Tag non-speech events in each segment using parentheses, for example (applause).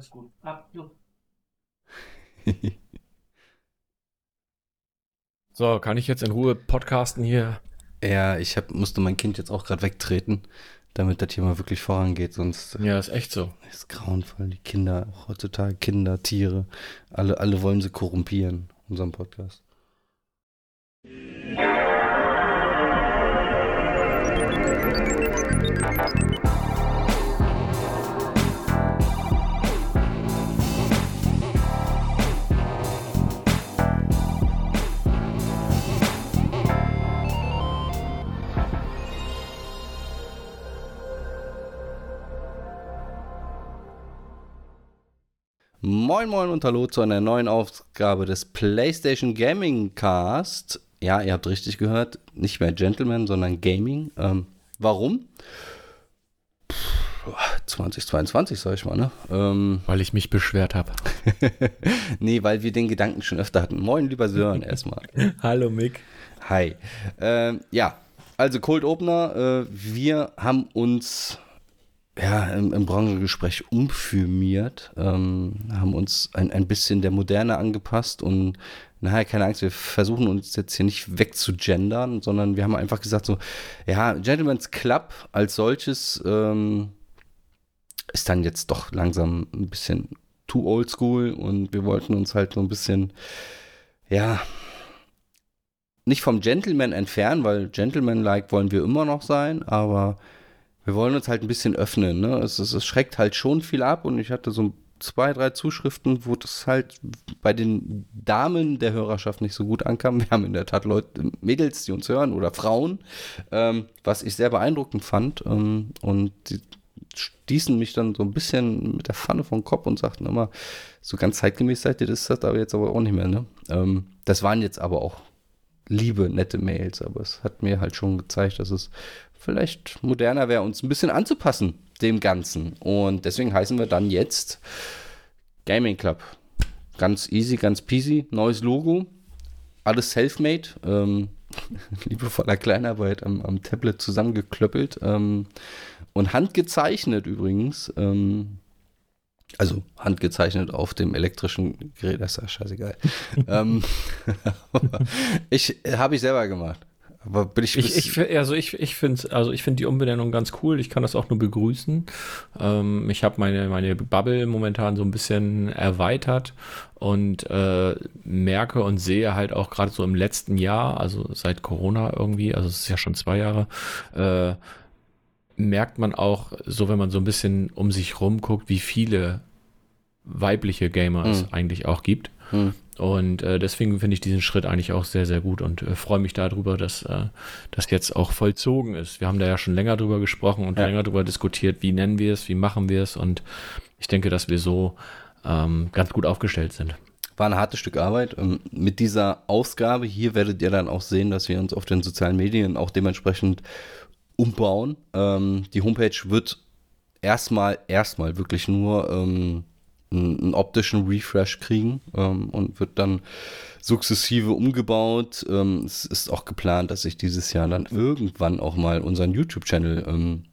Alles gut. Ab, jo. (laughs) so, kann ich jetzt in Ruhe podcasten hier? Ja, ich hab, musste mein Kind jetzt auch gerade wegtreten, damit das hier mal wirklich vorangeht, sonst Ja, ist echt so. ist grauenvoll. Die Kinder, auch heutzutage Kinder, Tiere, alle, alle wollen sie korrumpieren, unseren Podcast. Moin Moin und Hallo zu einer neuen Ausgabe des PlayStation Gaming Cast. Ja, ihr habt richtig gehört, nicht mehr Gentleman, sondern Gaming. Ähm, warum? Puh, 2022, sag ich mal, ne? Ähm, (laughs) Weil ich mich beschwert habe. nee, weil wir den Gedanken schon öfter hatten. Moin, lieber Sören, erstmal. (laughs) Hallo Mick. Hi. Ähm, ja, also Cold Opener. Äh, wir haben uns ja, im, im Branchengespräch umfirmiert, ähm, haben uns ein, ein bisschen der Moderne angepasst und naja, keine Angst, wir versuchen uns jetzt hier nicht wegzugendern, sondern wir haben einfach gesagt so, ja, Gentleman's Club als solches ähm, ist dann jetzt doch langsam ein bisschen too old school und wir wollten uns halt so ein bisschen, ja, nicht vom Gentleman entfernen, weil Gentleman-like wollen wir immer noch sein, aber wir wollen uns halt ein bisschen öffnen. Ne? Es, es, es schreckt halt schon viel ab und ich hatte so zwei, drei Zuschriften, wo das halt bei den Damen der Hörerschaft nicht so gut ankam. Wir haben in der Tat Leute, Mädels, die uns hören oder Frauen, ähm, was ich sehr beeindruckend fand. Ähm, und die stießen mich dann so ein bisschen mit der Pfanne vom Kopf und sagten immer, so ganz zeitgemäß seid ihr das, das aber jetzt aber auch nicht mehr. Ne? Ähm, das waren jetzt aber auch liebe, nette Mails, aber es hat mir halt schon gezeigt, dass es vielleicht moderner wäre, uns ein bisschen anzupassen dem Ganzen. Und deswegen heißen wir dann jetzt Gaming Club. Ganz easy, ganz peasy. Neues Logo. Alles self-made. Ähm, (laughs) liebevoller Kleinarbeit am, am Tablet zusammengeklöppelt. Ähm, und handgezeichnet übrigens. Ähm, also handgezeichnet auf dem elektrischen Gerät, das ist ja scheißegal. (laughs) ähm, (laughs) ich habe ich selber gemacht. Aber bin ich, ich, ich also ich, ich finde also ich finde die Umbenennung ganz cool. Ich kann das auch nur begrüßen. Ähm, ich habe meine, meine Bubble momentan so ein bisschen erweitert und äh, merke und sehe halt auch gerade so im letzten Jahr, also seit Corona irgendwie, also es ist ja schon zwei Jahre, äh, merkt man auch so, wenn man so ein bisschen um sich rum guckt, wie viele weibliche Gamer es hm. eigentlich auch gibt. Hm. Und äh, deswegen finde ich diesen Schritt eigentlich auch sehr, sehr gut und äh, freue mich darüber, dass äh, das jetzt auch vollzogen ist. Wir haben da ja schon länger drüber gesprochen und ja. länger drüber diskutiert, wie nennen wir es, wie machen wir es. Und ich denke, dass wir so ähm, ganz gut aufgestellt sind. War ein hartes Stück Arbeit. Ähm, mit dieser Ausgabe hier werdet ihr dann auch sehen, dass wir uns auf den sozialen Medien auch dementsprechend umbauen. Ähm, die Homepage wird erstmal, erstmal wirklich nur ähm, einen optischen Refresh kriegen ähm, und wird dann sukzessive umgebaut. Ähm, es ist auch geplant, dass ich dieses Jahr dann irgendwann auch mal unseren YouTube-Channel ähm,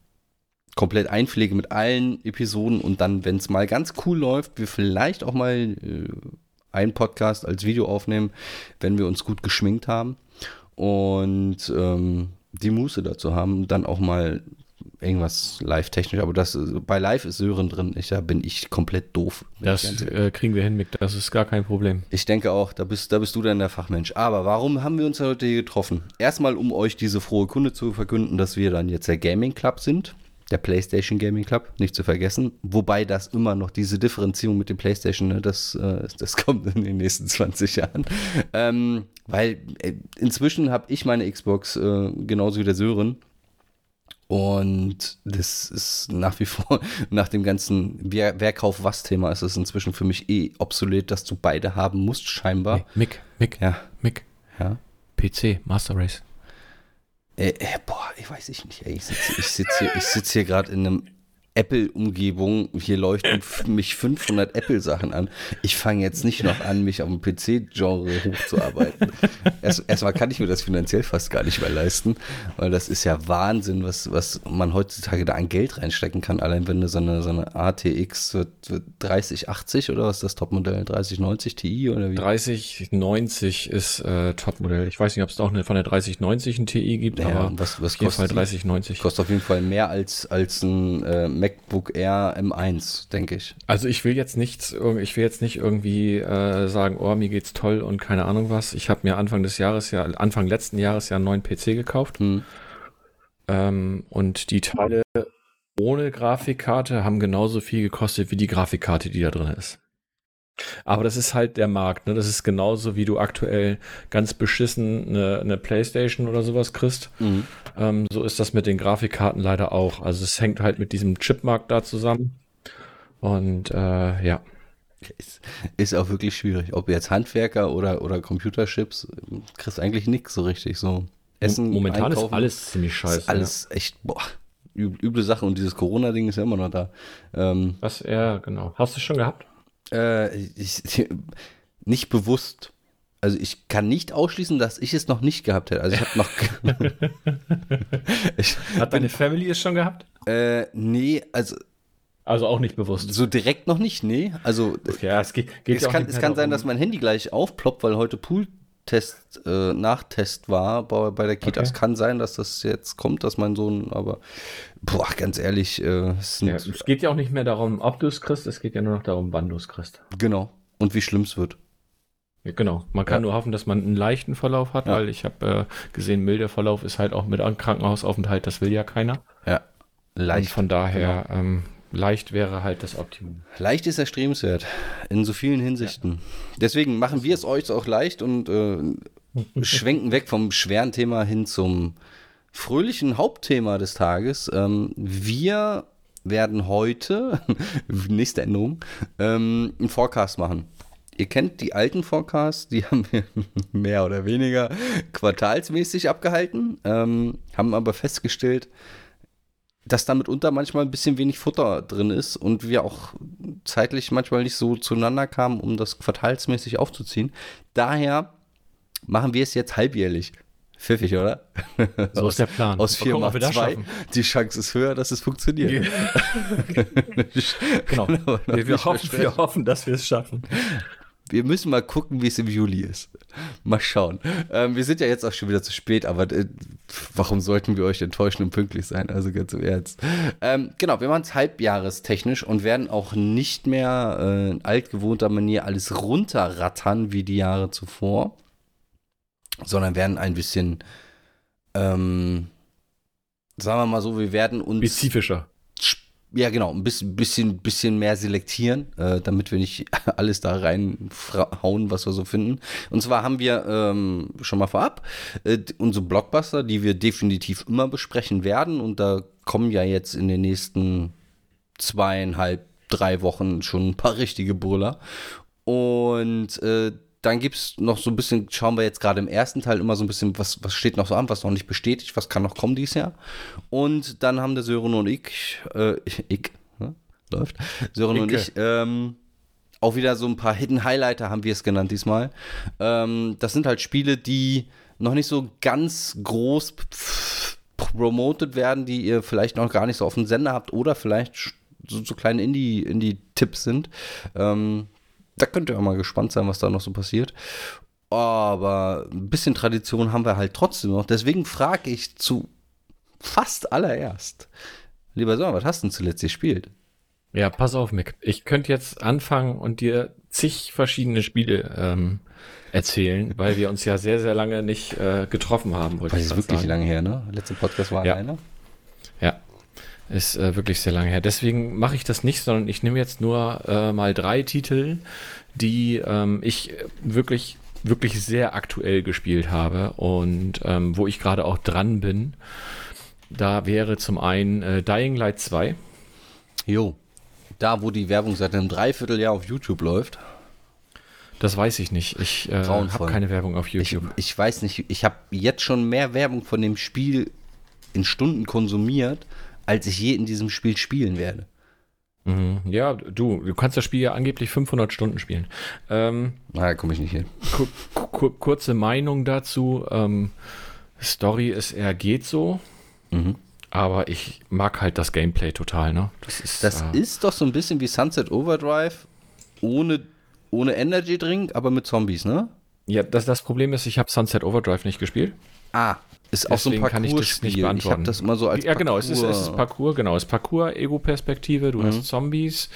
komplett einpflege mit allen Episoden und dann, wenn es mal ganz cool läuft, wir vielleicht auch mal äh, einen Podcast als Video aufnehmen, wenn wir uns gut geschminkt haben und ähm, die Muße dazu haben, dann auch mal irgendwas live-technisch, aber das bei live ist Sören drin. Ich, da bin ich komplett doof. Das äh, kriegen wir hin, Mick. Das ist gar kein Problem. Ich denke auch, da bist, da bist du dann der Fachmensch. Aber warum haben wir uns heute hier getroffen? Erstmal, um euch diese frohe Kunde zu verkünden, dass wir dann jetzt der Gaming Club sind. Der PlayStation Gaming Club, nicht zu vergessen. Wobei das immer noch diese Differenzierung mit dem PlayStation, ne, das, äh, das kommt in den nächsten 20 Jahren. Ähm, weil äh, inzwischen habe ich meine Xbox äh, genauso wie der Sören und das ist nach wie vor, (laughs) nach dem ganzen Wer, wer kauft was Thema, ist es inzwischen für mich eh obsolet, dass du beide haben musst, scheinbar. Hey, Mick, Mick, ja. Mick. Ja. PC, Master Race. Äh, äh, boah, ich weiß ich nicht, ey. Ich sitze ich sitz hier, sitz hier gerade in einem Apple-Umgebung. Hier leuchten (laughs) mich 500 Apple-Sachen an. Ich fange jetzt nicht noch an, mich auf dem PC-Genre hochzuarbeiten. Erst, erstmal kann ich mir das finanziell fast gar nicht mehr leisten, weil das ist ja Wahnsinn, was, was man heutzutage da an Geld reinstecken kann. Allein wenn du so eine, so eine ATX 3080 oder was ist das Topmodell? 3090 Ti oder wie? 3090 ist äh, Topmodell. Ich weiß nicht, ob es auch eine, von der 3090 ein TI gibt, Ja, aber was, was kostet Fall die? 3090. Kostet auf jeden Fall mehr als, als ein äh, MacBook Air M1, denke ich. Also ich will jetzt nichts, ich will jetzt nicht irgendwie äh, sagen, oh, mir geht's toll und keine Ahnung was. Ich habe mir Anfang des Jahres ja, Anfang letzten Jahres ja einen neuen PC gekauft. Hm. Ähm, und die Teile ohne Grafikkarte haben genauso viel gekostet wie die Grafikkarte, die da drin ist. Aber das ist halt der Markt, ne? Das ist genauso, wie du aktuell ganz beschissen eine, eine Playstation oder sowas kriegst. Mhm. Ähm, so ist das mit den Grafikkarten leider auch. Also es hängt halt mit diesem Chipmarkt da zusammen. Und äh, ja. Ist, ist auch wirklich schwierig. Ob jetzt Handwerker oder, oder Computerchips, kriegst eigentlich nichts so richtig. So Essen, Momentan ist einkaufen, alles ziemlich scheiße. ist alles echt, boah, üb- üble Sache. Und dieses Corona-Ding ist ja immer noch da. Ähm, Ja. Was, ja, genau. Hast du schon gehabt? Äh, ich, (laughs) nicht bewusst. Also ich kann nicht ausschließen, dass ich es noch nicht gehabt hätte. Also ich habe noch. (laughs) ich, Hat deine Family es schon gehabt? äh, nee, also Also auch nicht bewusst. so direkt noch nicht, nee. Also Ja, es geht, geht es ja kann, es kann sein, dass mein Handy gleich aufploppt, weil heute Pool-Test, äh, Nachtest war bei, bei der Kita. Okay. Es kann sein, dass das jetzt kommt, dass mein Sohn, aber boah, ganz ehrlich, äh, es Ja, es geht ja auch nicht mehr darum, ob du es kriegst, es geht ja nur noch darum, wann du es kriegst. genau. Und wie schlimm es wird. Ja, genau. Man kann Ja. nur hoffen, dass man einen leichten Verlauf hat, weil ich habe äh, gesehen, milder Verlauf ist halt auch mit einem Krankenhausaufenthalt, das will ja keiner. Ja, Und leicht. von daher, ähm, leicht wäre halt das Optimum. Leicht ist erstrebenswert. In so vielen Hinsichten. Deswegen machen wir es euch auch leicht und äh, schwenken weg vom schweren Thema hin zum fröhlichen Hauptthema des Tages. Ähm, wir werden heute, (laughs) nächste Änderung, ähm, einen Forecast machen. Ihr kennt die alten Forecasts, die (laughs) haben wir mehr oder weniger quartalsmäßig abgehalten, ähm, haben aber festgestellt, dass da mitunter manchmal ein bisschen wenig Futter drin ist und wir auch zeitlich manchmal nicht so zueinander kamen, um das quartalsmäßig aufzuziehen. Daher machen wir es jetzt halbjährlich. Pfiffig, oder? (laughs) So ist der Plan. Aus Mal 4 gucken, mal ob wir das 2. schaffen. Die Chance ist höher, dass es funktioniert. (laughs) genau. Wir, wir, hoffen, wir hoffen, dass wir es schaffen. Wir müssen mal gucken, wie es im Juli ist. Mal schauen. Ähm, wir sind ja jetzt auch schon wieder zu spät, aber äh, warum sollten wir euch enttäuschen und pünktlich sein? Also ganz im Ernst. Ähm, genau, wir machen es halbjahrestechnisch und werden auch nicht mehr äh, in altgewohnter Manier alles runterrattern wie die Jahre zuvor, sondern werden ein bisschen, ähm, sagen wir mal so, wir werden uns Spezifischer. Ja, genau, ein bisschen, bisschen, mehr selektieren, äh, damit wir nicht (laughs) alles da reinhauen, was wir so finden. Und zwar haben wir ähm, schon mal vorab äh, unsere Blockbuster, die wir definitiv immer besprechen werden. Und da kommen ja jetzt in den nächsten zweieinhalb, drei Wochen schon ein paar (laughs) richtige Brüller. Und äh, dann gibt es noch so ein bisschen, schauen wir jetzt gerade im ersten Teil immer so ein bisschen, was, was steht noch so an, was noch nicht bestätigt, was kann noch kommen dieses Jahr. Und dann haben der Sören und ich, äh, (laughs) ich, ne? läuft, Sören und Icke. ich, ähm, auch wieder so ein paar Hidden Highlighter haben wir es genannt diesmal. Ähm, das sind halt Spiele, die noch nicht so ganz groß promoted werden, die ihr vielleicht noch gar nicht so auf dem Sender habt oder vielleicht so, so kleine Indie- Indie-Tipps sind. Ähm, da könnt ihr auch mal gespannt sein, was da noch so passiert. Aber ein bisschen Tradition haben wir halt trotzdem noch. Deswegen frage ich zu fast allererst. Lieber Sören, was hast du denn zuletzt gespielt? Ja, pass auf, Mick. Ich könnte jetzt anfangen und dir zig verschiedene Spiele ähm, erzählen, (laughs) weil wir uns ja sehr, sehr lange nicht äh, getroffen haben. Das ist wirklich sagen. lange her, ne? Letzte Podcast war Ja. alleine. Ja, ist äh, wirklich sehr lange her. Deswegen mache ich das nicht, sondern ich nehme jetzt nur äh, mal drei Titel, die ähm, ich wirklich, wirklich sehr aktuell gespielt habe und ähm, wo ich gerade auch dran bin. Da wäre zum einen äh, Dying Light 2. Jo. Da, wo die Werbung seit einem Dreivierteljahr auf YouTube läuft. Das weiß ich nicht. Ich äh, habe keine Werbung auf Ich, YouTube. ich weiß nicht, ich habe jetzt schon mehr Werbung von dem Spiel in Stunden konsumiert als ich je in diesem Spiel spielen werde. Mhm. Ja, du, du kannst das Spiel ja angeblich 500 Stunden spielen. Ähm, Na, da komme ich nicht hin. Kur kur kurze Meinung dazu. Ähm, Story ist eher geht so. Mhm. Aber ich mag halt das Gameplay total, ne? Das ist, das äh, ist doch so ein bisschen wie Sunset Overdrive ohne, ohne Energy Drink, aber mit Zombies, ne? Ja, das, das Problem ist, ich habe Sunset Overdrive nicht gespielt. Ah, ist auch so ein kann ich das nicht beantworten. Ich habe das immer so als Ja, genau, es ist, es ist Parcours, genau, es ist Parcours-Ego-Perspektive, du mhm. hast Zombies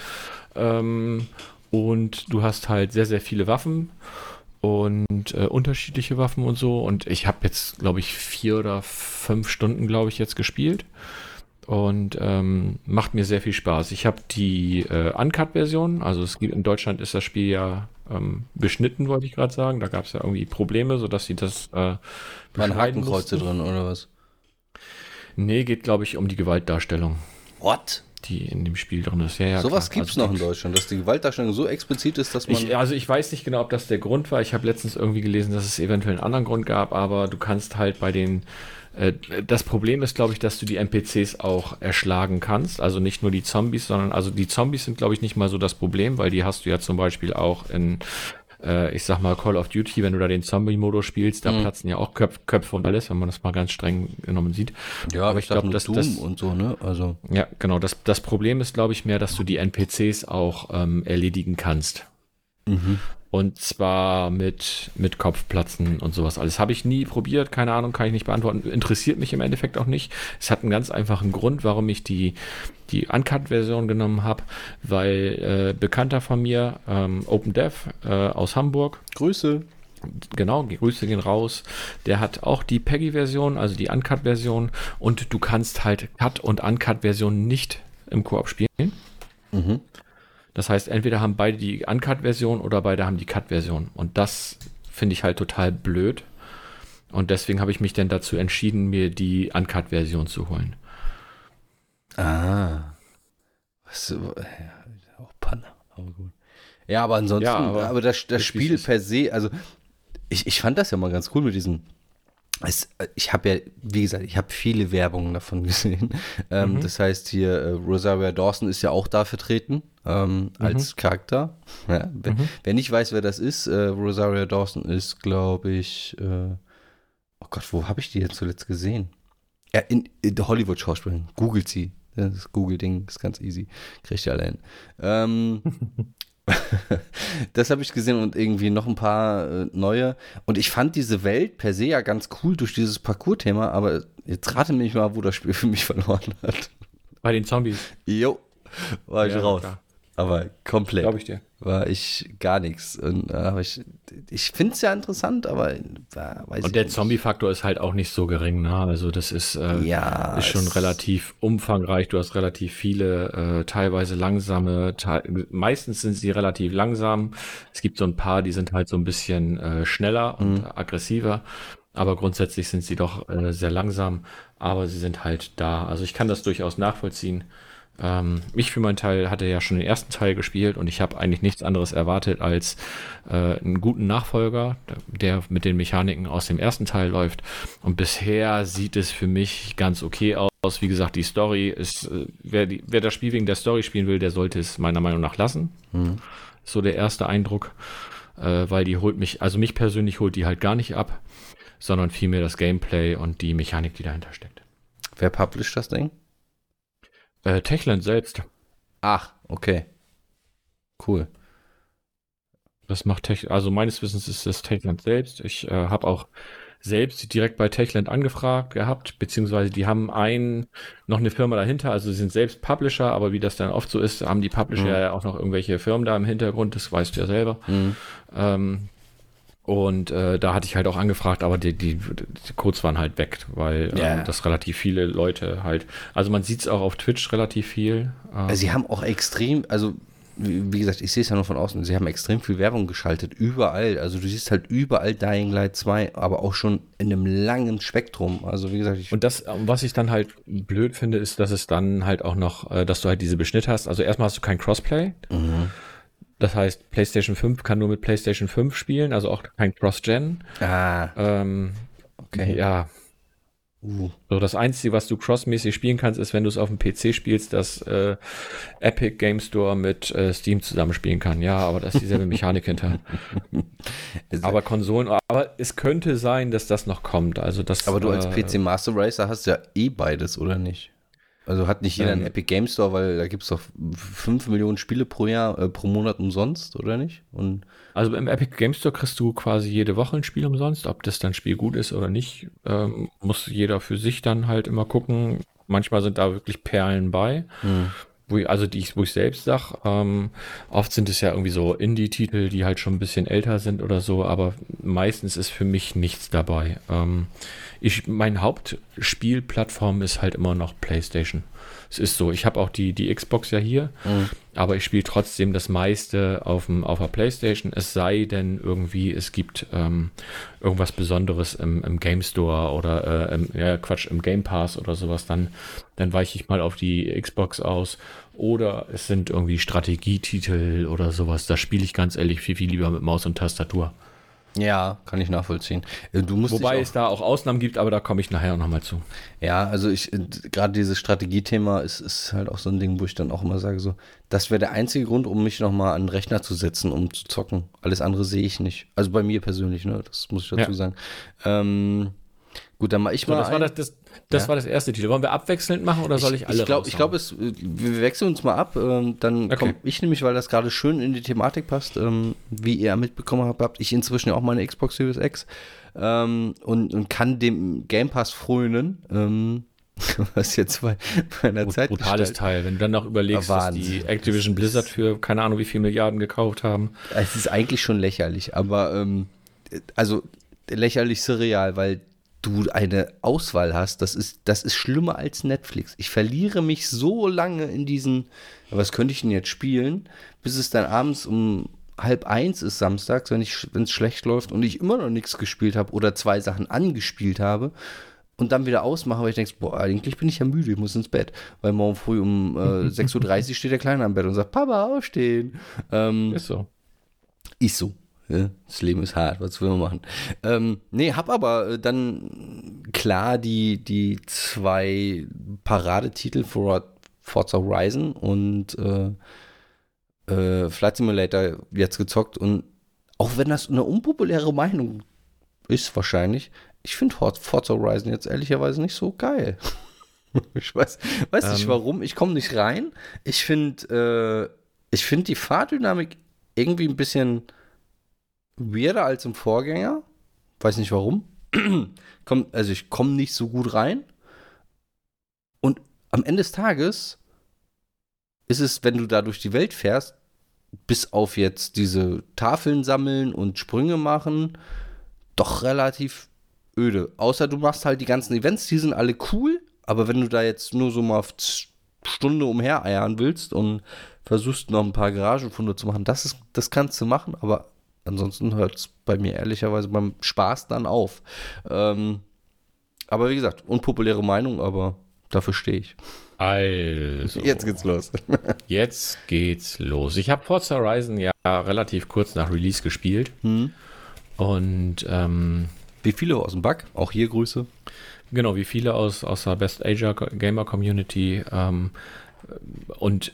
ähm, und du hast halt sehr, sehr viele Waffen und äh, unterschiedliche Waffen und so. Und ich habe jetzt, glaube ich, vier oder fünf Stunden, glaube ich, jetzt gespielt. Und ähm, macht mir sehr viel Spaß. Ich habe die äh, Uncut-Version, also es gibt in Deutschland ist das Spiel ja ähm, beschnitten, wollte ich gerade sagen. Da gab es ja irgendwie Probleme, sodass sie das äh, Waren Hakenkreuze drin oder was? Nee, geht, glaube ich, um die Gewaltdarstellung. What? die in dem Spiel drin ist. Ja, ja, Sowas gibt es also noch in Deutschland, dass die Gewaltdarstellung so explizit ist, dass man. Ich, also ich weiß nicht genau, ob das der Grund war. Ich habe letztens irgendwie gelesen, dass es eventuell einen anderen Grund gab, aber du kannst halt bei den. Äh, das Problem ist, glaube ich, dass du die NPCs auch erschlagen kannst. Also nicht nur die Zombies, sondern also die Zombies sind, glaube ich, nicht mal so das Problem, weil die hast du ja zum Beispiel auch in äh, ich sag mal, Call of Duty, wenn du da den Zombie-Modus spielst, da mhm. platzen ja auch Köpf Köpfe und alles, wenn man das mal ganz streng genommen sieht. Ja, aber ich glaube, das, das und so, ne? Also. Ja, genau. Das, das Problem ist, glaube ich, mehr, dass du die NPCs auch ähm, erledigen kannst. Mhm. Und zwar mit, mit Kopfplatzen und sowas alles. Habe ich nie probiert, keine Ahnung, kann ich nicht beantworten. Interessiert mich im Endeffekt auch nicht. Es hat einen ganz einfachen Grund, warum ich die, die Uncut-Version genommen habe, weil äh, Bekannter von mir, ähm, Open Dev äh, aus Hamburg. Grüße. Genau, Grüße gehen raus. Der hat auch die Peggy-Version, also die Uncut-Version. Und du kannst halt Cut- und Uncut-Version nicht im Koop spielen. Mhm. Das heißt, entweder haben beide die Uncut-Version oder beide haben die Cut-Version. Und das finde ich halt total blöd. Und deswegen habe ich mich dann dazu entschieden, mir die Uncut-Version zu holen. Ah. Was, ja, auch Panne. Aber gut. Ja, aber ansonsten, ja, aber, aber das, das Spiel per se, also ich, ich fand das ja mal ganz cool mit diesen es, ich habe ja, wie gesagt, ich habe viele Werbungen davon (laughs) gesehen. Ähm, mhm. Das heißt hier, äh, Rosaria Dawson ist ja auch da vertreten ähm, mhm. als Charakter. Ja, wer, mhm. wer, nicht weiß, wer das ist, äh, Rosaria Dawson ist, glaube ich, äh, oh Gott, wo habe ich die jetzt zuletzt gesehen? Ja, in, in der Hollywood-Schauspielerin. Googelt sie. Das Google-Ding ist ganz easy. Kriegt ihr alle hin. Ähm, (laughs) das habe ich gesehen und irgendwie noch ein paar äh, neue. Und ich fand diese Welt per se ja ganz cool durch dieses Parcours-Thema, aber jetzt rate mich mal, wo das Spiel für mich verloren hat. Bei den Zombies. Jo, war ich raus. Klar. Aber komplett. Glaube ich dir. War ich gar nichts. Und, äh, ich ich finde es ja interessant, aber äh, weiß Und der Zombie-Faktor ist halt auch nicht so gering. Ne? Also das ist, äh, ja, ist schon relativ umfangreich. Du hast relativ viele, äh, teilweise langsame, te meistens sind sie relativ langsam. Es gibt so ein paar, die sind halt so ein bisschen äh, schneller und mhm. aggressiver. Aber grundsätzlich sind sie doch äh, sehr langsam, aber sie sind halt da. Also ich kann das durchaus nachvollziehen. Ähm, ich für meinen Teil hatte ja schon den ersten Teil gespielt und ich habe eigentlich nichts anderes erwartet als äh, einen guten Nachfolger, der mit den Mechaniken aus dem ersten Teil läuft. Und bisher sieht es für mich ganz okay aus. Wie gesagt, die Story ist, äh, wer, die, wer das Spiel wegen der Story spielen will, der sollte es meiner Meinung nach lassen. Mhm. So der erste Eindruck, äh, weil die holt mich, also mich persönlich holt die halt gar nicht ab, sondern vielmehr das Gameplay und die Mechanik, die dahinter steckt. Wer publisht das Ding? Äh, Techland selbst. Ach, okay. Cool. Das macht Tech, also meines Wissens ist das Techland selbst. Ich äh, habe auch selbst direkt bei Techland angefragt gehabt, beziehungsweise die haben ein, noch eine Firma dahinter, also sie sind selbst Publisher, aber wie das dann oft so ist, haben die Publisher mhm. ja auch noch irgendwelche Firmen da im Hintergrund, das weißt du ja selber. Mhm. Ähm, und äh, da hatte ich halt auch angefragt, aber die, die, die Codes waren halt weg, weil yeah. ähm, das relativ viele Leute halt. Also man sieht es auch auf Twitch relativ viel. Ähm. Sie haben auch extrem, also wie gesagt, ich sehe es ja nur von außen, sie haben extrem viel Werbung geschaltet, überall. Also du siehst halt überall Dying Light 2, aber auch schon in einem langen Spektrum. Also wie gesagt, ich Und das, was ich dann halt blöd finde, ist, dass es dann halt auch noch, äh, dass du halt diese Beschnitt hast. Also erstmal hast du kein Crossplay. Mhm. Das heißt, PlayStation 5 kann nur mit PlayStation 5 spielen, also auch kein Cross-Gen. Ah. Ähm, okay. Ja. Uh. So, das Einzige, was du crossmäßig spielen kannst, ist, wenn du es auf dem PC spielst, dass äh, Epic Game Store mit äh, Steam zusammenspielen kann. Ja, aber da ist dieselbe Mechanik hinter. (laughs) aber Konsolen, aber es könnte sein, dass das noch kommt. Also das, aber du als äh, PC Master Racer hast ja eh beides, oder nicht? Also hat nicht jeder ähm, einen Epic Game Store, weil da gibt es doch 5 Millionen Spiele pro Jahr, äh, pro Monat umsonst, oder nicht? Und also im Epic Game Store kriegst du quasi jede Woche ein Spiel umsonst. Ob das dann Spiel gut ist oder nicht, ähm, muss jeder für sich dann halt immer gucken. Manchmal sind da wirklich Perlen bei. Hm wo ich, also die ich, wo ich selbst sage, ähm, oft sind es ja irgendwie so Indie-Titel, die halt schon ein bisschen älter sind oder so, aber meistens ist für mich nichts dabei. Ähm, ich, mein Hauptspielplattform ist halt immer noch PlayStation. Es ist so, ich habe auch die, die Xbox ja hier, mhm. aber ich spiele trotzdem das meiste auf, dem, auf der Playstation, es sei denn irgendwie, es gibt ähm, irgendwas Besonderes im, im Game Store oder äh, im, ja, Quatsch, im Game Pass oder sowas, dann, dann weiche ich mal auf die Xbox aus. Oder es sind irgendwie Strategietitel oder sowas. Da spiele ich ganz ehrlich viel, viel lieber mit Maus und Tastatur. Ja, kann ich nachvollziehen. Äh, du musst Wobei es da auch Ausnahmen gibt, aber da komme ich nachher nochmal zu. Ja, also ich, äh, gerade dieses Strategiethema ist, ist halt auch so ein Ding, wo ich dann auch immer sage, so, das wäre der einzige Grund, um mich nochmal an den Rechner zu setzen, um zu zocken. Alles andere sehe ich nicht. Also bei mir persönlich, ne? Das muss ich dazu ja. sagen. Ähm, gut, dann mache ich so, mal. Das, war das, das, das ja. war das erste Titel. Wollen wir abwechselnd machen oder soll ich, ich alle Ich glaube, ich glaub, wir wechseln uns mal ab. Ähm, dann okay. komme ich nämlich, weil das gerade schön in die Thematik passt, ähm, wie ihr mitbekommen habt, habt ich inzwischen ja auch meine Xbox Series X ähm, und, und, kann dem Game Pass frönen. (laughs) Was jetzt bei, bei einer Brut, Zeit Brutales Teil, wenn du dann noch überlegst, dass die Activision Blizzard für keine Ahnung wie viele Milliarden gekauft haben. Es ist eigentlich schon lächerlich, aber also lächerlich surreal, weil du eine Auswahl hast, das ist, das ist schlimmer als Netflix. Ich verliere mich so lange in diesen, was könnte ich denn jetzt spielen, bis es dann abends um halb eins ist samstags, wenn es schlecht läuft und ich immer noch nichts gespielt habe oder zwei Sachen angespielt habe und dann wieder ausmache, weil ich denke, boah, eigentlich bin ich ja müde, ich muss ins Bett. Weil morgen früh um äh, (laughs) 6.30 Uhr steht der Kleine am Bett und sagt, Papa, aufstehen. Ähm, ist so. Ist so. Ja, das Leben ist hart, was will man machen? Ähm, nee, hab aber äh, dann klar die, die zwei Paradetitel für Forza Horizon und äh, äh, Flight Simulator jetzt gezockt und auch wenn das eine unpopuläre Meinung ist wahrscheinlich, ich finde Forza Horizon jetzt ehrlicherweise nicht so geil. (laughs) ich weiß, weiß ähm. nicht warum, ich komme nicht rein. Ich finde äh, ich finde die Fahrdynamik irgendwie ein bisschen weirder als im Vorgänger. Weiß nicht warum. (clears throat) komm, also ich komme nicht so gut rein. Und am Ende des Tages ist es, wenn du da durch die Welt fährst, bis auf jetzt diese Tafeln sammeln und Sprünge machen, doch relativ öde. Außer du machst halt die ganzen Events, die sind alle cool, aber wenn du da jetzt nur so mal Stunde umhereiern willst und versuchst noch ein paar Garagenfunde zu machen, das, ist, das kannst du machen, aber ansonsten hört es bei mir ehrlicherweise beim Spaß dann auf. Ähm, aber wie gesagt, unpopuläre Meinung, aber dafür stehe ich. Also. Jetzt geht's los. (laughs) jetzt geht's los. Ich habe Forza Horizon ja relativ kurz nach Release gespielt. Hm. Und ähm, wie viele aus dem Bug? Auch hier Grüße. Genau, wie viele aus, aus der Best Asia Gamer Community. Ähm, und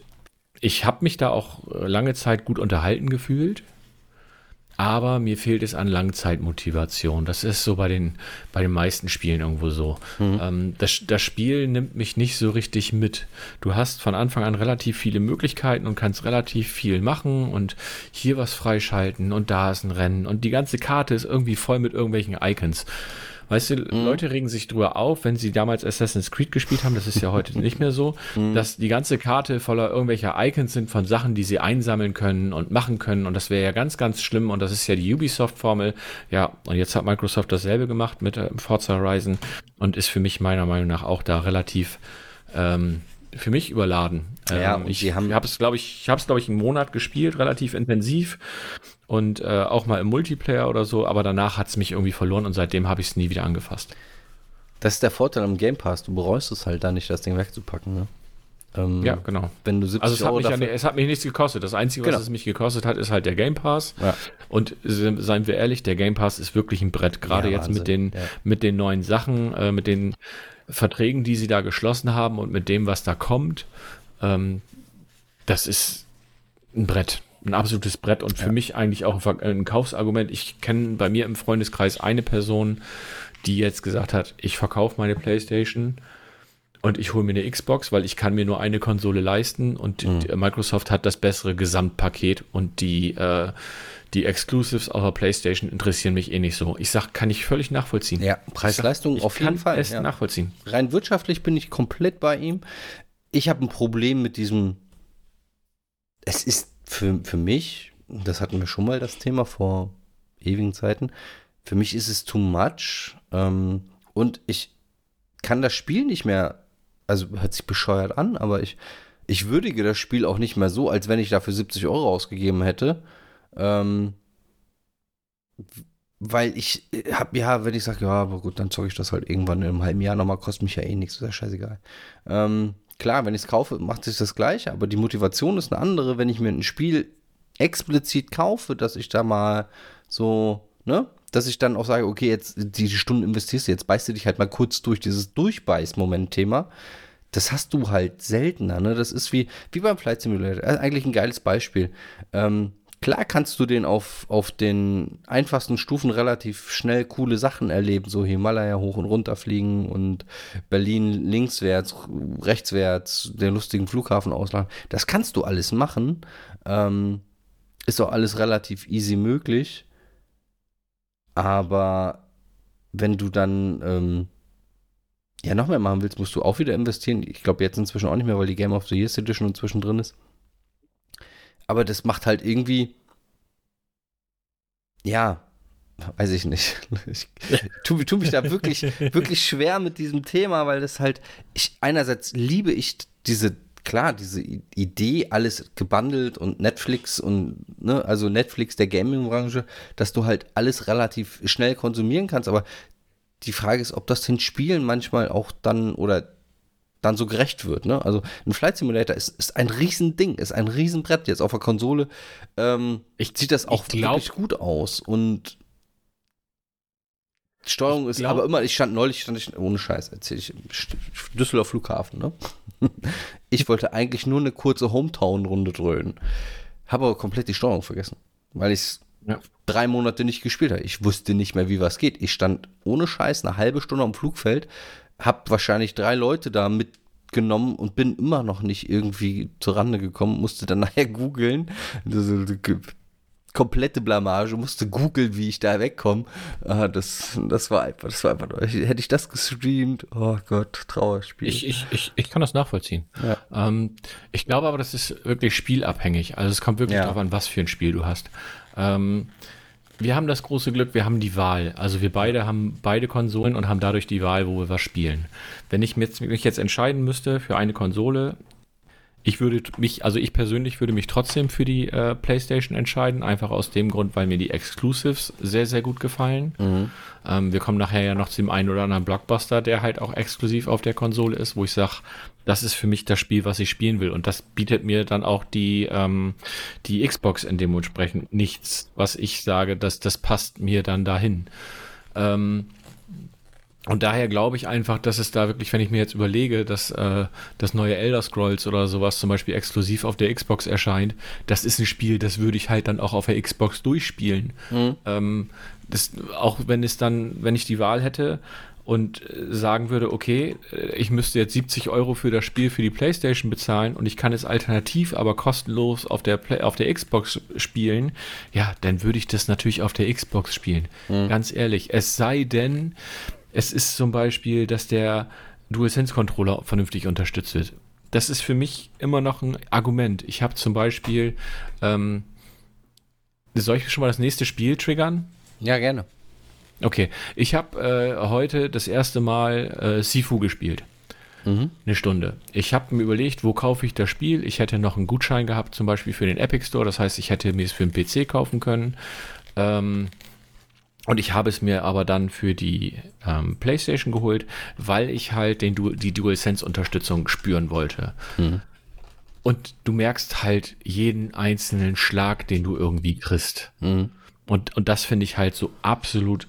ich habe mich da auch lange Zeit gut unterhalten gefühlt aber mir fehlt es an Langzeitmotivation. Das ist so bei den, bei den meisten Spielen irgendwo so. Mhm. Ähm, das, das Spiel nimmt mich nicht so richtig mit. Du hast von Anfang an relativ viele Möglichkeiten und kannst relativ viel machen und hier was freischalten und da ist ein Rennen und die ganze Karte ist irgendwie voll mit irgendwelchen Icons. Weißt du, mhm. Leute regen sich drüber auf, wenn sie damals Assassin's Creed gespielt haben, das ist ja heute (laughs) nicht mehr so, mhm. dass die ganze Karte voller irgendwelcher Icons sind von Sachen, die sie einsammeln können und machen können. Und das wäre ja ganz, ganz schlimm. Und das ist ja die Ubisoft-Formel. Ja, und jetzt hat Microsoft dasselbe gemacht mit äh, Forza Horizon und ist für mich meiner Meinung nach auch da relativ ähm, für mich überladen. Ja, ähm, ich habe es, glaube ich, ich habe es, glaube ich, einen Monat gespielt, relativ intensiv und äh, auch mal im Multiplayer oder so, aber danach hat es mich irgendwie verloren und seitdem habe ich es nie wieder angefasst. Das ist der Vorteil am Game Pass, du bereust es halt da nicht, das Ding wegzupacken, ne? Ähm, Ja, genau. Wenn du 70 Also es hat, Euro mich ja, es hat mich nichts gekostet. Das Einzige, was Genau. es mich gekostet hat, ist halt der Game Pass. Ja. Und se- seien wir ehrlich, der Game Pass ist wirklich ein Brett. Gerade Ja, jetzt mit den, Ja. mit den neuen Sachen, äh, mit den Verträgen, die sie da geschlossen haben und mit dem, was da kommt. Ähm, das ist ein Brett. Ein absolutes Brett und für mich eigentlich auch ein, Kaufsargument. Ich kenne bei mir im Freundeskreis eine Person, die jetzt gesagt hat, ich verkaufe meine Playstation und ich hole mir eine Xbox, weil ich kann mir nur eine Konsole leisten und Mhm. Microsoft hat das bessere Gesamtpaket und die, äh, die Exclusives auf der Playstation interessieren mich eh nicht so. Ich sag, kann ich völlig nachvollziehen. ja, Preis-Leistung Ich auf kann jeden Fall. es ja. nachvollziehen. Rein wirtschaftlich bin ich komplett bei ihm. Ich habe ein Problem mit diesem. Es ist für, für mich, das hatten wir schon mal das Thema vor ewigen Zeiten, für mich ist es too much. Ähm, und ich kann das Spiel nicht mehr, also hört sich bescheuert an, aber ich, ich würdige das Spiel auch nicht mehr so, als wenn ich dafür 70 Euro ausgegeben hätte. Ähm, weil ich habe, ja, wenn ich sage, ja, aber gut, dann zocke ich das halt irgendwann in einem halben Jahr nochmal, kostet mich ja eh nichts, ist ja scheißegal. Ähm, klar, wenn ich es kaufe, macht sich das gleiche, aber die Motivation ist eine andere, wenn ich mir ein Spiel explizit kaufe, dass ich da mal so, ne, dass ich dann auch sage, okay, jetzt die Stunden investierst du, jetzt beißt du dich halt mal kurz durch dieses Durchbeiß-Moment-Thema. Das hast du halt seltener, ne? Das ist wie, wie beim Flight Simulator. Also eigentlich ein geiles Beispiel. Ähm, klar kannst du den auf, auf den einfachsten Stufen relativ schnell coole Sachen erleben, so Himalaya hoch und runter fliegen und Berlin linkswärts, rechtswärts, den lustigen Flughafen ausladen. Das kannst du alles machen. Ähm, ist auch alles relativ easy möglich. Aber wenn du dann ähm, ja noch mehr machen willst, musst du auch wieder investieren. Ich glaube jetzt inzwischen auch nicht mehr, weil die Game of the Year Edition inzwischen drin ist. Aber das macht halt irgendwie, ja, weiß ich nicht. (laughs) Ich tu, tu mich da wirklich, (laughs) wirklich schwer mit diesem Thema, weil das halt, ich, einerseits liebe ich diese, klar, diese Idee, alles gebundelt und Netflix und, ne, also Netflix der Gaming-Branche, dass du halt alles relativ schnell konsumieren kannst, aber die Frage ist, ob das den Spielen manchmal auch dann oder dann so gerecht wird. Ne? Also ein Flight Simulator ist, ist ein Riesending, ist ein Riesenbrett jetzt auf der Konsole. Ähm, Ich- sieht das auch glaub- wirklich gut aus und Steuerung ist glaub- aber immer, ich stand neulich, stand ich, ohne Scheiß, erzähl ich, Düsseldorf Flughafen, ne? (laughs) Ich wollte eigentlich nur eine kurze Hometown-Runde dröhnen. Habe aber komplett die Steuerung vergessen, weil ich es Ja. drei Monate nicht gespielt habe. Ich wusste nicht mehr, wie was geht. Ich stand ohne Scheiß eine halbe Stunde am Flugfeld, habe wahrscheinlich drei Leute da mitgenommen und bin immer noch nicht irgendwie zur Rande gekommen, musste dann (laughs) nachher googeln. Komplette Blamage, musste googeln, wie ich da wegkomme. Ah, das, das war einfach, das war einfach, hätte ich das gestreamt, oh Gott, Trauerspiel. Ich, ich, ich, ich kann das nachvollziehen. Ja. Ähm, ich glaube aber, das ist wirklich spielabhängig. Also es kommt wirklich Ja. darauf an, was für ein Spiel du hast. Ähm, wir haben das große Glück, wir haben die Wahl. Also wir beide haben beide Konsolen und haben dadurch die Wahl, wo wir was spielen. Wenn ich mich jetzt, mich jetzt entscheiden müsste für eine Konsole, ich würde mich, also ich persönlich würde mich trotzdem für die äh, PlayStation entscheiden, einfach aus dem Grund, weil mir die Exclusives sehr, sehr gut gefallen. Mhm. Ähm, wir kommen nachher ja noch zu dem einen oder anderen Blockbuster, der halt auch exklusiv auf der Konsole ist, wo ich sage, das ist für mich das Spiel, was ich spielen will. Und das bietet mir dann auch die, ähm, die Xbox in dementsprechend nichts, was ich sage, dass das passt mir dann dahin. Ähm, und daher glaube ich einfach, dass es da wirklich, wenn ich mir jetzt überlege, dass äh, das neue Elder Scrolls oder sowas zum Beispiel exklusiv auf der Xbox erscheint, das ist ein Spiel, das würde ich halt dann auch auf der Xbox durchspielen. Ähm, das, auch wenn es dann, wenn ich die Wahl hätte und äh, sagen würde, okay, äh, ich müsste jetzt 70 Euro für das Spiel für die PlayStation bezahlen und ich kann es alternativ, aber kostenlos auf der Play auf der Xbox spielen, ja, dann würde ich das natürlich auf der Xbox spielen. Ganz ehrlich. Es sei denn, es ist zum Beispiel, dass der DualSense-Controller vernünftig unterstützt wird. Das ist für mich immer noch ein Argument. Ich habe zum Beispiel, ähm, soll ich schon mal das nächste Spiel triggern? Ja, gerne. Okay, ich habe äh, heute das erste Mal äh, Sifu gespielt. Mhm. Eine Stunde. Ich habe mir überlegt, wo kaufe ich das Spiel? Ich hätte noch einen Gutschein gehabt, zum Beispiel für den Epic Store. Das heißt, ich hätte mir es für den PC kaufen können. Ähm, Und ich habe es mir aber dann für die ähm, PlayStation geholt, weil ich halt den du die DualSense-Unterstützung spüren wollte. Mhm. Und du merkst halt jeden einzelnen Schlag, den du irgendwie kriegst. Mhm. Und, und das finde ich halt so absolut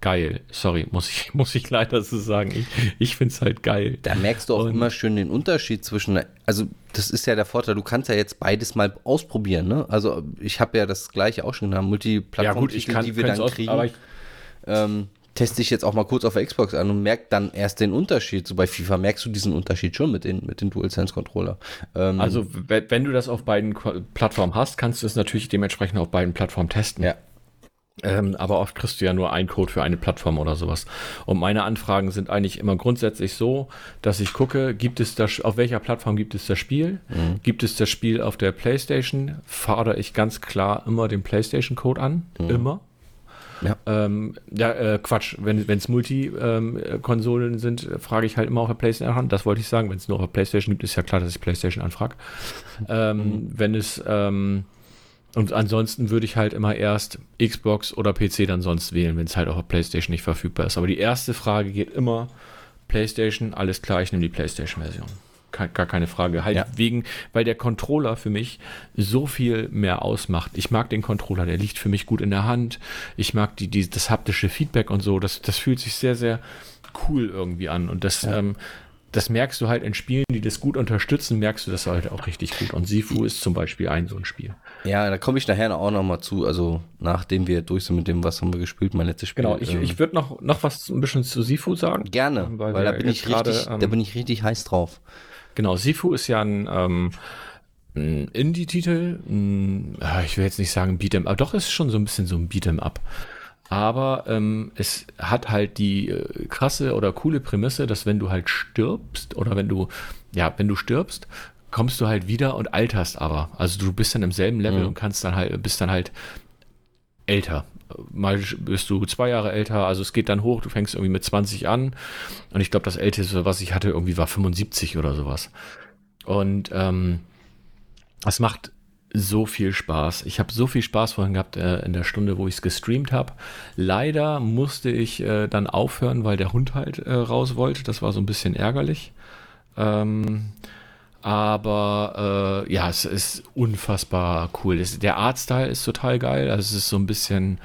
geil. Sorry, muss ich, (laughs) muss ich leider so sagen. Ich, ich finde es halt geil. Da merkst du auch und, immer schön den Unterschied zwischen, also das ist ja der Vorteil, du kannst ja jetzt beides mal ausprobieren, ne? Also ich habe ja das gleiche auch schon gehabt, Multiplattform, ja, die wir dann aus, kriegen. Ich, ähm, teste ich jetzt auch mal kurz auf der Xbox an und merke dann erst den Unterschied. So bei FIFA merkst du diesen Unterschied schon mit den, mit den DualSense-Controller. Ähm, also, wenn du das auf beiden Plattformen hast, kannst du es natürlich dementsprechend auf beiden Plattformen testen. Ja. Ähm, aber oft kriegst du ja nur einen Code für eine Plattform oder sowas. Und meine Anfragen sind eigentlich immer grundsätzlich so, dass ich gucke, gibt es das, auf welcher Plattform gibt es das Spiel? Mhm. Gibt es das Spiel auf der PlayStation? Fordere ich ganz klar immer den PlayStation-Code an. Mhm. Immer. Ja, ähm, ja äh, Quatsch. Wenn es Multi-Konsolen ähm, sind, frage ich halt immer auf der PlayStation an. Das wollte ich sagen. Wenn es nur auf der PlayStation gibt, ist ja klar, dass ich PlayStation anfrage. Ähm, mhm. Wenn es ähm, und ansonsten würde ich halt immer erst Xbox oder PC dann sonst wählen, wenn es halt auch auf PlayStation nicht verfügbar ist. Aber die erste Frage geht immer PlayStation, alles klar, ich nehme die PlayStation-Version. Gar keine Frage. Halt ja. wegen, weil der Controller für mich so viel mehr ausmacht. Ich mag den Controller, der liegt für mich gut in der Hand. Ich mag die, die, das haptische Feedback und so. Das, das fühlt sich sehr, sehr cool irgendwie an. Und das, ja. ähm, das merkst du halt in Spielen, die das gut unterstützen, merkst du das halt auch richtig gut. Und Sifu ist zum Beispiel ein so ein Spiel. Ja, da komme ich nachher auch noch mal zu. Also nachdem wir durch sind mit dem, was haben wir gespielt, mein letztes Spiel. Genau, ich, ähm, ich würde noch, noch was ein bisschen zu Sifu sagen. Gerne, weil, weil da, bin ich grade, richtig, ähm, da bin ich richtig heiß drauf. Genau, Sifu ist ja ein, ähm, ein Indie-Titel. Ich will jetzt nicht sagen Beat'em, aber doch ist schon so ein bisschen so ein Beat'em Up. Aber ähm, es hat halt die äh, krasse oder coole Prämisse, dass wenn du halt stirbst oder wenn du, ja, wenn du stirbst, kommst du halt wieder und alterst aber. Also du bist dann im selben Level mhm. und kannst dann halt, bist dann halt älter. Mal bist du zwei Jahre älter, also es geht dann hoch, du fängst irgendwie mit 20 an. Und ich glaube, das älteste, was ich hatte, irgendwie war 75 oder sowas. Und ähm, es macht so viel Spaß. Ich habe so viel Spaß vorhin gehabt äh, in der Stunde, wo ich es gestreamt habe. Leider musste ich äh, dann aufhören, weil der Hund halt äh, raus wollte. Das war so ein bisschen ärgerlich. Ähm, aber äh, ja, es ist unfassbar cool. Es, der Artstyle ist total geil. Also es ist so ein bisschen,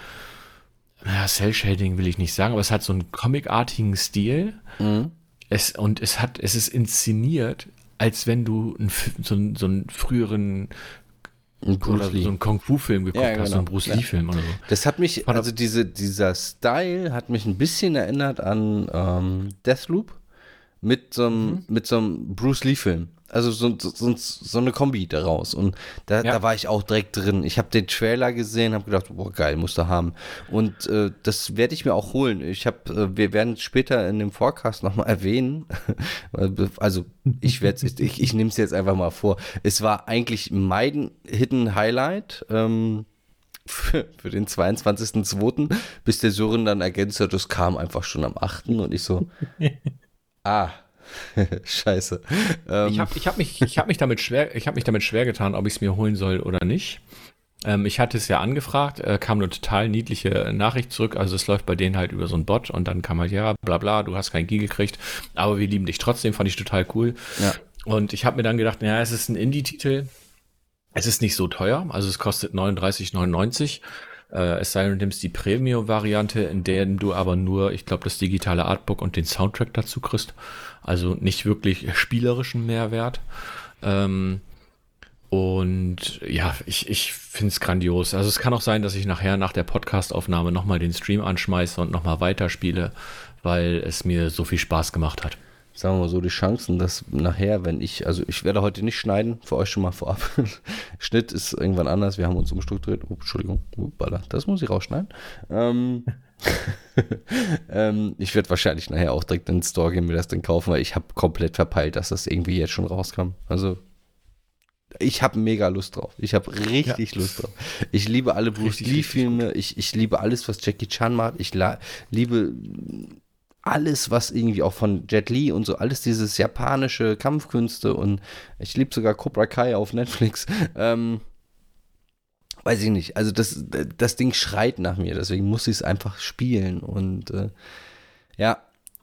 naja, Cell-Shading will ich nicht sagen, aber es hat so einen comicartigen Stil. Mhm. Es, und es hat, es ist inszeniert, als wenn du ein, so, so einen früheren oder so einen Kung-Fu-Film geguckt ja, genau. hast, so einen Bruce Lee-Film oder so. Das hat mich, also diese, dieser Style hat mich ein bisschen erinnert an ähm, Deathloop mit so einem, mhm. mit so einem Bruce Lee-Film. Also so, so, so, eine Kombi daraus. Und da, ja. da war ich auch direkt drin. Ich habe den Trailer gesehen, habe gedacht, boah, geil, musst du haben. Und äh, das werde ich mir auch holen. Ich habe, äh, wir werden später in dem Forecast nochmal erwähnen. (laughs) also ich werde ich, ich, ich nehme es jetzt einfach mal vor. Es war eigentlich mein Hidden Highlight. Ähm, für, für den 22.02., bis der Sören dann ergänzt hat, das kam einfach schon am 8. und ich so, (laughs) ah, (laughs) Scheiße. Ähm. Ich habe ich hab mich, hab mich, damit schwer, hab mich damit schwer getan, ob ich es mir holen soll oder nicht. Ähm, ich hatte es ja angefragt, äh, kam eine total niedliche Nachricht zurück. Also es läuft bei denen halt über so einen Bot und dann kam halt, ja, bla bla, du hast kein G gekriegt, aber wir lieben dich trotzdem, fand ich total cool. Ja. Und ich habe mir dann gedacht, naja, es ist ein Indie-Titel. Es ist nicht so teuer, also es kostet 39,99. Äh, es sei denn, du nimmst die Premium-Variante, in der du aber nur, ich glaube, das digitale Artbook und den Soundtrack dazu kriegst. Also nicht wirklich spielerischen Mehrwert. Ähm, und ja, ich, ich finde es grandios. Also es kann auch sein, dass ich nachher nach der Podcastaufnahme nochmal den Stream anschmeiße und nochmal weiterspiele, weil es mir so viel Spaß gemacht hat sagen wir mal so, die Chancen, dass nachher, wenn ich, also ich werde heute nicht schneiden, für euch schon mal vorab. (laughs) Schnitt ist irgendwann anders, wir haben uns umstrukturiert. Oh, Entschuldigung, Uppala, das muss ich rausschneiden. Ähm, (laughs) ähm, ich werde wahrscheinlich nachher auch direkt in den Store gehen, mir das dann kaufen, weil ich habe komplett verpeilt, dass das irgendwie jetzt schon rauskam. Also ich habe mega Lust drauf. Ich habe richtig ja. Lust drauf. Ich liebe alle Bruce Lee-Filme. Ich, ich liebe alles, was Jackie Chan macht. Ich liebe alles, was irgendwie auch von Jet Li und so, alles dieses japanische Kampfkünste und ich liebe sogar Cobra Kai auf Netflix. (laughs) Ähm, weiß ich nicht. Also das, das Ding schreit nach mir, deswegen muss ich es einfach spielen. Und äh, ja,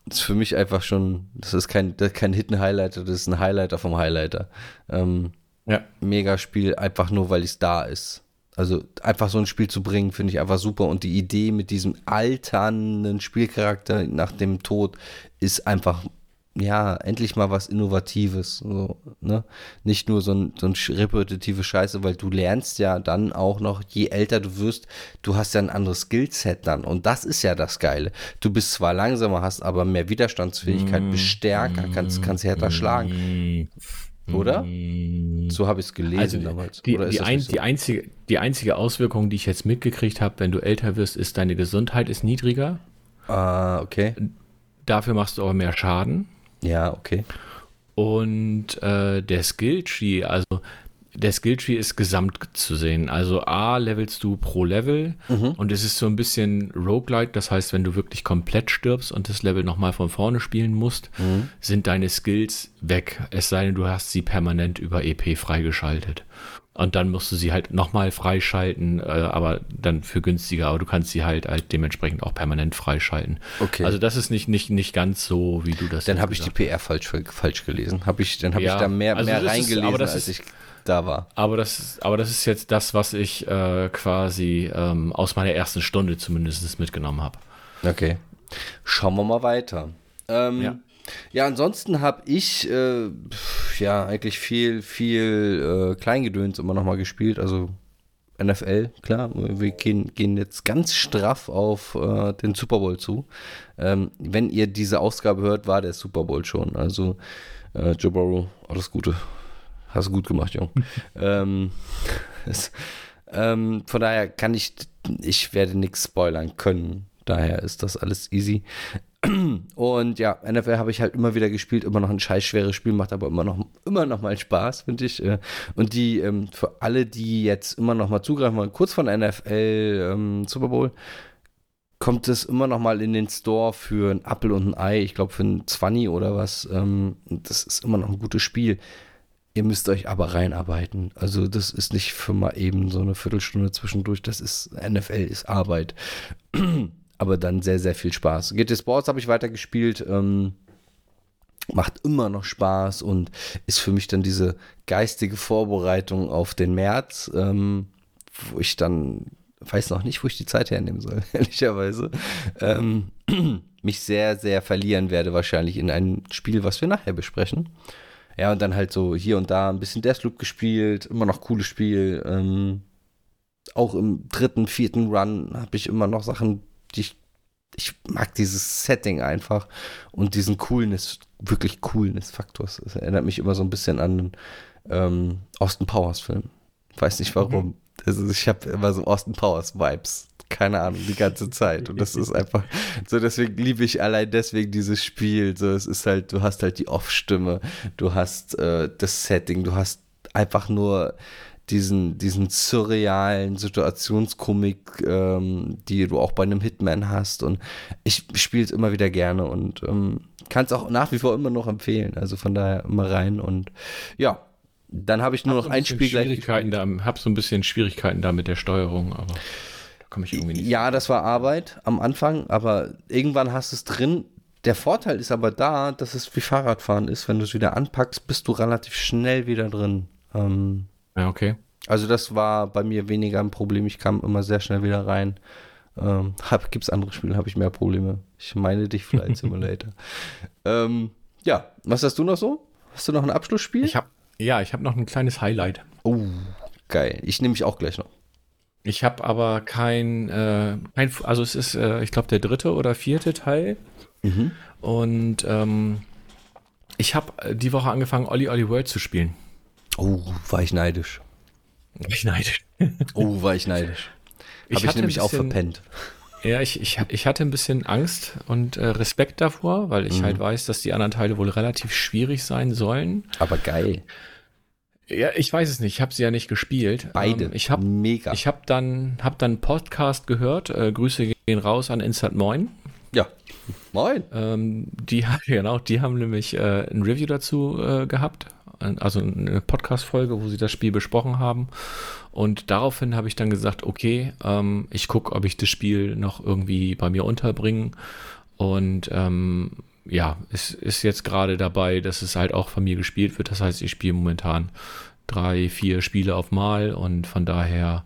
das ist für mich einfach schon, das ist kein, das ist kein Hidden Highlighter, das ist ein Highlighter vom Highlighter. Ähm, ja. Mega Spiel, einfach nur, weil es da ist. Also einfach so ein Spiel zu bringen, finde ich einfach super. Und die Idee mit diesem alternden Spielcharakter nach dem Tod ist einfach ja, endlich mal was Innovatives. So, ne? Nicht nur so ein, so ein repetitive Scheiße, weil du lernst ja dann auch noch, je älter du wirst, du hast ja ein anderes Skillset dann. Und das ist ja das Geile. Du bist zwar langsamer, hast aber mehr Widerstandsfähigkeit, bist stärker, kannst, kannst härter schlagen. Oder? So habe ich es gelesen also damals. Die, die, ein, so? die, einzige, die einzige Auswirkung, die ich jetzt mitgekriegt habe, wenn du älter wirst, ist, deine Gesundheit ist niedriger. Ah, okay. Dafür machst du aber mehr Schaden. Ja, okay. Und äh, der Skilltree, also der Skilltree ist gesamt zu sehen. Also A levelst du pro Level mhm. und es ist so ein bisschen roguelike. Das heißt, wenn du wirklich komplett stirbst und das Level nochmal von vorne spielen musst, mhm. sind deine Skills weg. Es sei denn, du hast sie permanent über EP freigeschaltet. Und dann musst du sie halt nochmal freischalten, äh, aber dann für günstiger. Aber du kannst sie halt, halt dementsprechend auch permanent freischalten. Okay. Also das ist nicht, nicht, nicht ganz so, wie du das Dann habe ich die PR falsch, falsch gelesen. Hab ich, dann habe ja, ich da mehr, also mehr reingelesen, ist, als ich da war. Aber das, aber das ist jetzt das, was ich äh, quasi ähm, aus meiner ersten Stunde zumindest mitgenommen habe. Okay. Schauen wir mal weiter. Ähm, ja. Ja, ansonsten habe ich äh, ja eigentlich viel, viel äh, Kleingedöns immer noch mal gespielt. Also NFL, klar. Wir gehen, gehen jetzt ganz straff auf äh, den Super Bowl zu. Ähm, wenn ihr diese Ausgabe hört, war der Super Bowl schon. Also äh, Joe Burrow, alles Gute. Hast du gut gemacht, Jung. (laughs) ähm, es, ähm, von daher kann ich, ich werde nichts spoilern können. Daher ist das alles easy. (clears throat) Und ja, NFL habe ich halt immer wieder gespielt, immer noch ein scheiß schweres Spiel, macht aber immer noch, immer noch mal Spaß, finde ich. Äh. Und die, ähm, für alle, die jetzt immer noch mal zugreifen wollen, kurz von NFL ähm, Super Bowl, kommt es immer noch mal in den Store für ein Apple und ein Ei, ich glaube für ein 20 oder was. Ähm, das ist immer noch ein gutes Spiel. Ihr müsst euch aber reinarbeiten. Also das ist nicht für mal eben so eine Viertelstunde zwischendurch. Das ist NFL ist Arbeit (clears throat) aber dann sehr, sehr viel Spaß. GT Sports habe ich weitergespielt. Ähm, macht immer noch Spaß und ist für mich dann diese geistige Vorbereitung auf den März, ähm, wo ich dann weiß noch nicht, wo ich die Zeit hernehmen soll, (laughs) ehrlicherweise, ähm, (clears throat) mich sehr, sehr verlieren werde wahrscheinlich in ein Spiel, was wir nachher besprechen. Ja, und dann halt so hier und da ein bisschen Deathloop gespielt, immer noch cooles Spiel. Ähm, auch im dritten, vierten Run habe ich immer noch Sachen die ich, ich mag dieses Setting einfach und diesen Coolness, wirklich Coolness-Faktors. Es erinnert mich immer so ein bisschen an ähm, Austin Powers-Film. Weiß nicht warum. Mhm. Also ich habe immer so Austin Powers-Vibes. Keine Ahnung, die ganze Zeit. Und das ist einfach so, deswegen liebe ich allein deswegen dieses Spiel. So, es ist halt, du hast halt die Off-Stimme, du hast äh, das Setting, du hast einfach nur diesen, diesen surrealen Situationskomik, ähm, die du auch bei einem Hitman hast. Und ich spiele es immer wieder gerne und ähm, kann es auch nach wie vor immer noch empfehlen. Also von daher immer rein und ja. Dann habe ich nur hab noch ein, ein Spiel Schwierigkeiten gleich. Da, hab so ein bisschen Schwierigkeiten da mit der Steuerung, aber komme ich irgendwie nicht. Ja, das war Arbeit am Anfang, aber irgendwann hast du es drin. Der Vorteil ist aber da, dass es wie Fahrradfahren ist. Wenn du es wieder anpackst, bist du relativ schnell wieder drin. Ähm, ja, okay. Also das war bei mir weniger ein Problem. Ich kam immer sehr schnell wieder rein. Ähm, Gibt es andere Spiele, habe ich mehr Probleme. Ich meine dich Flight (laughs) Simulator. ähm, ja, was hast du noch so? Hast du noch ein Abschlussspiel? Ich hab, ja, ich habe noch ein kleines Highlight. Oh, geil. Ich nehme mich auch gleich noch. Ich habe aber kein, äh, kein, also es ist, äh, ich glaube, der dritte oder vierte Teil. Mhm. Und ähm, ich habe die Woche angefangen, Olli Olli World zu spielen. Oh, war ich neidisch. War ich neidisch. oh, war ich neidisch. Habe ich, nämlich bisschen, auch verpennt. Ja, ich, ich, ich hatte ein bisschen Angst und äh, Respekt davor, weil ich mhm. halt weiß, dass die anderen Teile wohl relativ schwierig sein sollen. Aber geil. Ja, ich weiß es nicht. Ich habe sie ja nicht gespielt. Beide. Ähm, ich habe mega. Ich habe dann hab dann Podcast gehört. Äh, Grüße gehen raus an Instant Moin. Ja. Moin. Ähm, die (laughs) genau, die haben nämlich äh, ein Review dazu äh, gehabt also eine Podcast-Folge, wo sie das Spiel besprochen haben. Und daraufhin habe ich dann gesagt, okay, ähm, ich gucke, ob ich das Spiel noch irgendwie bei mir unterbringe. Und ähm, ja, es ist jetzt gerade dabei, dass es halt auch von mir gespielt wird. Das heißt, ich spiele momentan drei, vier Spiele auf Mal und von daher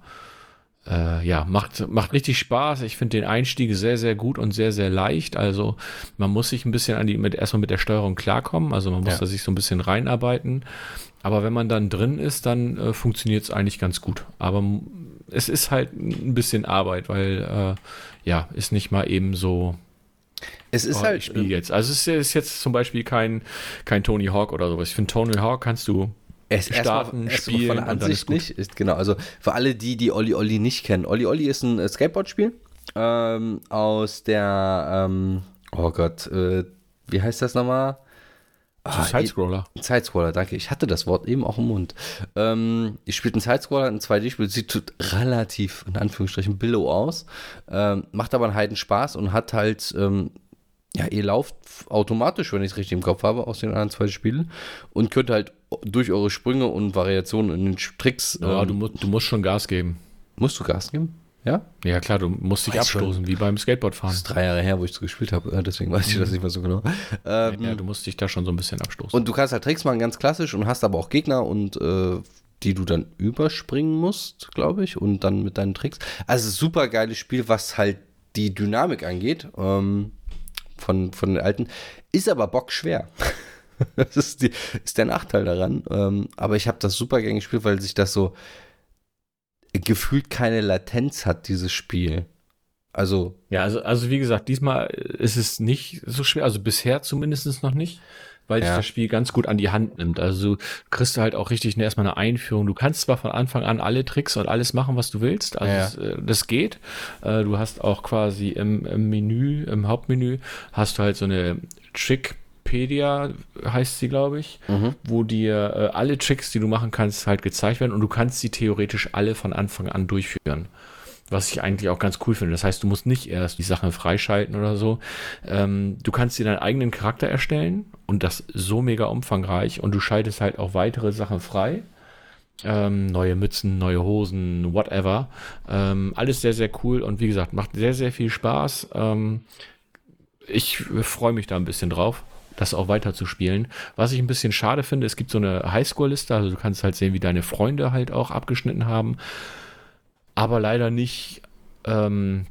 äh, ja, macht, macht richtig Spaß. Ich finde den Einstieg sehr, sehr gut und sehr, sehr leicht. Also man muss sich ein bisschen an die, mit, erstmal mit der Steuerung klarkommen. Also man muss ja. da sich so ein bisschen reinarbeiten. Aber wenn man dann drin ist, dann äh, funktioniert es eigentlich ganz gut. Aber es ist halt ein bisschen Arbeit, weil äh, ja, ist nicht mal eben so. Es ist oh, halt. Spiel jetzt. Also es ist jetzt zum Beispiel kein, kein Tony Hawk oder sowas. Ich finde Tony Hawk kannst du es starten, erst spielen von der Ansicht nicht. Ist, genau, also für alle die, die Olli Olli nicht kennen. Olli Olli ist ein äh, Skateboard-Spiel ähm, aus der, ähm, oh Gott, äh, wie heißt das nochmal? Ah, Sidescroller. Sidescroller, danke. Ich hatte das Wort eben auch im Mund. Ähm, ich spiele einen Sidescroller, ein 2D-Spiel, sieht relativ, in Anführungsstrichen, billow aus, ähm, macht aber einen Heiden Spaß und hat halt ähm, ja, ihr lauft automatisch, wenn ich es richtig im Kopf habe, aus den anderen zwei Spielen und könnt halt durch eure Sprünge und Variationen in den Tricks. Ja, ähm, du, du musst schon Gas geben. Musst du Gas geben? Ja? Ja, klar, du musst dich weiß abstoßen, schon. wie beim Skateboardfahren. Das ist drei Jahre her, wo ich so gespielt habe, (laughs) deswegen weiß ich das nicht mehr so genau. Ähm, ja, du musst dich da schon so ein bisschen abstoßen. Und du kannst halt Tricks machen, ganz klassisch, und hast aber auch Gegner und äh, die du dann überspringen musst, glaube ich, und dann mit deinen Tricks. Also super geiles Spiel, was halt die Dynamik angeht. Ähm, von, von den alten. Ist aber bockschwer. (laughs) das ist, die, ist der Nachteil daran. Ähm, aber ich habe das super gern gespielt, weil sich das so gefühlt keine Latenz hat, dieses Spiel. Also. Ja, also, also wie gesagt, diesmal ist es nicht so schwer, also bisher zumindest noch nicht weil ja. dich das Spiel ganz gut an die Hand nimmt. Also du kriegst du halt auch richtig erstmal eine Einführung. Du kannst zwar von Anfang an alle Tricks und alles machen, was du willst. Also ja. das, äh, das, geht. Äh, du hast auch quasi im, im Menü, im Hauptmenü, hast du halt so eine Trickpedia, heißt sie, glaube ich, mhm. wo dir äh, alle Tricks, die du machen kannst, halt gezeigt werden und du kannst sie theoretisch alle von Anfang an durchführen was ich eigentlich auch ganz cool finde. Das heißt, du musst nicht erst die Sachen freischalten oder so. Ähm, du kannst dir deinen eigenen Charakter erstellen und das so mega umfangreich und du schaltest halt auch weitere Sachen frei. Ähm, neue Mützen, neue Hosen, whatever. Ähm, alles sehr, sehr cool und wie gesagt, macht sehr, sehr viel Spaß. Ähm, ich freue mich da ein bisschen drauf das auch weiter zu spielen. Was ich ein bisschen schade finde, es gibt so eine Highscore-Liste, also du kannst halt sehen, wie deine Freunde halt auch abgeschnitten haben aber leider nicht ähm,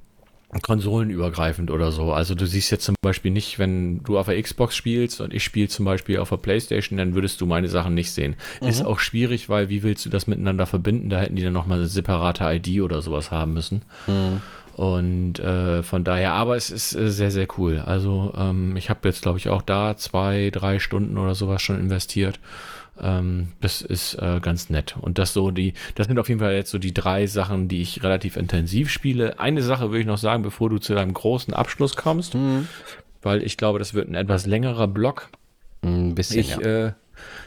konsolenübergreifend oder so. Also du siehst jetzt zum Beispiel nicht, wenn du auf der Xbox spielst und ich spiele zum Beispiel auf der Playstation, dann würdest du meine Sachen nicht sehen. Mhm. Ist auch schwierig, weil wie willst du das miteinander verbinden? Da hätten die dann nochmal eine separate ID oder sowas haben müssen. Mhm. Und äh, von daher, aber es ist äh, sehr, sehr cool. Also ähm, ich habe jetzt, glaube ich, auch da zwei, drei Stunden oder sowas schon investiert. Ähm, das ist äh, ganz nett. Und das so die, das sind auf jeden Fall jetzt so die drei Sachen, die ich relativ intensiv spiele. Eine Sache will ich noch sagen, bevor du zu deinem großen Abschluss kommst, mhm. weil ich glaube, das wird ein etwas längerer Block. Ein bisschen. Ich ja. äh,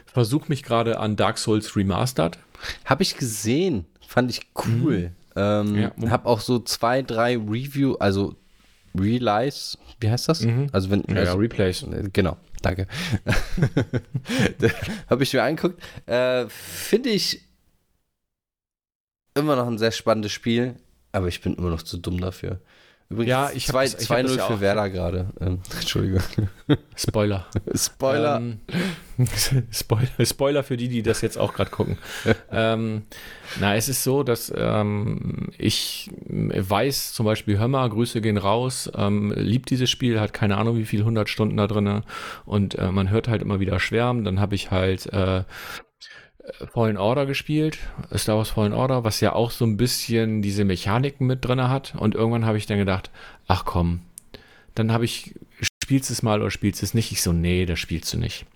versuche mich gerade an Dark Souls Remastered. Habe ich gesehen, fand ich cool. Mhm. Ähm, ja. Hab auch so zwei, drei Review, also Relies, wie heißt das? Mhm. Also wenn ja, also, ja, Replays. Genau, danke. (laughs) Habe ich mir angeguckt. Äh, Finde ich immer noch ein sehr spannendes Spiel, aber ich bin immer noch zu dumm dafür. Übrigens ja, ich 2-0 für Werder gerade. Ähm, (laughs) Entschuldigung. Spoiler. (laughs) Spoiler. Ähm, (laughs) Spoiler. Spoiler für die, die das jetzt auch gerade gucken. ähm, na, es ist so, dass ähm, ich weiß, zum Beispiel Hömmer, Grüße gehen raus, ähm, liebt dieses Spiel, hat keine Ahnung, wie viele 100 Stunden da drin und äh, man hört halt immer wieder schwärmen. Dann habe ich halt äh, Fallen Order gespielt, Star Wars Fallen Order, was ja auch so ein bisschen diese Mechaniken mit drin hat. Und irgendwann habe ich dann gedacht, ach komm, dann habe ich, spielst es mal oder spielst es nicht? Ich so, nee, das spielst du nicht.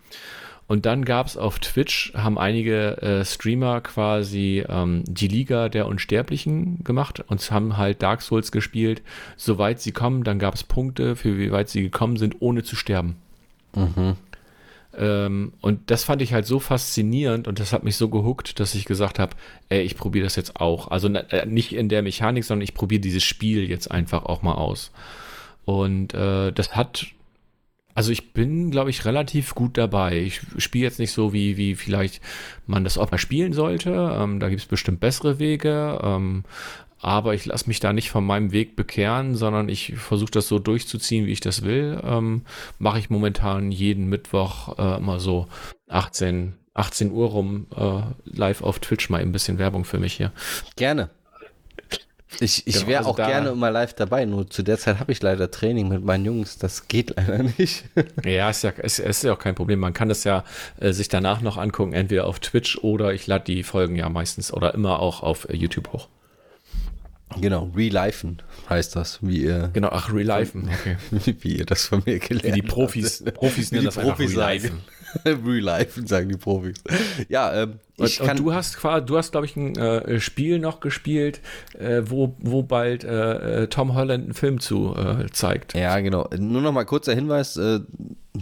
Und dann gab es auf Twitch, haben einige äh, Streamer quasi ähm, die Liga der Unsterblichen gemacht und haben halt Dark Souls gespielt. Soweit sie kommen, dann gab es Punkte, für wie weit sie gekommen sind, ohne zu sterben. Mhm. Ähm, und das fand ich halt so faszinierend und das hat mich so gehuckt, dass ich gesagt habe, ey, ich probiere das jetzt auch. Also äh, nicht in der Mechanik, sondern ich probiere dieses Spiel jetzt einfach auch mal aus. Und äh, das hat Also ich bin, glaube ich, relativ gut dabei. Ich spiele jetzt nicht so, wie, wie vielleicht man das auch mal spielen sollte. Ähm, da gibt es bestimmt bessere Wege. Ähm, aber ich lasse mich da nicht von meinem Weg bekehren, sondern ich versuche das so durchzuziehen, wie ich das will. Ähm, Mache ich momentan jeden Mittwoch äh, immer so 18, 18 Uhr rum äh, live auf Twitch mal ein bisschen Werbung für mich hier. Gerne. Ich, ich Genau, wäre also auch gerne immer live dabei, nur zu der Zeit habe ich leider Training mit meinen Jungs. Das geht leider nicht. (laughs) Ja, ist ja, ist, ist ja auch kein Problem. Man kann das ja äh, sich danach noch angucken, entweder auf Twitch oder ich lade die Folgen ja meistens oder immer auch auf äh, YouTube hoch. Genau, relifen heißt das, wie ihr, Genau, ach, relifen. (laughs) Okay. wie ihr das von mir gelernt Wie die Profis, Profis Wie nennen die das Profis sagen. relifen. habt. (laughs) relifen, sagen die Profis. Ja, ähm, ich Und, kann, und du hast quasi, du hast, glaube ich, ein äh, Spiel noch gespielt, äh, wo, wo bald äh, äh, Tom Holland einen Film zu äh, zeigt. Ja, genau. Nur noch mal kurzer Hinweis: äh,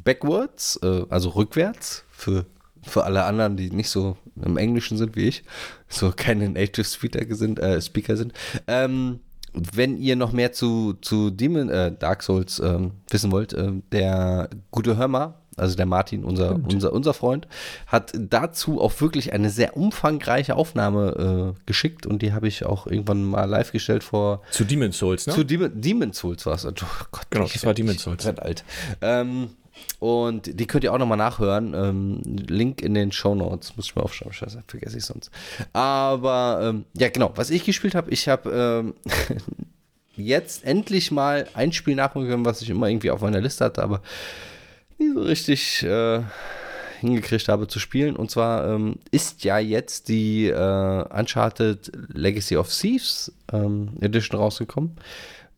Backwards, also rückwärts, für, für alle anderen, die nicht so im Englischen sind wie ich, so keine Native Speaker sind. Äh, Speaker sind. Ähm, wenn ihr noch mehr zu, zu Demon, äh, Dark Souls ähm, wissen wollt, äh, der gute Hörmer, also der Martin, unser, unser, unser Freund, hat dazu auch wirklich eine sehr umfangreiche Aufnahme äh, geschickt und die habe ich auch irgendwann mal live gestellt vor Zu Demon's Souls, ne? zu Demon, Demon Souls war es. Oh Gott, Genau, ich das war ich Souls. werd alt. Ähm, und die könnt ihr auch nochmal nachhören. Ähm, Link in den Show Notes. Muss ich mal aufschreiben. Scheiße, vergesse ich sonst. Aber, ähm, ja, genau. Was ich gespielt habe, ich habe ähm, (laughs) jetzt endlich mal ein Spiel nachholen können, was ich immer irgendwie auf meiner Liste hatte, aber nie so richtig äh, hingekriegt habe zu spielen. Und zwar ähm, ist ja jetzt die äh, Uncharted Legacy of Thieves ähm, Edition rausgekommen,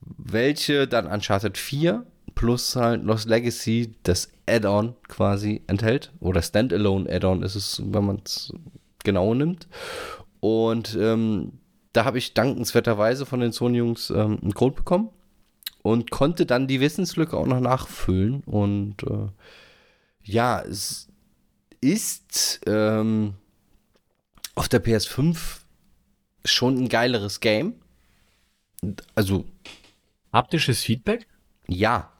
welche dann Uncharted 4 plus halt Lost Legacy das Add-on quasi enthält. Oder Standalone Add-on ist es, wenn man es genau nimmt. Und ähm, da habe ich dankenswerterweise von den Sony-Jungs ähm, einen Code bekommen und konnte dann die Wissenslücke auch noch nachfüllen. Und äh, ja, es ist ähm, auf der PS5 schon ein geileres Game. Also Haptisches Feedback? ja.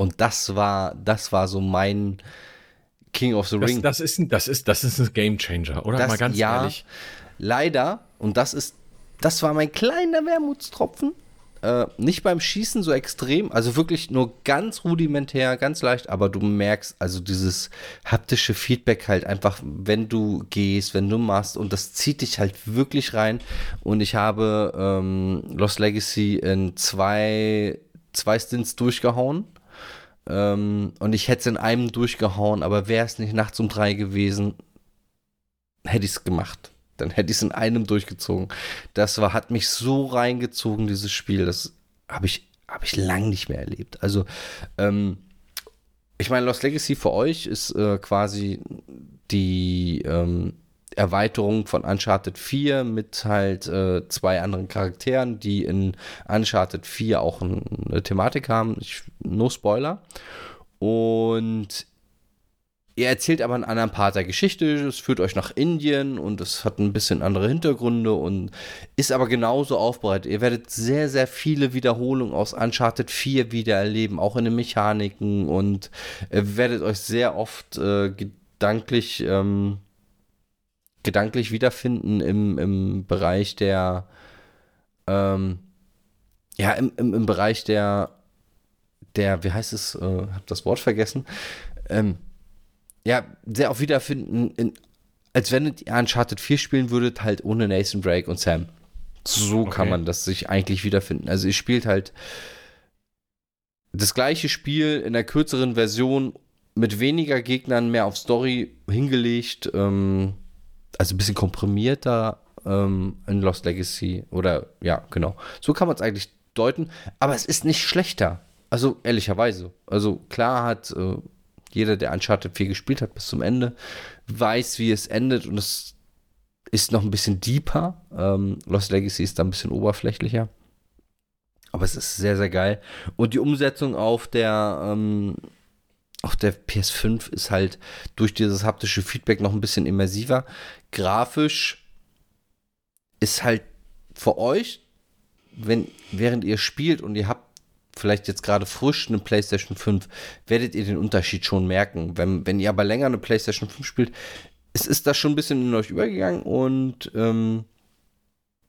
Und das war, das war so mein King of the Das, Ring. das, ist ein, das, ist, das ist ein Game Changer, oder? Das- Mal ganz ja, ehrlich. Leider, und das ist, das war mein kleiner Wermutstropfen. Äh, nicht beim Schießen so extrem, also wirklich nur ganz rudimentär, ganz leicht, aber du merkst also dieses haptische Feedback halt einfach, wenn du gehst, wenn du machst und das zieht dich halt wirklich rein. Und ich habe ähm, Lost Legacy in zwei, zwei Stints durchgehauen. Ähm, und ich hätte es in einem durchgehauen, aber wäre es nicht nachts um drei gewesen, hätte ich es gemacht. Dann hätte ich es in einem durchgezogen. Das war, hat mich so reingezogen, dieses Spiel. Das habe ich, hab ich lang nicht mehr erlebt. Also, ähm, ich meine, Lost Legacy für euch ist äh, quasi die ähm, Erweiterung von Uncharted 4 mit halt äh, zwei anderen Charakteren, die in Uncharted 4 auch ein, eine Thematik haben. Ich, no Spoiler. Und er erzählt aber einen anderen Part der Geschichte. Es führt euch nach Indien und es hat ein bisschen andere Hintergründe und ist aber genauso aufbereitet. Ihr werdet sehr, sehr viele Wiederholungen aus Uncharted 4 wieder erleben, auch in den Mechaniken und ihr werdet euch sehr oft äh, gedanklich, ähm, gedanklich wiederfinden im, im Bereich der, ähm, ja, im, im, im Bereich der, der, wie heißt es, äh, hab das Wort vergessen, ähm, ja, sehr oft wiederfinden, in, als wenn ihr Uncharted 4 spielen würdet, halt ohne Nathan Drake und Sam. So kann Okay. man das sich eigentlich wiederfinden. Also ihr spielt halt das gleiche Spiel in der kürzeren Version mit weniger Gegnern, mehr auf Story hingelegt, ähm, also ein bisschen komprimierter ähm, in Lost Legacy oder ja, genau. So kann man es eigentlich deuten, aber es ist nicht schlechter. Also ehrlicherweise. Also klar hat äh, jeder, der Uncharted 4 gespielt hat bis zum Ende, weiß, wie es endet und es ist noch ein bisschen deeper. Ähm, Lost Legacy ist da ein bisschen oberflächlicher. Aber es ist sehr, sehr geil. Und die Umsetzung auf der, ähm, auf der PS5 ist halt durch dieses haptische Feedback noch ein bisschen immersiver. Grafisch ist halt für euch, wenn, während ihr spielt und ihr habt vielleicht jetzt gerade frisch eine PlayStation 5, werdet ihr den Unterschied schon merken. Wenn, wenn ihr aber länger eine PlayStation 5 spielt, es ist das schon ein bisschen in euch übergegangen und ähm,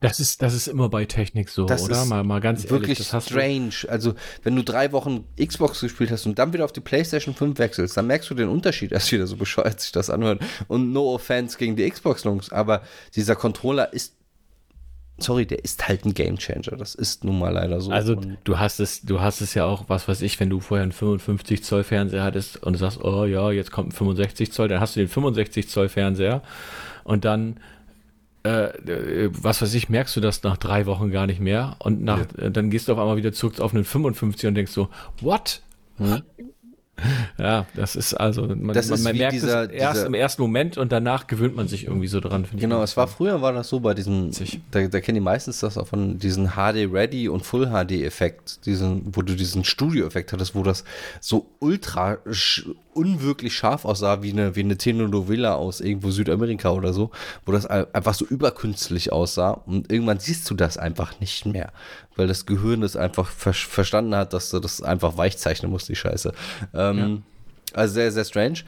das ist, das ist immer bei Technik so, das oder? Ist mal, mal ganz wirklich ehrlich, das strange. Also, wenn du drei Wochen Xbox gespielt hast und dann wieder auf die PlayStation 5 wechselst, dann merkst du den Unterschied (laughs) erst wieder, so bescheuert sich das anhört. Und no offense gegen die Xbox-Lungs, aber dieser Controller ist sorry, der ist halt ein Gamechanger. Das ist nun mal leider so. Also du hast es, du hast es ja auch, was weiß ich, wenn du vorher einen 55 Zoll Fernseher hattest und du sagst, oh ja, jetzt kommt ein 65 Zoll, dann hast du den 65 Zoll Fernseher und dann äh, äh, was weiß ich, merkst du das nach drei Wochen gar nicht mehr und nach, ja. äh, dann gehst du auf einmal wieder zurück auf einen 55 und denkst so, what? Hm? (laughs) Ja, das ist also, man, das ist man merkt dieser, es erst dieser, im ersten Moment und danach gewöhnt man sich irgendwie so dran. Genau, es war früher war das so bei diesem, da, da kennen die meistens das auch von diesen HD Ready und Full HD Effekt, diesen, wo du diesen Studio Effekt hattest, wo das so ultra unwirklich scharf aussah, wie eine, wie eine Telenovela aus irgendwo Südamerika oder so, wo das einfach so überkünstlich aussah und irgendwann siehst du das einfach nicht mehr, weil das Gehirn das einfach ver verstanden hat, dass du das einfach weichzeichnen musst, die Scheiße. Ähm, ja. Also sehr, sehr strange.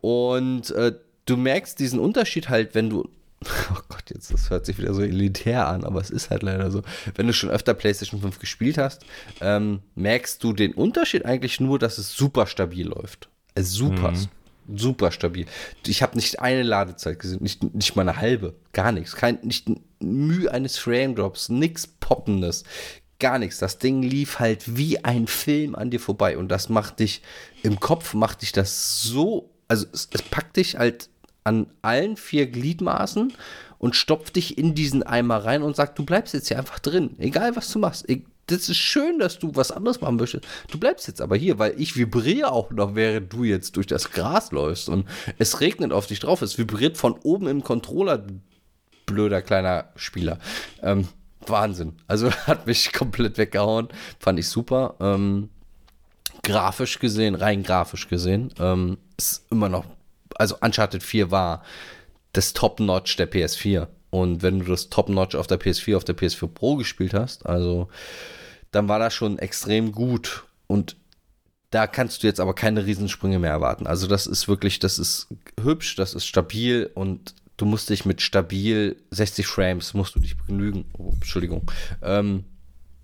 Und äh, du merkst diesen Unterschied halt, wenn du (laughs) Oh Gott, jetzt das hört sich wieder so elitär an, aber es ist halt leider so. Wenn du schon öfter PlayStation 5 gespielt hast, ähm, merkst du den Unterschied eigentlich nur, dass es super stabil läuft. Super, mhm. super stabil. Ich habe nicht eine Ladezeit gesehen, nicht, nicht mal eine halbe, gar nichts. Kein, nicht Mühe eines Frame Drops, nichts Poppendes, gar nichts. Das Ding lief halt wie ein Film an dir vorbei und das macht dich, im Kopf macht dich das so, also es, es packt dich halt an allen vier Gliedmaßen und stopft dich in diesen Eimer rein und sagt, du bleibst jetzt hier einfach drin, egal was du machst, das ist schön, dass du was anderes machen möchtest. Du bleibst jetzt aber hier, weil ich vibriere auch noch, während du jetzt durch das Gras läufst und es regnet auf dich drauf. Es vibriert von oben im Controller, blöder kleiner Spieler. Ähm, Wahnsinn. Also (laughs) hat mich komplett weggehauen. Fand ich super. Ähm, grafisch gesehen, rein grafisch gesehen, ähm, ist immer noch, also Uncharted 4 war das Top-Notch der PS4. Und wenn du das Top-Notch auf der PS4, auf der PS4 Pro gespielt hast, also dann war das schon extrem gut. Und da kannst du jetzt aber keine Riesensprünge mehr erwarten. Also das ist wirklich, das ist hübsch, das ist stabil und du musst dich mit stabil 60 Frames, musst du dich begnügen. Oh, Entschuldigung. Ähm,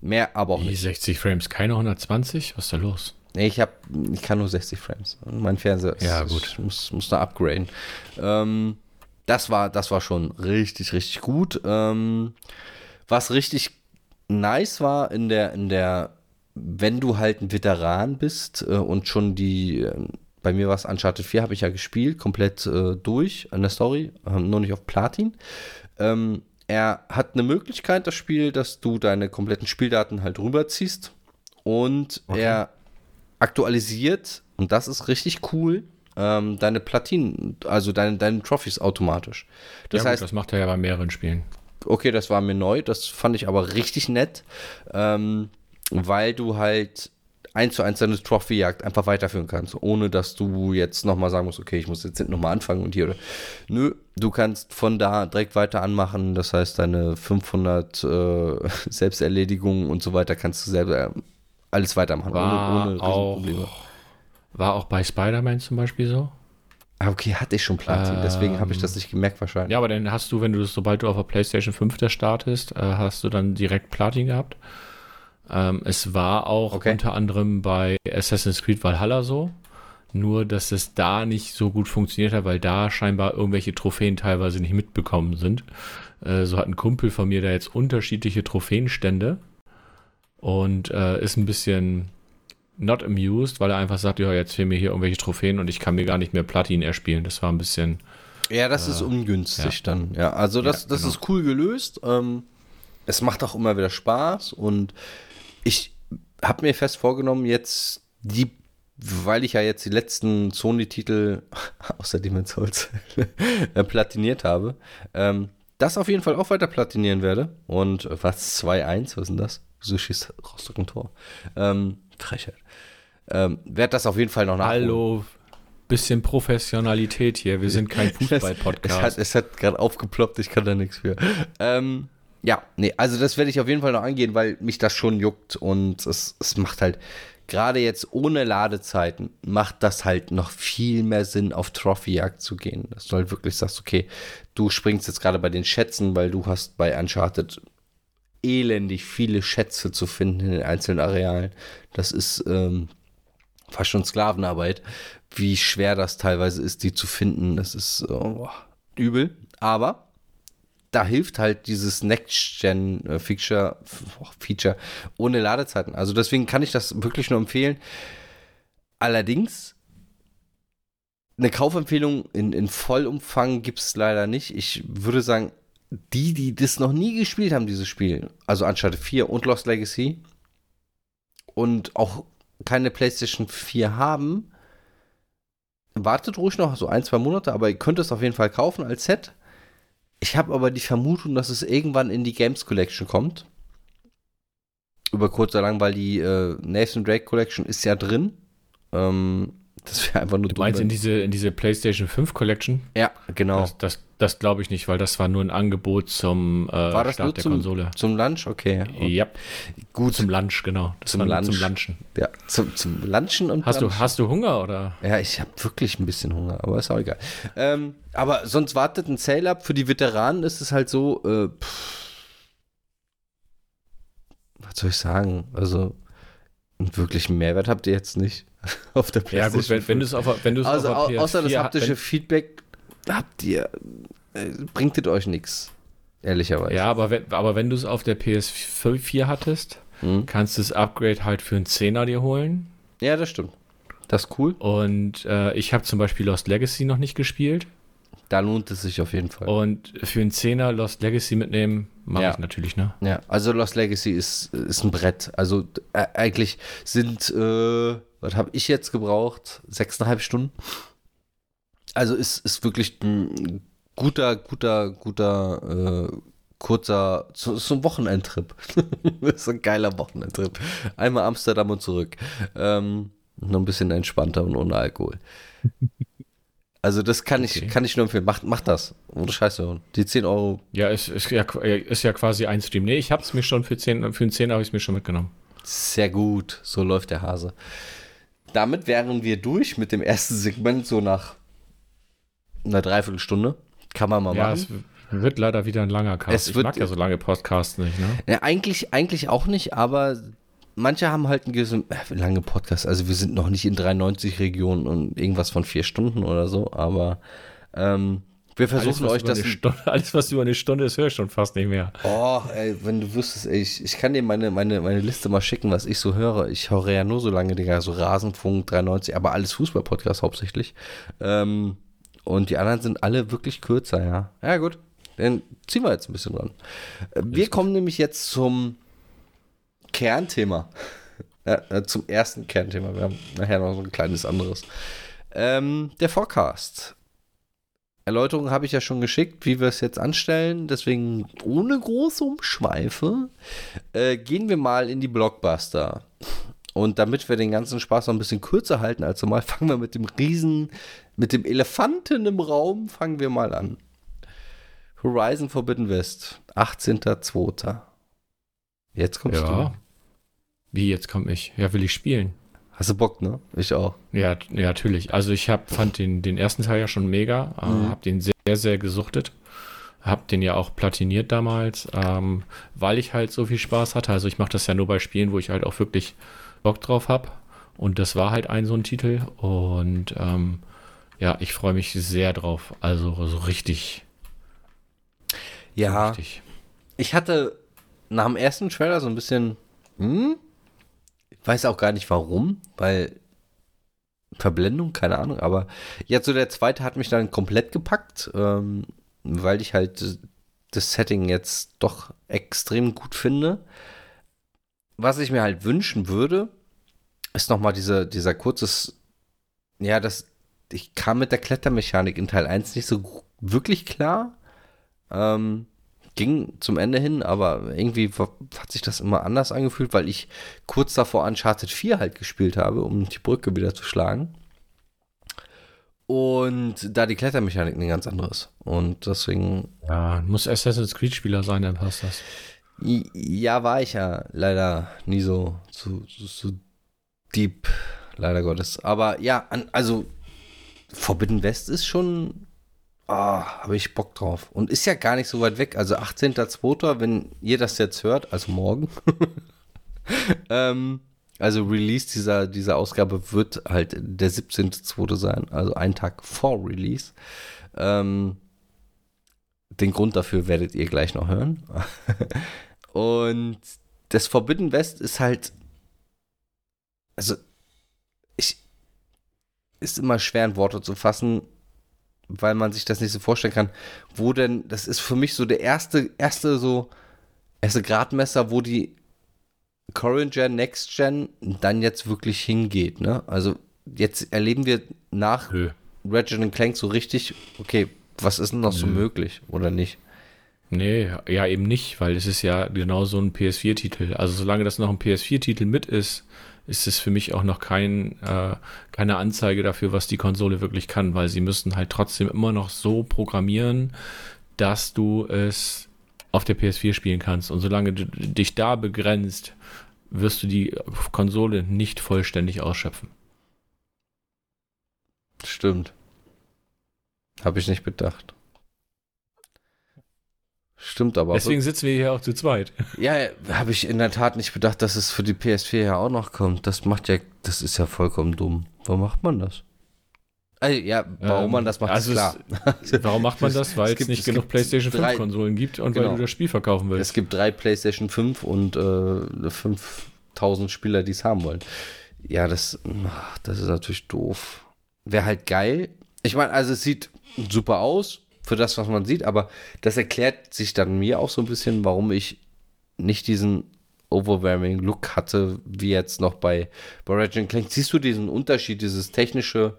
mehr aber auch Wie, nicht. 60 Frames, keine 120? Was ist da los? Nee, ich, hab, ich kann nur 60 Frames. Mein Fernseher ja, ist, gut. muss, muss da upgraden. Ähm, das, war, das war schon richtig, richtig gut. Ähm, was richtig nice war in der, in der, wenn du halt ein Veteran bist äh, und schon die, äh, bei mir war es Uncharted 4, habe ich ja gespielt, komplett äh, durch an der Story, ähm, nur nicht auf Platin. Ähm, er hat eine Möglichkeit, das Spiel, dass du deine kompletten Spieldaten halt rüberziehst und okay. er aktualisiert, und das ist richtig cool, ähm, deine Platinen, also deine, deine Trophys automatisch. Das ja, heißt, gut, das macht er ja bei mehreren Spielen okay, das war mir neu, das fand ich aber richtig nett, ähm, weil du halt eins zu eins deine Trophy-Jagd einfach weiterführen kannst, ohne dass du jetzt nochmal sagen musst, okay, ich muss jetzt nochmal anfangen und hier. Oder. Nö, du kannst von da direkt weiter anmachen, das heißt, deine 500 äh, (laughs) Selbsterledigungen und so weiter kannst du selber äh, alles weitermachen, war ohne, ohne auch, War auch bei Spider-Man zum Beispiel so? Ah, okay, hatte ich schon Platin, ähm, deswegen habe ich das nicht gemerkt wahrscheinlich. Ja, aber dann hast du, wenn du das, sobald du auf der PlayStation 5 da startest, äh, hast du dann direkt Platin gehabt. Ähm, es war auch okay. unter anderem bei Assassin's Creed Valhalla so, nur dass es da nicht so gut funktioniert hat, weil da scheinbar irgendwelche Trophäen teilweise nicht mitbekommen sind. Äh, so hat ein Kumpel von mir da jetzt unterschiedliche Trophäenstände und äh, ist ein bisschen not amused, weil er einfach sagt, ja, jetzt fehlen mir hier irgendwelche Trophäen und ich kann mir gar nicht mehr Platin erspielen. Das war ein bisschen. Ja, das äh, ist ungünstig ja. dann. Ja, also das, ja, das genau. ist cool gelöst. Ähm, es macht auch immer wieder Spaß und ich habe mir fest vorgenommen, jetzt die, weil ich ja jetzt die letzten Sony-Titel (laughs) außer Demon's Souls (laughs) äh, platiniert habe, ähm, das auf jeden Fall auch weiter platinieren werde. Und was 2-1, was ist denn das? Schießt Rostock ein Tor? Ähm, Frechheit. Ähm, Werd das auf jeden Fall noch nachholen. Hallo, bisschen Professionalität hier. Wir sind kein (laughs) Fußball-Podcast. es hat, hat gerade aufgeploppt, ich kann da nichts für. Ähm, ja, nee, also das werde ich auf jeden Fall noch angehen, weil mich das schon juckt und es, es macht halt, gerade jetzt ohne Ladezeiten, macht das halt noch viel mehr Sinn, auf Trophy-Jagd zu gehen. Dass du halt wirklich sagst, okay, du springst jetzt gerade bei den Schätzen, weil du hast bei Uncharted elendig viele Schätze zu finden in den einzelnen Arealen. Das ist ähm, fast schon Sklavenarbeit, wie schwer das teilweise ist, die zu finden. Das ist oh, übel. Aber da hilft halt dieses Next-Gen-Feature Feature ohne Ladezeiten. Also deswegen kann ich das wirklich nur empfehlen. Allerdings, eine Kaufempfehlung in, in Vollumfang gibt es leider nicht. Ich würde sagen, die, die das noch nie gespielt haben, dieses Spiel, also Uncharted 4 und Lost Legacy und auch keine PlayStation 4 haben, wartet ruhig noch so ein, zwei Monate, aber ihr könnt es auf jeden Fall kaufen als Set. Ich habe aber die Vermutung, dass es irgendwann in die Games Collection kommt. Über kurz oder lang, weil die äh, Nathan Drake Collection ist ja drin. Ähm, das wäre einfach nur Du meinst in diese, in diese PlayStation 5 Collection? Ja, genau. Das, das, das glaube ich nicht, weil das war nur ein Angebot zum äh, War das Start der zum, Konsole. zum Lunch? Okay. Ja, gut zum Lunch, genau. Das Zum Lunch. Zum Lunchen. Ja, zum, zum Lunchen und Hast du, hast du Hunger oder? Ja, ich habe wirklich ein bisschen Hunger, aber ist auch egal. Ähm, aber sonst wartet ein Sale ab. Für die Veteranen ist es halt so, äh, was soll ich sagen? Also, einen wirklichen Mehrwert habt ihr jetzt nicht (laughs) auf der Ja gut, wenn, wenn du es auf, der- wenn du es also, auf au der außer das PS4 haptische wenn, Feedback habt ihr, äh, bringt es euch nichts. Ehrlicherweise. Ja, aber wenn, aber wenn du es auf der PS4 hattest, Hm? kannst du das Upgrade halt für einen Zehner dir holen. ja, das stimmt. Das ist cool. Und äh, ich habe zum Beispiel Lost Legacy noch nicht gespielt. Da lohnt es sich auf jeden Fall. Und für einen Zehner Lost Legacy mitnehmen, mache Ja. ich natürlich, ne? Ja, also Lost Legacy ist, ist ein Brett. Also äh, eigentlich sind, äh, was habe ich jetzt gebraucht? Sechseinhalb Stunden. Also ist, ist wirklich ein guter, guter, guter, äh, kurzer, so, so ein Wochenendtrip. (laughs) ist ein geiler Wochenendtrip. Einmal Amsterdam und zurück. Ähm, noch ein bisschen entspannter und ohne Alkohol. Also das kann Okay. ich, kann ich nur empfehlen. Macht, macht das. Ohne Scheiße. Die 10 Euro Ja, ist, ist, ja, ist ja quasi ein Stream. Nee, ich habe es mir schon für 10, für einen Zehner habe ich es mir schon mitgenommen. Sehr gut, so läuft der Hase. Damit wären wir durch mit dem ersten Segment, so nach einer Dreiviertelstunde. Kann man mal Ja, machen. es wird leider wieder ein langer Cast. Es ich wird- mag ja so lange Podcasts nicht, ne? Ja, eigentlich, eigentlich auch nicht, aber manche haben halt einen gewissen, äh, lange Podcast. Also wir sind noch nicht in 93 Regionen und irgendwas von vier Stunden oder so, aber ähm, wir versuchen was euch das. Stunde, alles, was über eine Stunde ist, höre ich schon fast nicht mehr. Oh, ey, wenn du wüsstest, ey, ich, ich kann dir meine, meine, meine Liste mal schicken, was ich so höre. Ich höre ja nur so lange, Digga, so Rasenfunk 93, aber alles Fußball-Podcast hauptsächlich. Ähm, und die anderen sind alle wirklich kürzer, ja. Ja, gut. Dann ziehen wir jetzt ein bisschen dran. Äh, Wir kommen nämlich jetzt zum Kernthema. Ja, äh, zum ersten Kernthema. Wir haben nachher noch so ein kleines anderes. Ähm, der Forecast. Erläuterung habe ich ja schon geschickt, wie wir es jetzt anstellen. Deswegen ohne große Umschweife äh, gehen wir mal in die Blockbuster. Und damit wir den ganzen Spaß noch ein bisschen kürzer halten als normal, (laughs) fangen wir mit dem Riesen, mit dem Elefanten im Raum, fangen wir mal an. Horizon Forbidden West, 18.02. Jetzt kommst Ja. du. Wie, jetzt komme ich? Ja, will ich spielen. Hast du Bock, ne? Ich auch. Ja, ja natürlich. Also ich hab, fand den, den ersten Teil ja schon mega, äh, Mhm. hab den sehr, sehr gesuchtet. Hab den ja auch platiniert damals, ähm, weil ich halt so viel Spaß hatte. Also ich mache das ja nur bei Spielen, wo ich halt auch wirklich Bock drauf hab. Und das war halt ein so ein Titel. Und ähm, ja, ich freue mich sehr drauf. Also so richtig, Ja, richtig. ich hatte nach dem ersten Trailer so ein bisschen, hm? Weiß auch gar nicht warum, weil Verblendung, keine Ahnung, aber jetzt so der zweite hat mich dann komplett gepackt, ähm, weil ich halt das Setting jetzt doch extrem gut finde. Was ich mir halt wünschen würde, ist nochmal diese, dieser kurzes, ja, das, ich kam mit der Klettermechanik in Teil 1 nicht so wirklich klar. Ähm, ging zum Ende hin, aber irgendwie hat sich das immer anders angefühlt, weil ich kurz davor Uncharted 4 halt gespielt habe, um die Brücke wieder zu schlagen. Und da die Klettermechanik eine ganz andere ist. Und deswegen. Ja, muss Assassin's Creed-Spieler sein, dann passt das. Ja, war ich ja leider nie so, so, so, so deep, leider Gottes. Aber ja, also Forbidden West ist schon. Oh, habe ich Bock drauf. Und ist ja gar nicht so weit weg. Also 18.02., wenn ihr das jetzt hört, also morgen. (laughs) ähm, also Release dieser, dieser Ausgabe wird halt der 17.2. sein, also ein Tag vor Release. Ähm, den Grund dafür werdet ihr gleich noch hören. (laughs) Und das Forbidden West ist halt, also ich, ist immer schwer in Worte zu fassen, weil man sich das nicht so vorstellen kann, wo denn, das ist für mich so der erste, erste so, erste Gradmesser, wo die Current Gen, Next Gen dann jetzt wirklich hingeht. Ne? Also jetzt erleben wir nach Nö. Ratchet Clank so richtig, okay, was ist denn noch Nö. so möglich oder nicht? Nee, ja eben nicht, weil es ist ja genau so ein PS4-Titel. Also solange das noch ein PS4-Titel mit ist, ist es für mich auch noch kein, äh, keine Anzeige dafür, was die Konsole wirklich kann, weil sie müssen halt trotzdem immer noch so programmieren, dass du es auf der PS4 spielen kannst. Und solange du dich da begrenzt, wirst du die Konsole nicht vollständig ausschöpfen. Stimmt. Habe ich nicht bedacht. Stimmt aber. Deswegen sitzen wir hier auch zu zweit. Ja, habe ich in der Tat nicht bedacht, dass es für die PS4 ja auch noch kommt. Das macht ja, das ist ja vollkommen dumm. Warum macht man das? Also, ja, warum ähm, man das macht, also ist klar. Es, (laughs) (laughs) warum macht man das? Weil es, gibt, nicht es genug PlayStation 5 drei, Konsolen gibt und genau. weil du das Spiel verkaufen willst. Es gibt drei PlayStation 5 und äh, 5000 Spieler, die es haben wollen. Ja, das, das ist natürlich doof. Wäre halt geil. Ich meine, also es sieht super aus für das, was man sieht, aber das erklärt sich dann mir auch so ein bisschen, warum ich nicht diesen overwhelming Look hatte, wie jetzt noch bei, bei Ratchet Clank. Siehst du diesen Unterschied, dieses technische,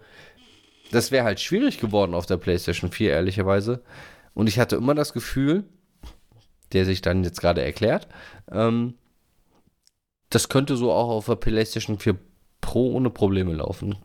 das wäre halt schwierig geworden auf der PlayStation 4, ehrlicherweise. Und ich hatte immer das Gefühl, der sich dann jetzt gerade erklärt, ähm, das könnte so auch auf der PlayStation 4 Pro ohne Probleme laufen.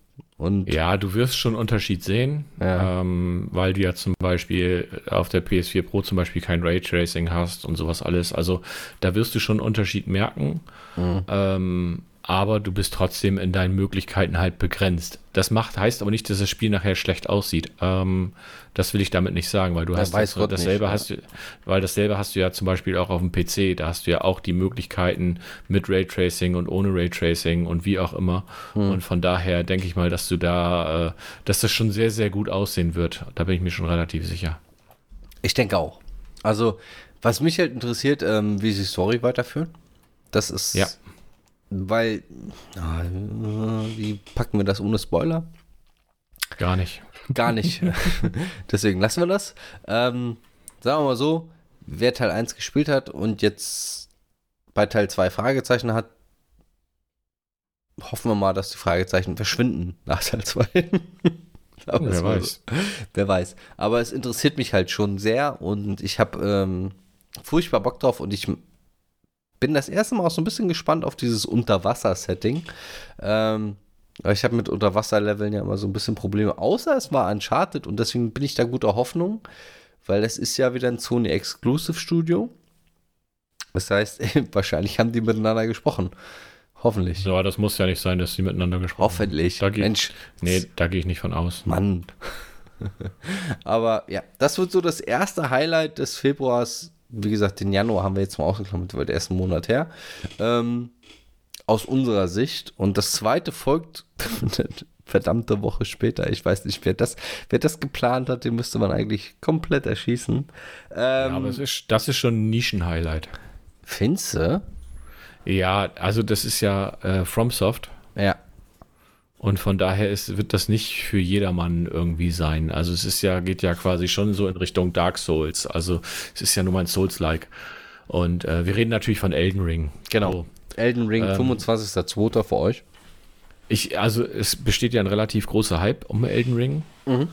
Und ja, du wirst schon Unterschied sehen, ja. ähm, weil du ja zum Beispiel auf der PS4 Pro zum Beispiel kein Raytracing hast und sowas alles. Also da wirst du schon Unterschied merken. Mhm. Ähm, aber du bist trotzdem in deinen Möglichkeiten halt begrenzt. Das macht, heißt aber nicht, dass das Spiel nachher schlecht aussieht. Ähm, das will ich damit nicht sagen, weil du hast weiß das, dasselbe nicht, hast du, weil dasselbe hast du ja zum Beispiel auch auf dem PC. Da hast du ja auch die Möglichkeiten mit Raytracing und ohne Raytracing und wie auch immer. Hm. Und von daher denke ich mal, dass du da, äh, dass das schon sehr, sehr gut aussehen wird. Da bin ich mir schon relativ sicher. Ich denke auch. Also, was mich halt interessiert, ähm, wie sie Story weiterführen. Das ist ja weil, wie packen wir das ohne Spoiler? Gar nicht. Gar nicht. (laughs) Deswegen lassen wir das. Ähm, sagen wir mal so, wer Teil 1 gespielt hat und jetzt bei Teil 2 Fragezeichen hat, hoffen wir mal, dass die Fragezeichen verschwinden nach Teil 2. (laughs) wer weiß. So. Wer weiß. Aber es interessiert mich halt schon sehr und ich habe ähm, furchtbar Bock drauf und ich bin das erste Mal auch so ein bisschen gespannt auf dieses Unterwasser-Setting. Ähm, ich habe mit Unterwasser-Leveln ja immer so ein bisschen Probleme, außer es war Uncharted und deswegen bin ich da guter Hoffnung, weil es ist ja wieder ein Sony Exclusive Studio. Das heißt, (laughs) wahrscheinlich haben die miteinander gesprochen. Hoffentlich. Ja, das muss ja nicht sein, dass sie miteinander gesprochen haben. Hoffentlich. Mensch. Nee, da gehe ich nicht von aus. Mann. (laughs) Aber ja, das wird so das erste Highlight des Februars wie gesagt, den Januar haben wir jetzt mal ausgeklammert, weil der erste Monat her. Ähm, aus unserer Sicht. Und das zweite folgt (laughs) verdammte Woche später. Ich weiß nicht, wer das, wer das geplant hat, den müsste man eigentlich komplett erschießen. Ähm, ja, aber es ist, das ist schon ein Nischen-Highlight. Finze? Ja, also das ist ja äh, FromSoft. Ja. Und von daher ist, wird das nicht für jedermann irgendwie sein. Also es ist ja, geht ja quasi schon so in Richtung Dark Souls. Also es ist ja nur mal ein Souls-like. Und äh, wir reden natürlich von Elden Ring. Genau. Elden Ring, ähm, 25.02. für euch. Ich, also es besteht ja ein relativ großer Hype um Elden Ring. Mhm.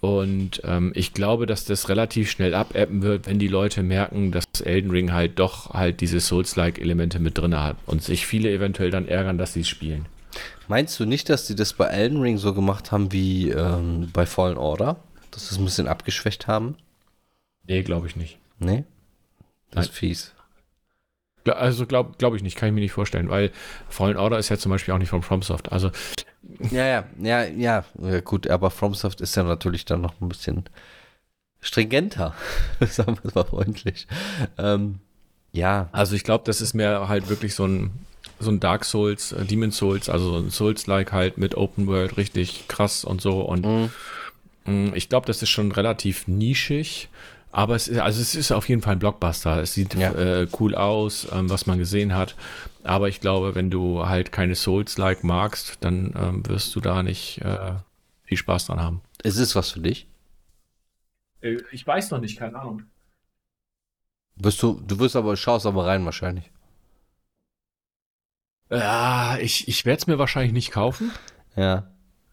Und ähm, ich glaube, dass das relativ schnell abappen wird, wenn die Leute merken, dass Elden Ring halt doch halt diese Souls-like Elemente mit drin hat und sich viele eventuell dann ärgern, dass sie es spielen. Meinst du nicht, dass die das bei Elden Ring so gemacht haben wie ähm, bei Fallen Order? Dass sie es ein bisschen abgeschwächt haben? Nee, glaube ich nicht. Nee? Das Nein. ist fies. Also glaube glaub ich nicht, kann ich mir nicht vorstellen, weil Fallen Order ist ja zum Beispiel auch nicht von FromSoft. Also (laughs) Ja, ja, ja, ja, ja, gut, aber FromSoft ist ja natürlich dann noch ein bisschen stringenter, (laughs) sagen wir es mal freundlich. Ähm, ja, Also ich glaube, das ist mehr halt wirklich so ein, so ein Dark Souls, äh, Demon Souls, also so ein Souls-like halt mit Open World, richtig krass und so. Und Mhm. mh, ich glaube, das ist schon relativ nischig. Aber es ist, also es ist auf jeden Fall ein Blockbuster. Es sieht Ja. äh, cool aus, ähm, was man gesehen hat. Aber ich glaube, wenn du halt keine Souls-like magst, dann ähm, wirst du da nicht äh, viel Spaß dran haben. ist es was für dich? Äh, Ich weiß noch nicht, keine Ahnung. Wirst du, du wirst aber, schaust aber rein wahrscheinlich. Ja, ich, ich werde es mir wahrscheinlich nicht kaufen. Ja.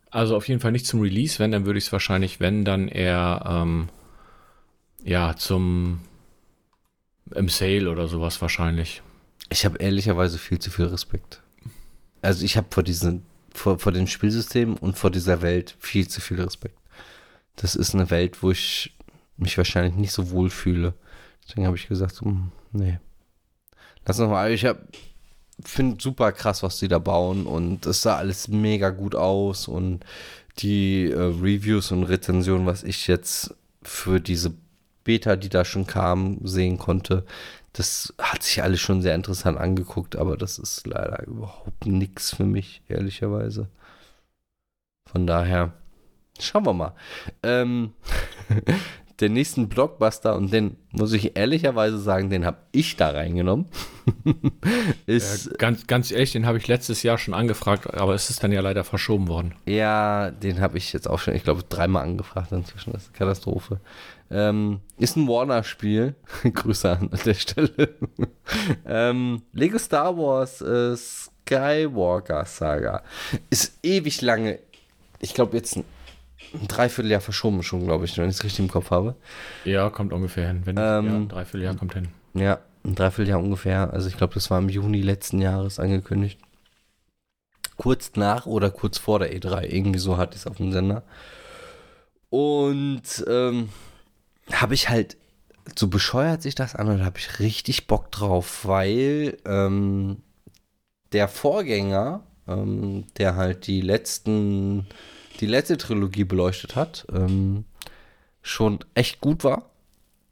Also auf jeden Fall nicht zum Release, wenn, dann würde ich es wahrscheinlich, wenn, dann eher ähm, ja, zum im Sale oder sowas wahrscheinlich. Ich habe ehrlicherweise viel zu viel Respekt. Also ich habe vor diesen, vor, vor dem Spielsystem und vor dieser Welt viel zu viel Respekt. Das ist eine Welt, wo ich mich wahrscheinlich nicht so wohl fühle. Deswegen habe ich gesagt, hm, nee. Lass noch mal. Ich finde super krass, was die da bauen und es sah alles mega gut aus und die äh, Reviews und Rezensionen, was ich jetzt für diese Beta, die da schon kam, sehen konnte, das hat sich alles schon sehr interessant angeguckt, aber das ist leider überhaupt nichts für mich, ehrlicherweise. Von daher, schauen wir mal. Ähm, (laughs) den nächsten Blockbuster, und den muss ich ehrlicherweise sagen, den habe ich da reingenommen, (laughs) ist, Äh, ganz, ganz ehrlich, den habe ich letztes Jahr schon angefragt, aber es ist dann ja leider verschoben worden. ja, den habe ich jetzt auch schon, ich glaube, dreimal angefragt inzwischen. Das ist eine Katastrophe. Ähm, ist ein Warner-Spiel. (laughs) Grüße an der Stelle. (laughs) ähm, Lego Star Wars äh, Skywalker Saga. Ist ewig lange. Ich glaube, jetzt ein, ein Dreivierteljahr verschoben schon, glaube ich, wenn ich es richtig im Kopf habe. Ja, kommt ungefähr hin. Wenn Ähm, ja, dreiviertel Jahr kommt hin. Ja, ein Dreivierteljahr ungefähr. Also ich glaube, das war im Juni letzten Jahres angekündigt. Kurz nach oder kurz vor der E3. Irgendwie so hatte ich es auf dem Sender. Und ähm, habe ich halt, so bescheuert sich das an und habe ich richtig Bock drauf, weil ähm, der Vorgänger, ähm, der halt die letzten, die letzte Trilogie beleuchtet hat, ähm, schon echt gut war.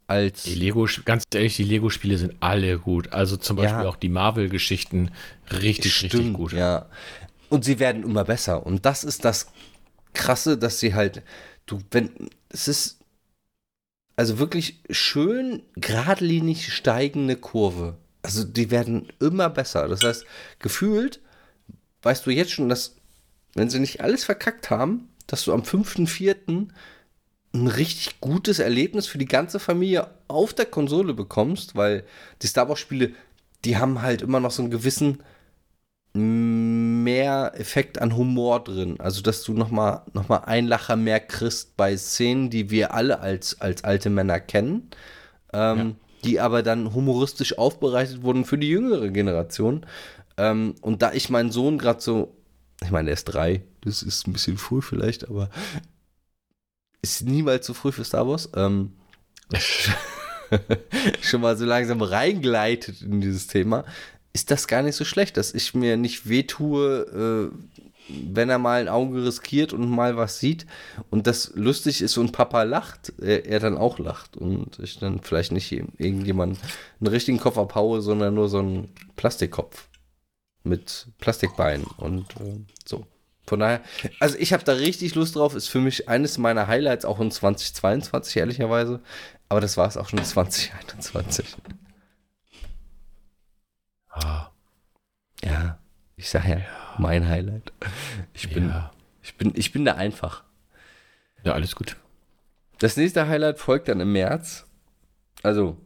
Als Die Lego, ganz ehrlich, die Lego-Spiele sind alle gut. Also zum Ja. Beispiel auch die Marvel-Geschichten richtig, richtig gut. Ja. Und sie werden immer besser. Und das ist das Krasse, dass sie halt, du, wenn, es ist also wirklich schön geradlinig steigende Kurve. Also die werden immer besser. Das heißt, gefühlt weißt du jetzt schon, dass, wenn sie nicht alles verkackt haben, dass du am 5.4. ein richtig gutes Erlebnis für die ganze Familie auf der Konsole bekommst, weil die Star Wars Spiele, die haben halt immer noch so einen gewissen mehr Effekt an Humor drin. Also, dass du nochmal noch mal ein Lacher mehr kriegst bei Szenen, die wir alle als, als alte Männer kennen, ähm, die aber dann humoristisch aufbereitet wurden für die jüngere Generation. Ähm, und da ich meinen Sohn gerade so, ich meine, er ist drei, das ist ein bisschen früh vielleicht, aber ist niemals zu früh für Star Wars. Ähm, (laughs) schon mal so langsam reingleitet in dieses Thema, ist das gar nicht so schlecht, dass ich mir nicht wehtue, äh, wenn er mal ein Auge riskiert und mal was sieht. Und das lustig ist und Papa lacht, er, er dann auch lacht. Und ich dann vielleicht nicht irgendjemand einen richtigen Kopf abhaue, sondern nur so einen Plastikkopf mit Plastikbeinen und äh, so. Von daher, also ich habe da richtig Lust drauf, ist für mich eines meiner Highlights auch in 2022, ehrlicherweise. Aber das war es auch schon 2021. Ah, Ja, ich sag ja, mein Highlight. Ich bin, ja. ich bin, ich bin da einfach. ja, alles gut. Das nächste Highlight folgt dann im März. Also,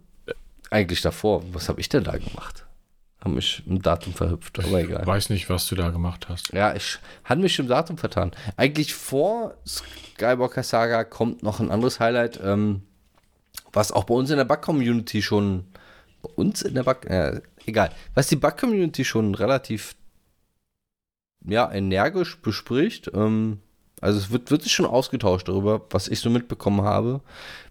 eigentlich davor. Was habe ich denn da gemacht? Haben mich im Datum verhüpft, aber Ich egal. weiß nicht, was du da gemacht hast. Ja, ich hatte mich im Datum vertan. Eigentlich vor Skywalker Saga kommt noch ein anderes Highlight, ähm, was auch bei uns in der Bug-Community schon, bei uns in der Bug, äh, egal, was die Bug-Community schon relativ ja, energisch bespricht. Ähm, also es wird, wird sich schon ausgetauscht darüber, was ich so mitbekommen habe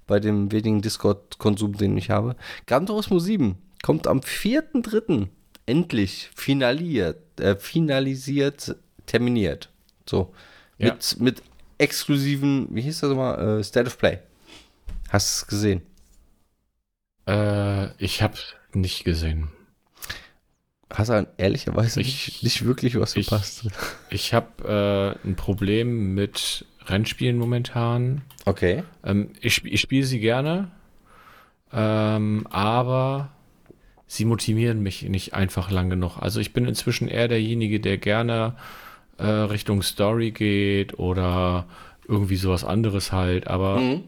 bei dem wenigen Discord-Konsum, den ich habe. Gran Turismo 7 kommt am 4.3. endlich finaliert, äh, finalisiert, terminiert. So. Ja. Mit, mit exklusiven, wie hieß das nochmal, äh, State of Play. Hast du es gesehen? Äh, ich habe nicht gesehen. Hast du ehrlicherweise ich, nicht, nicht wirklich was ich? Ich habe äh, ein Problem mit Rennspielen momentan. Okay. Ähm, ich, ich spiele sie gerne, ähm, aber sie motivieren mich nicht einfach lang genug. Also ich bin inzwischen eher derjenige, der gerne äh, Richtung Story geht oder irgendwie sowas anderes halt, aber mhm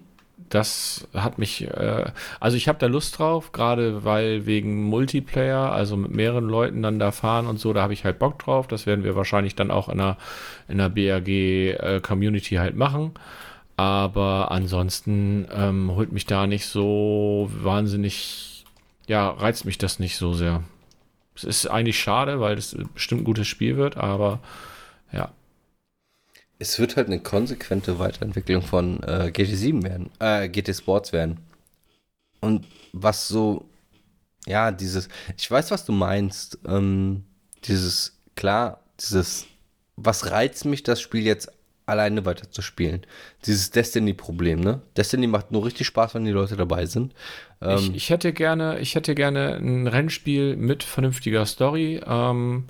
das hat mich, äh, also ich habe da Lust drauf, gerade weil wegen Multiplayer, also mit mehreren Leuten dann da fahren und so, da habe ich halt Bock drauf. Das werden wir wahrscheinlich dann auch in einer, in einer BRG-Community äh, halt machen. Aber ansonsten ähm, holt mich da nicht so wahnsinnig, ja, reizt mich das nicht so sehr. Es ist eigentlich schade, weil es bestimmt ein gutes Spiel wird, aber ja es wird halt eine konsequente Weiterentwicklung von äh, GT7 werden, äh, GT Sports werden. Und was so, ja, dieses, ich weiß, was du meinst, ähm, dieses, klar, dieses, was reizt mich, das Spiel jetzt alleine weiter zu spielen. Dieses Destiny-Problem, ne? Destiny macht nur richtig Spaß, wenn die Leute dabei sind. Ähm, ich, ich, hätte gerne, ich hätte gerne ein Rennspiel mit vernünftiger Story, ähm,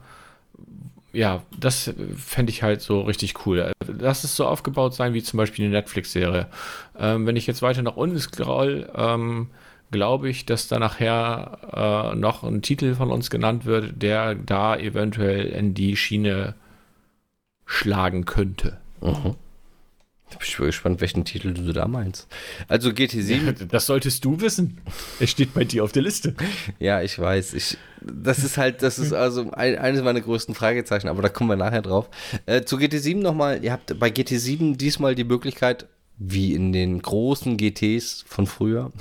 ja, das fände ich halt so richtig cool. Lass es so aufgebaut sein wie zum Beispiel eine Netflix-Serie. Ähm, wenn ich jetzt weiter nach unten scroll, ähm, glaube ich, dass da nachher äh, noch ein Titel von uns genannt wird, der da eventuell in die Schiene schlagen könnte. Mhm. Ich bin gespannt, welchen Titel du da meinst. Also GT7. Ja, das solltest du wissen. Es steht bei dir auf der Liste. (laughs) ja, ich weiß. Ich, das ist halt, das ist also ein, eines meiner größten Fragezeichen, aber da kommen wir nachher drauf. Äh, zu GT7 nochmal. Ihr habt bei GT7 diesmal die Möglichkeit, wie in den großen GTs von früher,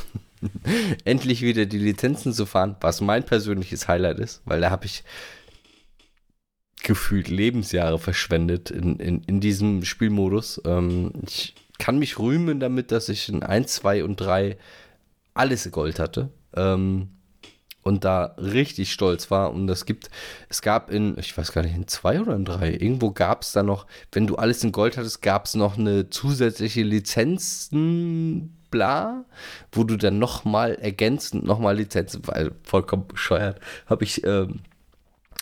(laughs) endlich wieder die Lizenzen zu fahren, was mein persönliches Highlight ist, weil da habe ich gefühlt Lebensjahre verschwendet in, in, in diesem Spielmodus. Ähm, ich kann mich rühmen damit, dass ich in 1, 2 und 3 alles Gold hatte. Ähm, und da richtig stolz war. Und es gibt, es gab in, ich weiß gar nicht, in zwei oder in drei, irgendwo gab es da noch, wenn du alles in Gold hattest, gab es noch eine zusätzliche Lizenzen, bla, wo du dann nochmal ergänzend nochmal Lizenzen, weil vollkommen bescheuert, habe ich ähm,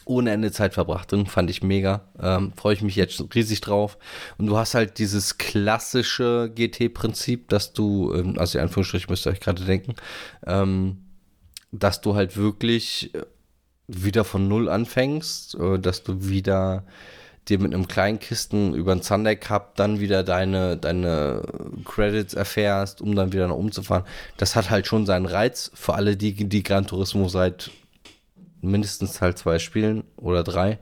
ohne Ende Zeit verbracht drin, fand ich mega. Ähm, Freue ich mich jetzt riesig drauf. Und du hast halt dieses klassische GT-Prinzip, dass du, ähm, also in Anführungsstrichen müsst ihr euch gerade denken, ähm, dass du halt wirklich äh, wieder von Null anfängst, äh, dass du wieder dir mit einem kleinen Kisten über einen Sunday Cup dann wieder deine, deine Credits erfährst, um dann wieder nach oben zu fahren. Das hat halt schon seinen Reiz für alle, die die Gran Turismo seit mindestens halt zwei Spielen oder drei.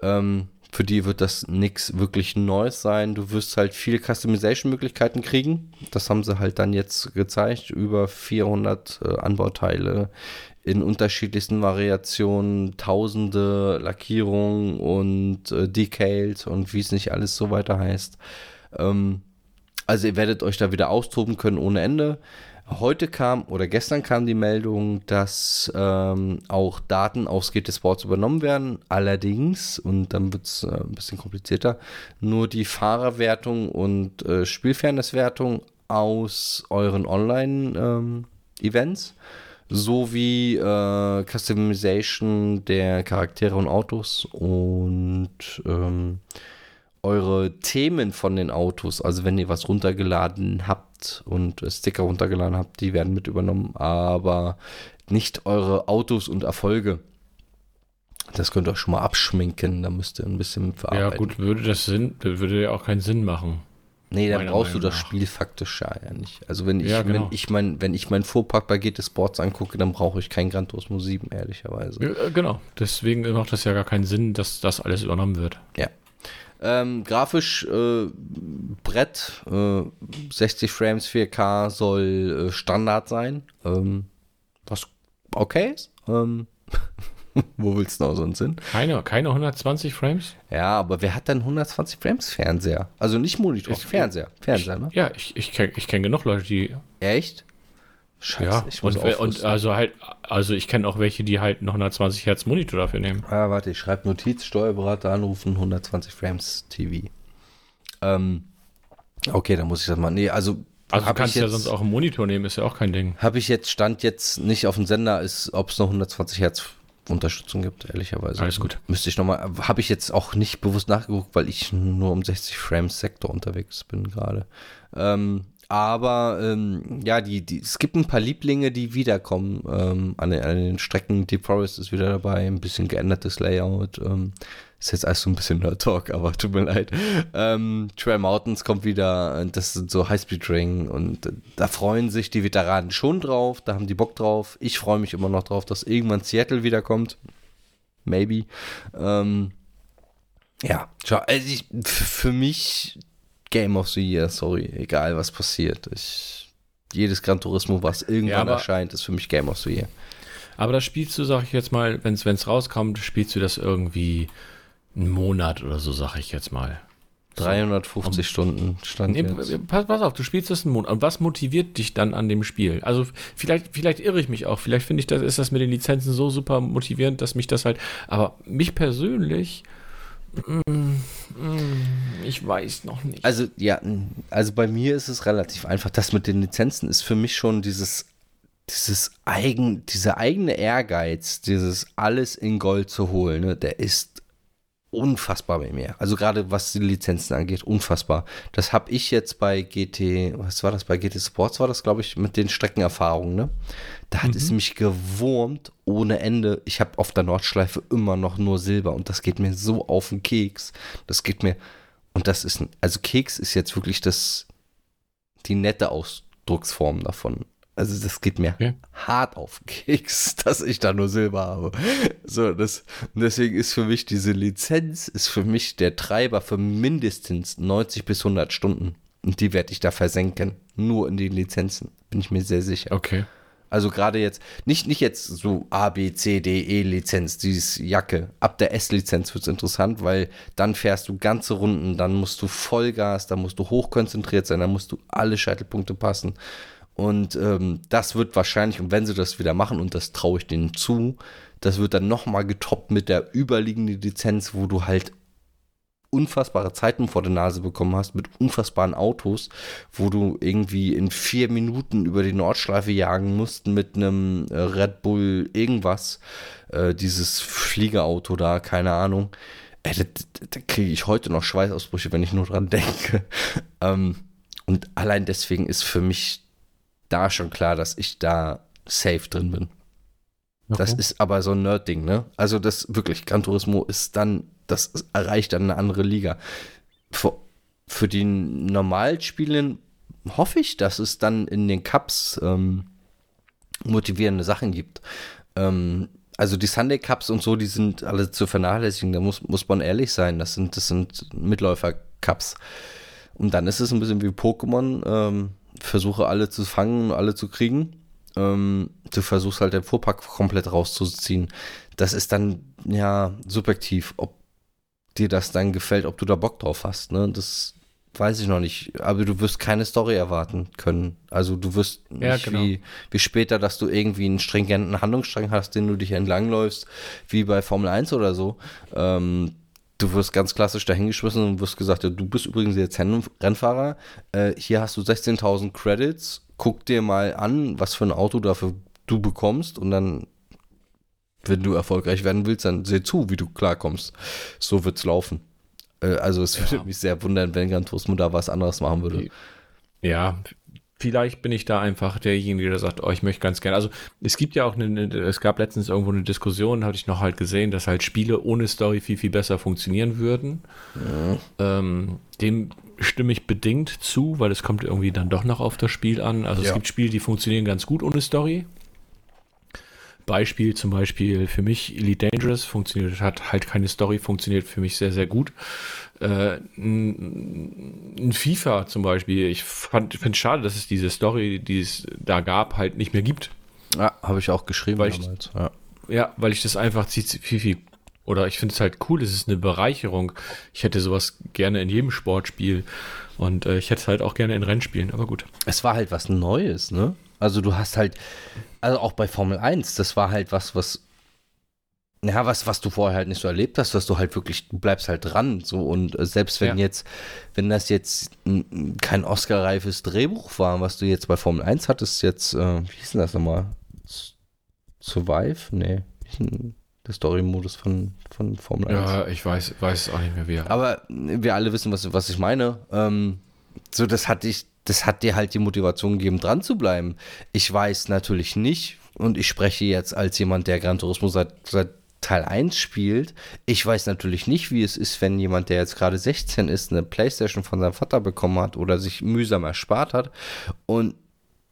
Ähm, für die wird das nichts wirklich Neues sein. Du wirst halt viele Customization-Möglichkeiten kriegen. Das haben sie halt dann jetzt gezeigt. Über 400 äh, Anbauteile in unterschiedlichsten Variationen, tausende Lackierungen und äh, Decals und wie es nicht alles so weiter heißt. Ähm, also ihr werdet euch da wieder austoben können ohne Ende. Heute kam oder gestern kam die Meldung, dass ähm, auch Daten aus GT Sports übernommen werden. Allerdings, und dann wird es äh, ein bisschen komplizierter, nur die Fahrerwertung und äh, Spielfairnesswertung aus euren Online-Events ähm, sowie äh, Customization der Charaktere und Autos und ähm, eure Themen von den Autos, also wenn ihr was runtergeladen habt und Sticker runtergeladen habt, die werden mit übernommen, aber nicht eure Autos und Erfolge. Das könnt ihr euch schon mal abschminken, da müsst ihr ein bisschen verarbeiten. Ja, gut, würde das Sinn, würde ja auch keinen Sinn machen. Nee, dann brauchst Meinung du das nach. Spiel faktisch ja nicht. Also wenn ich, ja, genau. wenn ich mein, wenn ich mein Fuhrpark bei GT Sports angucke, dann brauche ich kein Gran Turismo 7, ehrlicherweise. Ja, äh, genau, deswegen macht das ja gar keinen Sinn, dass das alles übernommen wird. Ja, ähm, grafisch äh, Brett, äh, 60 Frames 4K soll äh, Standard sein. Ähm, was okay ist. Ähm, (laughs) Wo willst du noch sonst hin? Keine, keine 120 Frames? Ja, aber wer hat dann 120 Frames Fernseher? Also nicht Monitor, Ich- Fernseher. Fernseher, ne? Ja, ich, ich kenne ich kenn genug Leute, die. Echt? Scheiße, Ja, ich muss und, und also halt, also ich kenne auch welche, die halt noch 120 Hertz Monitor dafür nehmen. Ah, warte, ich schreibe Notiz, Steuerberater anrufen, 120 Frames TV. Ähm, okay, dann muss ich das mal. Nee, also, Also du kannst ich ja jetzt, sonst auch einen Monitor nehmen, ist ja auch kein Ding. Habe ich jetzt, stand jetzt nicht auf dem Sender, ist, ob es noch 120 Hertz Unterstützung gibt, ehrlicherweise. Alles gut. Müsste ich nochmal, habe ich jetzt auch nicht bewusst nachgeguckt, weil ich nur um 60 Frames Sektor unterwegs bin gerade. Ähm, aber ähm, ja, die, die, es gibt ein paar Lieblinge, die wiederkommen ähm, an, den, an den Strecken. Deep Forest ist wieder dabei, ein bisschen geändertes Layout. Ähm, ist jetzt alles so ein bisschen Nerd Talk, (laughs) aber tut mir leid. Ähm, Trail Mountains kommt wieder, äh, das sind so Highspeed Ring und äh, da freuen sich die Veteranen schon drauf, da haben die Bock drauf. Ich freue mich immer noch drauf, dass irgendwann Seattle wiederkommt. Maybe. Ähm, ja, also ich, für mich Game of the Year, sorry, egal was passiert. Ich, jedes Gran Turismo, was irgendwann aber- erscheint, ist für mich Game of the Year. Aber das spielst du, sag ich jetzt mal, wenn es rauskommt, spielst du das irgendwie einen Monat oder so, sag ich jetzt mal. 350 Stunden stand Nee, jetzt. pass, pass auf, du spielst das einen Monat. Und was motiviert dich dann an dem Spiel? Also vielleicht, vielleicht irre ich mich auch. Vielleicht finde ich, das ist das mit den Lizenzen so super motivierend, dass mich das halt. Aber mich persönlich, ich weiß noch nicht. Also, ja, also bei mir ist es relativ einfach. Das mit den Lizenzen ist für mich schon dieses, dieses eigen, dieser eigene Ehrgeiz, dieses alles in Gold zu holen, ne, der ist unfassbar bei mir. Also gerade was die Lizenzen angeht, unfassbar. Das habe ich jetzt bei GT, was war das, bei GT Sports war das, glaube ich, mit den Streckenerfahrungen, ne? Da hat es mich gewurmt ohne Ende. Ich habe auf der Nordschleife immer noch nur Silber und das geht mir so auf den Keks. Das geht mir, und das ist, ein, also Keks ist jetzt wirklich das, die nette Ausdrucksform davon. Also das geht mir Ja. hart auf den Keks, (laughs) dass ich da nur Silber habe. So, das, und deswegen ist für mich diese Lizenz, ist für mich der Treiber für mindestens 90 bis 100 Stunden. Und die werde ich da versenken. Nur in den Lizenzen. Bin ich mir sehr sicher. okay. Also gerade jetzt, nicht, nicht jetzt so A, B, C, D, E Lizenz, dieses Jacke. Ab der S-Lizenz wird es interessant, weil dann fährst du ganze Runden, dann musst du Vollgas, dann musst du hochkonzentriert sein, dann musst du alle Scheitelpunkte passen. Und ähm, das wird wahrscheinlich, und wenn sie das wieder machen, und das traue ich denen zu, das wird dann nochmal getoppt mit der überliegenden Lizenz, wo du halt unfassbare Zeiten vor der Nase bekommen hast mit unfassbaren Autos, wo du irgendwie in vier Minuten über die Nordschleife jagen musst mit einem äh, Red Bull irgendwas, äh, dieses Fliegerauto da, keine Ahnung. Ey, da, da, kriege ich heute noch Schweißausbrüche, wenn ich nur dran denke. (laughs) ähm, und allein deswegen ist für mich da schon klar, dass ich da safe drin bin. Das Okay. ist aber so ein Nerd-Ding, ne? Also das wirklich, Gran Turismo ist dann, das erreicht dann eine andere Liga. Für, für die Normalspielen hoffe ich, dass es dann in den Cups ähm, motivierende Sachen gibt. Ähm, also die Sunday Cups und so, die sind alle zu vernachlässigen, da muss, muss man ehrlich sein. Das sind, das sind Mitläufer-Cups. Und dann ist es ein bisschen wie Pokémon. Ähm, versuche alle zu fangen, alle zu kriegen. Ähm, du versuchst halt den Fuhrpark komplett rauszuziehen. Das ist dann ja subjektiv, ob dir das dann gefällt, ob du da Bock drauf hast. Ne? Das weiß ich noch nicht. Aber du wirst keine Story erwarten können. Also du wirst nicht Ja, genau. wie, wie später, dass du irgendwie einen stringenten Handlungsstrang hast, den du dich entlangläufst, wie bei Formel 1 oder so. Ähm, du wirst ganz klassisch dahingeschmissen und wirst gesagt, ja, du bist übrigens jetzt Renn- Rennfahrer. Äh, hier hast du 16.000 Credits. Guck dir mal an, was für ein Auto dafür du bekommst und dann, wenn du erfolgreich werden willst, dann seh zu, wie du klarkommst. So wird's laufen. Äh, also es würde Ja. mich sehr wundern, wenn Gran Turismo da was anderes machen würde. Ja, vielleicht bin ich da einfach derjenige, der sagt, oh, ich möchte ganz gerne. Also es gibt ja auch eine, es gab letztens irgendwo eine Diskussion, hatte ich noch halt gesehen, dass halt Spiele ohne Story viel, viel besser funktionieren würden. Ähm, dem stimme ich bedingt zu, weil es kommt irgendwie dann doch noch auf das Spiel an. Also Ja. es gibt Spiele, die funktionieren ganz gut ohne Story. Beispiel zum Beispiel für mich Elite Dangerous funktioniert, hat halt keine Story, funktioniert für mich sehr, sehr gut. Äh, ein, ein FIFA zum Beispiel, ich finde es schade, dass es diese Story, die es da gab, halt nicht mehr gibt. Ja, habe ich auch geschrieben Weil ich- damals. Ja. ja, weil ich das einfach viel, viel, oder ich finde es halt cool, es ist eine Bereicherung. Ich hätte sowas gerne in jedem Sportspiel und äh, ich hätte es halt auch gerne in Rennspielen, aber gut. Es war halt was Neues, ne? Also du hast halt, also auch bei Formel 1, das war halt was, was ja, was, was du vorher halt nicht so erlebt hast, dass du halt wirklich, du bleibst halt dran, so und äh, selbst wenn ja. jetzt, wenn das jetzt kein Oscar-reifes Drehbuch war, was du jetzt bei Formel 1 hattest, jetzt, äh, wie hieß denn das nochmal? Survive? Nee, der Story-Modus von, von Formel 1. Ja, ich weiß, weiß auch nicht mehr wie. Aber wir alle wissen, was, was ich meine. Ähm, so, das hat dich, das hat dir halt die Motivation gegeben, dran zu bleiben. Ich weiß natürlich nicht, und ich spreche jetzt als jemand, der Gran Turismo seit, seit Teil 1 spielt. Ich weiß natürlich nicht, wie es ist, wenn jemand, der jetzt gerade 16 ist, eine Playstation von seinem Vater bekommen hat oder sich mühsam erspart hat und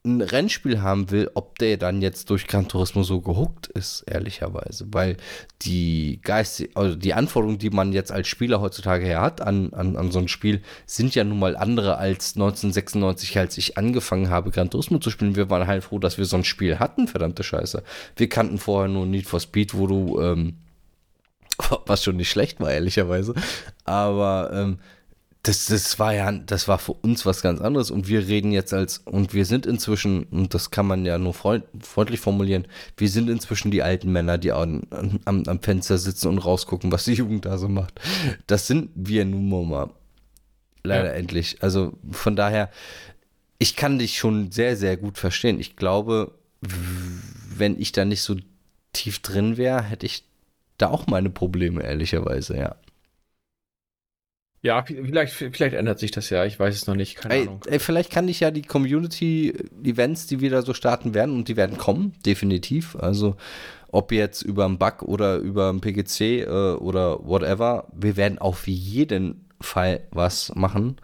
ein Rennspiel haben will, ob der dann jetzt durch Gran Turismo so gehuckt ist, ehrlicherweise. Weil die Geist, also die Anforderungen, die man jetzt als Spieler heutzutage her hat an, an, an so ein Spiel, sind ja nun mal andere als 1996, als ich angefangen habe, Gran Turismo zu spielen. Wir waren halt froh, dass wir so ein Spiel hatten, verdammte Scheiße. Wir kannten vorher nur Need for Speed, wo du, ähm, (laughs) was schon nicht schlecht war, ehrlicherweise. Aber ähm, das, das war ja, das war für uns was ganz anderes und wir reden jetzt als, und wir sind inzwischen, und das kann man ja nur freund, freundlich formulieren, wir sind inzwischen die alten Männer, die an, am, am Fenster sitzen und rausgucken, was die Jugend da so macht. Das sind wir nun mal. Leider ja. endlich. Also von daher, ich kann dich schon sehr, sehr gut verstehen. Ich glaube, wenn ich da nicht so tief drin wäre, hätte ich da auch meine Probleme, ehrlicherweise, ja. Ja, vielleicht, vielleicht ändert sich das ja. Ich weiß es noch nicht. Keine ey, Ahnung. Ey, vielleicht kann ich ja die Community-Events, die wieder so starten werden, und die werden kommen, definitiv. Also, ob jetzt über einen Bug oder über einen PGC äh, oder whatever, wir werden auf jeden Fall was machen.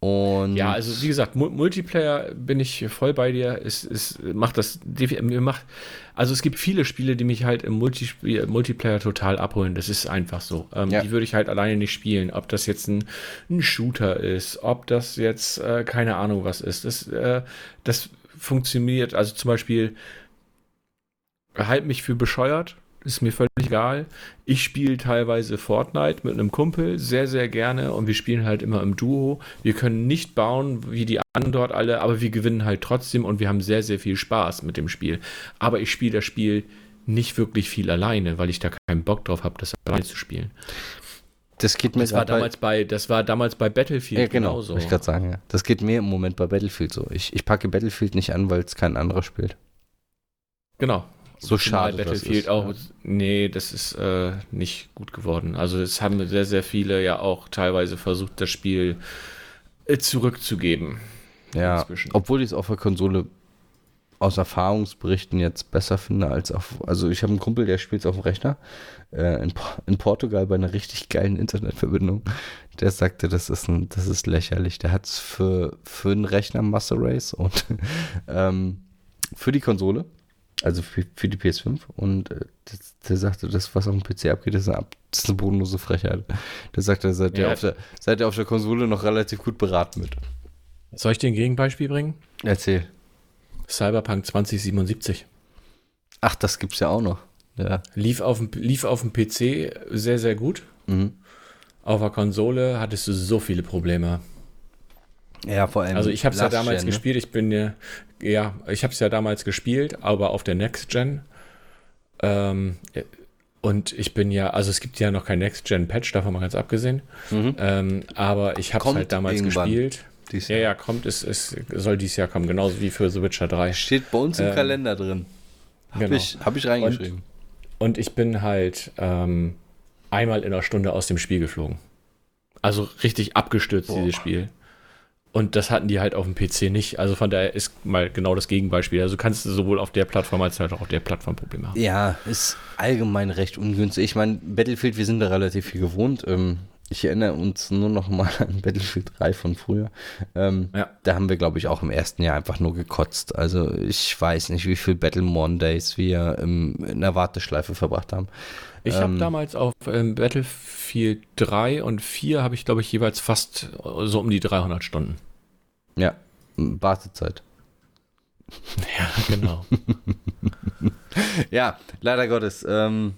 Und ja, also wie gesagt, Multiplayer bin ich voll bei dir. Es, es macht das, mir macht, also es gibt viele Spiele, die mich halt im Multispiel, Multiplayer total abholen. Das ist einfach so. Ähm, ja. Die würde ich halt alleine nicht spielen. Ob das jetzt ein, ein Shooter ist, ob das jetzt äh, keine Ahnung was ist. Das, äh, das funktioniert. Also zum Beispiel, halt mich für bescheuert ist mir völlig egal. Ich spiele teilweise Fortnite mit einem Kumpel sehr, sehr gerne und wir spielen halt immer im Duo. Wir können nicht bauen wie die anderen dort alle, aber wir gewinnen halt trotzdem und wir haben sehr, sehr viel Spaß mit dem Spiel. Aber ich spiele das Spiel nicht wirklich viel alleine, weil ich da keinen Bock drauf habe, das alleine zu spielen. Das geht mir das war damals bei, das war damals bei Battlefield ja, genau, genauso. Ich gerade sagen, ja. Das geht mir im Moment bei Battlefield so. Ich, ich packe Battlefield nicht an, weil es kein anderer spielt. Genau, so schade. Battlefield ist, auch. Ja. Nee, das ist äh, nicht gut geworden. Also es haben sehr, sehr viele ja auch teilweise versucht, das Spiel äh, zurückzugeben. Ja, inzwischen. obwohl ich es auf der Konsole aus Erfahrungsberichten jetzt besser finde als auf. Also ich habe einen Kumpel, der spielt es auf dem Rechner äh, in, in, Portugal bei einer richtig geilen Internetverbindung. Der sagte, das ist ein, das ist lächerlich. Der hat es für, für einen Rechner Master Race und (laughs) ähm, für die Konsole also für, für die PS5 und äh, das, der sagte, das, was auf dem PC abgeht, ist eine, das ist eine bodenlose Frechheit. Der sagte, seid, ja. ihr auf der, seid ihr auf der Konsole noch relativ gut beraten mit. Soll ich dir ein Gegenbeispiel bringen? Erzähl. Cyberpunk 2077. Ach, das gibt's ja auch noch. Ja. Lief, auf dem, lief auf dem PC sehr, sehr gut. Mhm. Auf der Konsole hattest du so viele Probleme. Ja, vor allem. Also ich habe es ja damals ne? gespielt. Ich bin ja, ja, ich habe es ja damals gespielt, aber auf der Next Gen. Ähm, und ich bin ja, also es gibt ja noch kein Next Gen Patch, davon mal ganz abgesehen. Mhm. Ähm, aber ich habe es halt damals gespielt. Ja, ja, kommt, es, es soll dieses Jahr kommen, genauso wie für The Witcher 3. Steht bei uns im ähm, Kalender drin. Habe genau. ich, hab ich reingeschrieben. Und, und ich bin halt ähm, einmal in einer Stunde aus dem Spiel geflogen. Also richtig abgestürzt, Boah. dieses Spiel. Und das hatten die halt auf dem PC nicht. Also von daher ist mal genau das Gegenbeispiel. Also kannst du sowohl auf der Plattform als halt auch auf der Plattform Probleme haben. Ja, ist allgemein recht ungünstig. Ich meine, Battlefield, wir sind da relativ viel gewohnt. Ähm, ich erinnere uns nur noch mal an Battlefield 3 von früher. Ähm, ja. Da haben wir, glaube ich, auch im ersten Jahr einfach nur gekotzt. Also ich weiß nicht, wie viel Battle Mondays wir in der Warteschleife verbracht haben. Ich ähm, habe damals auf ähm, Battlefield 3 und 4 habe ich, glaube ich, jeweils fast so um die 300 Stunden. Ja, Wartezeit. Ja, genau. (laughs) ja, leider Gottes. Ähm,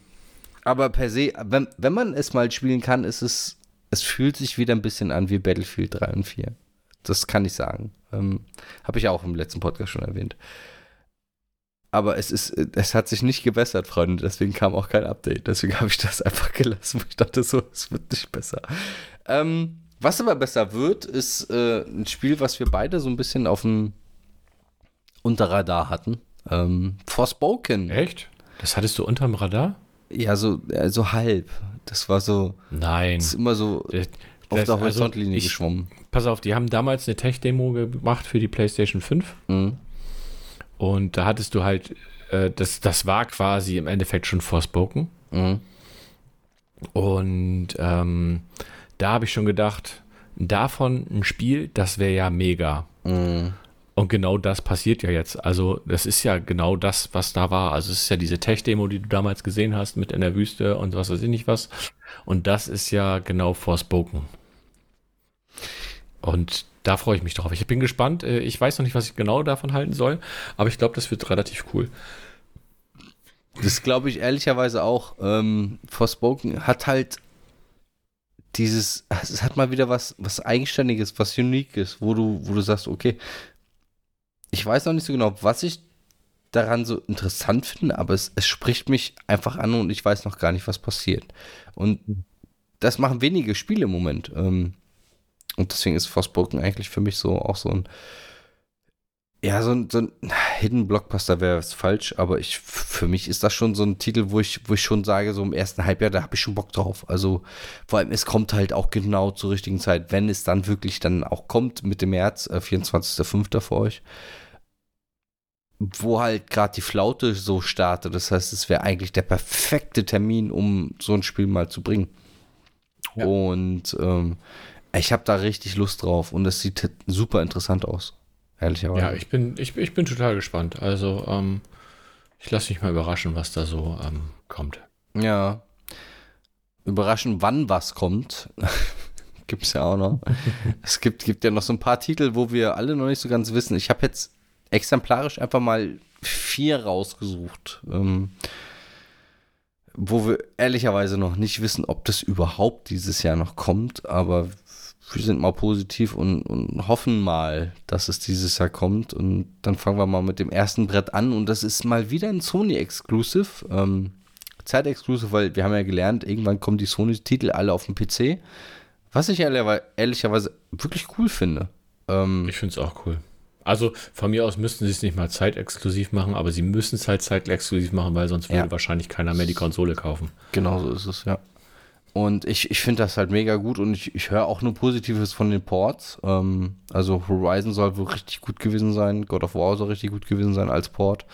aber per se, wenn, wenn man es mal spielen kann, ist es, es fühlt sich wieder ein bisschen an wie Battlefield 3 und 4. Das kann ich sagen. Ähm, Habe ich auch im letzten Podcast schon erwähnt. Aber es ist, es hat sich nicht gebessert, Freunde. Deswegen kam auch kein Update. Deswegen habe ich das (laughs) einfach gelassen. Ich dachte so, es wird nicht besser. Ähm, was aber besser wird, ist äh, ein Spiel, was wir beide so ein bisschen auf dem Unterradar hatten. Ähm, Forspoken. Echt? Das hattest du unterm Radar? Ja, so, äh, so halb. Das war so. Nein. Das ist immer so Das- auf das- der also Horizontlinie ich- geschwommen. Pass auf, die haben damals eine Tech-Demo gemacht für die PlayStation 5 Mhm. Und da hattest du halt, äh, das, das war quasi im Endeffekt schon Forspoken Mhm. und ähm, da habe ich schon gedacht, davon ein Spiel, das wäre ja mega. Mhm. Und genau das passiert ja jetzt. Also, das ist ja genau das, was da war. Also, es ist ja diese Tech-Demo, die du damals gesehen hast, mit in der Wüste und was weiß ich nicht was. Und das ist ja genau Forspoken. Und da freue ich mich drauf. Ich bin gespannt. Äh, Ich weiß noch nicht, was ich genau davon halten soll, aber ich glaube, das wird relativ cool. Das glaube ich ehrlicherweise auch. Ähm, Forspoken hat halt dieses, es hat mal wieder was, was Eigenständiges, was Uniques, wo du, wo du sagst, okay, ich weiß noch nicht so genau, was ich daran so interessant finde, aber es, es spricht mich einfach an und ich weiß noch gar nicht, was passiert. Und das machen wenige Spiele im Moment. Ähm, und deswegen ist Forspoken eigentlich für mich so auch so ein ja, so ein, so ein Hidden Blockbuster wäre es falsch, aber ich, für mich ist das schon so ein Titel, wo ich, wo ich schon sage, so im ersten Halbjahr, da habe ich schon Bock drauf. Also vor allem, es kommt halt auch genau zur richtigen Zeit, wenn es dann wirklich dann auch kommt mit dem März, äh, 24.05. für euch, wo halt gerade die Flaute so startet. Das heißt, es wäre eigentlich der perfekte Termin, um so ein Spiel mal zu bringen. Ja. Und ähm, ich habe da richtig Lust drauf und es sieht super interessant aus. Ehrlicherweise. Ja, ich bin, ich, ich bin total gespannt. Also, ähm, ich lasse mich mal überraschen, was da so ähm, kommt. Ja. Überraschend, wann was kommt. (laughs) gibt es ja auch noch. (laughs) es gibt, gibt ja noch so ein paar Titel, wo wir alle noch nicht so ganz wissen. Ich habe jetzt exemplarisch einfach mal vier rausgesucht, ähm, wo wir ehrlicherweise noch nicht wissen, ob das überhaupt dieses Jahr noch kommt, aber wir sind mal positiv und, und hoffen mal, dass es dieses Jahr kommt. Und dann fangen wir mal mit dem ersten Brett an. Und das ist mal wieder ein Sony-Exclusive. Ähm, Zeit-Exclusive, weil wir haben ja gelernt, irgendwann kommen die Sony-Titel alle auf den PC. Was ich ehrlicherweise, ehrlicherweise wirklich cool finde. Ähm, Ich finde es auch cool. Also von mir aus müssten sie es nicht mal zeitexklusiv machen, aber sie müssen es halt zeitexklusiv machen, weil sonst würde Ja. wahrscheinlich keiner mehr die Konsole kaufen. Genau so ist es, ja. Und ich, ich finde das halt mega gut und ich, ich höre auch nur Positives von den Ports. Ähm, also Horizon soll wohl richtig gut gewesen sein, God of War soll richtig gut gewesen sein als Port.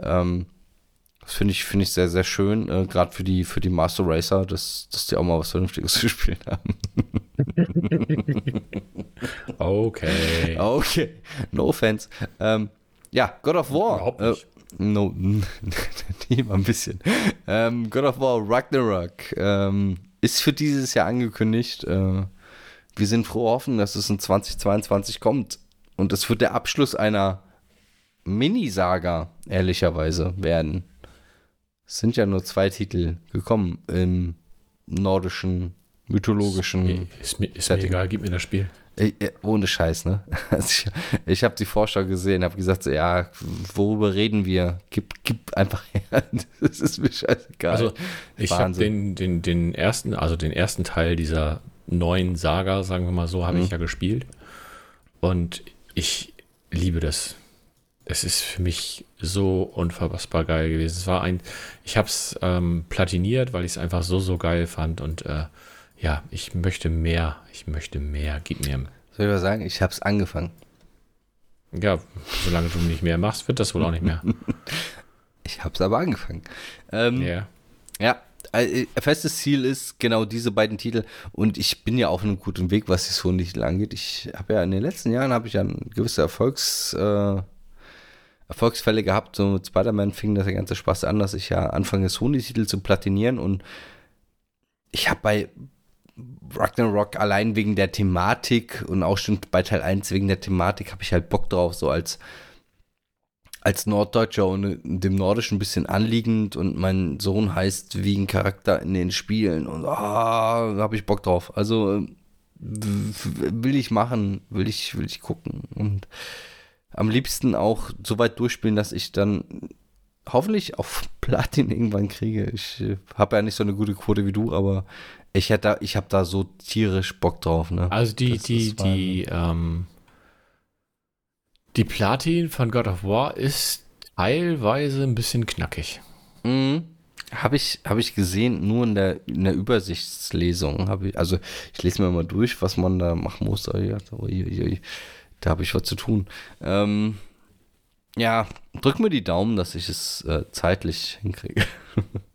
Ähm, das finde ich, finde ich sehr, sehr schön, äh, gerade für die, für die Master Racer, dass, dass die auch mal was Vernünftiges (laughs) zu spielen haben. Okay. (laughs) Okay, no offense. Ähm, ja, God of War. Überhaupt nicht. Äh, no, (laughs) nie mal ein bisschen. Ähm, God of War Ragnarok ähm, ist für dieses Jahr angekündigt. Äh, wir sind froh hoffen, dass es in 2022 kommt. Und es wird der Abschluss einer Minisaga, ehrlicherweise, werden. Es sind ja nur zwei Titel gekommen im nordischen, mythologischen. Ist mir, ist mir egal, gib mir das Spiel. Ey, ohne Scheiß, ne? (laughs) Also ich ich habe die Vorschau gesehen, habe gesagt, so, ja, worüber reden wir? Gib, gib einfach her. (laughs) Das ist mir scheißegal. Also ich habe den, den, den ersten, also den ersten Teil dieser neuen Saga, sagen wir mal so, habe ich ja gespielt. Und ich liebe das. Es ist für mich so unfassbar geil gewesen. Es war ein, ich habe es ähm, platiniert, weil ich es einfach so, so geil fand. Und äh, ja, ich möchte mehr. Ich möchte mehr. Gib mir. Soll ich mal sagen, ich habe es angefangen. Ja, solange du nicht mehr machst, wird das wohl auch nicht mehr. (laughs) Ich habe es aber angefangen. Ähm, Ja. Ja, äh, festes Ziel ist genau diese beiden Titel und ich bin ja auf einem guten Weg, was die Sony-Titel angeht. Ich habe ja in den letzten Jahren habe ich ja gewisse Erfolgs, äh, Erfolgsfälle gehabt. So mit Spider-Man fing das der ganze Spaß an, dass ich ja anfange, Sony-Titel zu platinieren und ich habe bei Ragnarok allein wegen der Thematik und auch schon bei Teil 1 wegen der Thematik habe ich halt Bock drauf, so als als Norddeutscher und dem Nordischen ein bisschen anliegend und mein Sohn heißt wie ein Charakter in den Spielen und ah, da habe ich Bock drauf. Also will ich machen, will ich, will ich gucken und am liebsten auch so weit durchspielen, dass ich dann hoffentlich auf (laughs) Platin irgendwann kriege. Ich äh, habe ja nicht so eine gute Quote wie du, aber ich hätte, ich habe da so tierisch Bock drauf. Ne? Also die, das die, die, ähm, die Platin von God of War ist teilweise ein bisschen knackig. Mhm. Habe ich, hab ich gesehen, nur in der, in der Übersichtslesung. Ich, also ich lese mir mal durch, was man da machen muss. Da, da habe ich was zu tun. Ähm, ja, drück mir die Daumen, dass ich es äh, zeitlich hinkriege. (laughs)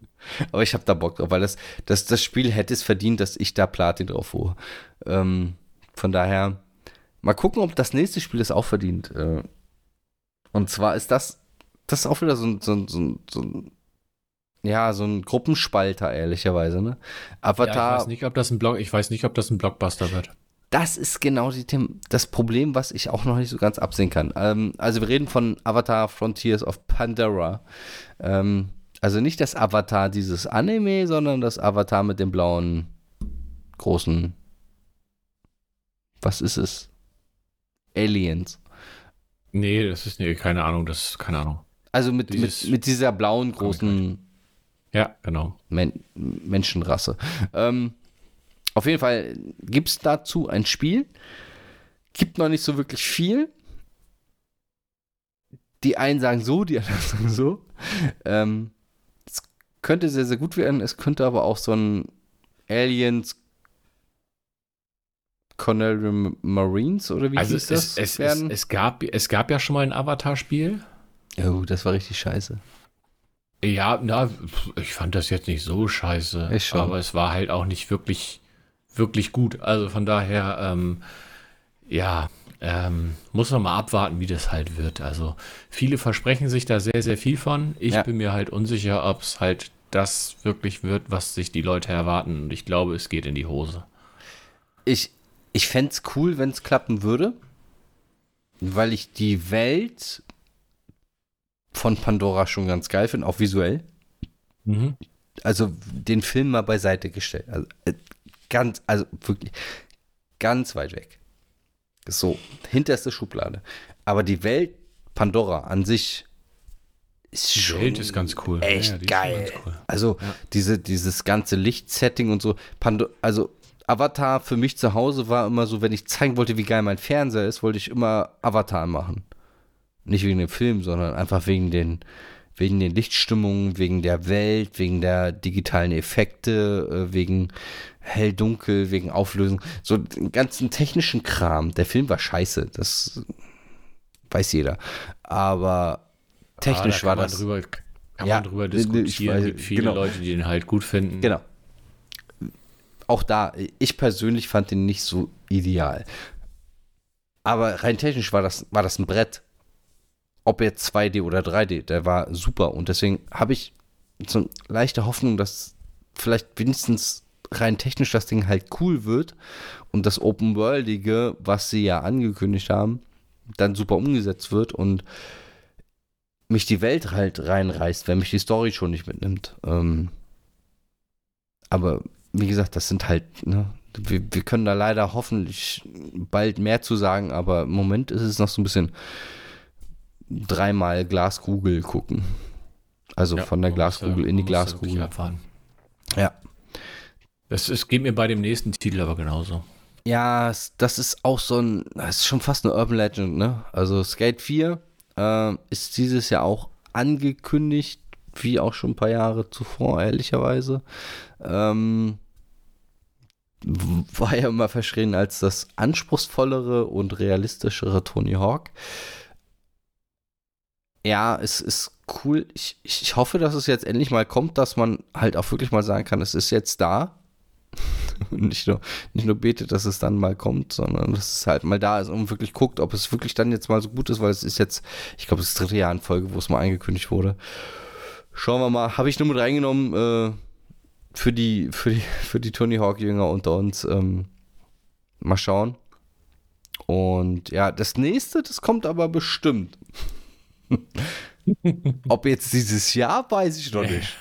Aber ich habe da Bock drauf, weil das, das, das Spiel hätte es verdient, dass ich da Platin drauf hole. Ähm, von daher, mal gucken, ob das nächste Spiel es auch verdient. Äh, und zwar ist das, das ist auch wieder so ein, so ein, so ein, so ein ja, so ein Gruppenspalter, ehrlicherweise, ne? Avatar. Ja, ich weiß nicht, ob das ein Block, ich weiß nicht, ob das ein Blockbuster wird. Das ist genau die das Problem, was ich auch noch nicht so ganz absehen kann. Ähm, also wir reden von Avatar Frontiers of Pandora. Ähm, also nicht das Avatar dieses Anime, sondern das Avatar mit dem blauen großen. Was ist es? Aliens. Nee, das ist nee, keine Ahnung, das ist keine Ahnung. Also mit, mit, mit dieser blauen großen. Ja, genau. Men Menschenrasse. Ähm, auf jeden Fall gibt es dazu ein Spiel. Gibt noch nicht so wirklich viel. Die einen sagen so, die anderen (laughs) sagen so. Ähm, könnte sehr, sehr gut werden. Es könnte aber auch so ein Aliens Cornell Marines oder wie also hieß es, das es, werden? Es, es, gab, es gab ja schon mal ein Avatar-Spiel. Oh, das war richtig scheiße. Ja, na, ich fand das jetzt nicht so scheiße. Aber es war halt auch nicht wirklich, wirklich gut. Also von daher, ähm, ja, ähm, muss man mal abwarten, wie das halt wird. Also viele versprechen sich da sehr, sehr viel von. Ich ja. bin mir halt unsicher, ob es halt das wirklich wird, was sich die Leute erwarten. Und ich glaube, es geht in die Hose. Ich, ich fände es cool, wenn es klappen würde, weil ich die Welt von Pandora schon ganz geil finde, auch visuell. Mhm. Also den Film mal beiseite gestellt. Also, äh, ganz, also wirklich ganz weit weg. So, hinterste Schublade. Aber die Welt Pandora an sich ist schon Welt ist ganz cool. Echt ja, geil. Cool. Also ja. diese, dieses ganze Lichtsetting und so. Pando also Avatar für mich zu Hause war immer so, wenn ich zeigen wollte, wie geil mein Fernseher ist, wollte ich immer Avatar machen. Nicht wegen dem Film, sondern einfach wegen den, wegen den Lichtstimmungen, wegen der Welt, wegen der digitalen Effekte, äh, wegen hell-dunkel, wegen Auflösung. So den ganzen technischen Kram. Der Film war scheiße, das weiß jeder. Aber Technisch ah, war das. Drüber, kann ja, man drüber diskutieren. Es gibt viele genau. Leute, die den halt gut finden. Genau. Auch da, ich persönlich fand den nicht so ideal. Aber rein technisch war das, war das ein Brett. Ob jetzt 2D oder 3D, der war super. Und deswegen habe ich so eine leichte Hoffnung, dass vielleicht wenigstens rein technisch das Ding halt cool wird und das Open-Worldige, was sie ja angekündigt haben, dann super umgesetzt wird und mich die Welt halt reinreißt, wenn mich die Story schon nicht mitnimmt. Ähm, aber wie gesagt, das sind halt, ne, wir, wir können da leider hoffentlich bald mehr zu sagen, aber im Moment ist es noch so ein bisschen dreimal Glaskugel gucken. Also ja, von der Glaskugel ja, in die Glaskugel. Ja. Das ist, geht mir bei dem nächsten Titel aber genauso. Ja, das ist auch so ein, das ist schon fast eine Urban Legend, ne? Also Skate 4 äh, ist dieses Jahr auch angekündigt, wie auch schon ein paar Jahre zuvor, ehrlicherweise. Ähm, war ja immer verschrien als das anspruchsvollere und realistischere Tony Hawk. Ja, es ist cool. Ich, ich hoffe, dass es jetzt endlich mal kommt, dass man halt auch wirklich mal sagen kann, es ist jetzt da. (laughs) nicht, nur, nicht nur betet, dass es dann mal kommt, sondern dass es halt mal da ist und wirklich guckt, ob es wirklich dann jetzt mal so gut ist, weil es ist jetzt, ich glaube, das dritte Jahr in Folge, wo es mal angekündigt wurde. Schauen wir mal. Habe ich nur mit reingenommen äh, für, die, für, die, (laughs) für die Tony Hawk-Jünger unter uns. Ähm, mal schauen. Und ja, das nächste, das kommt aber bestimmt. (laughs) Ob jetzt dieses Jahr, weiß ich noch nicht.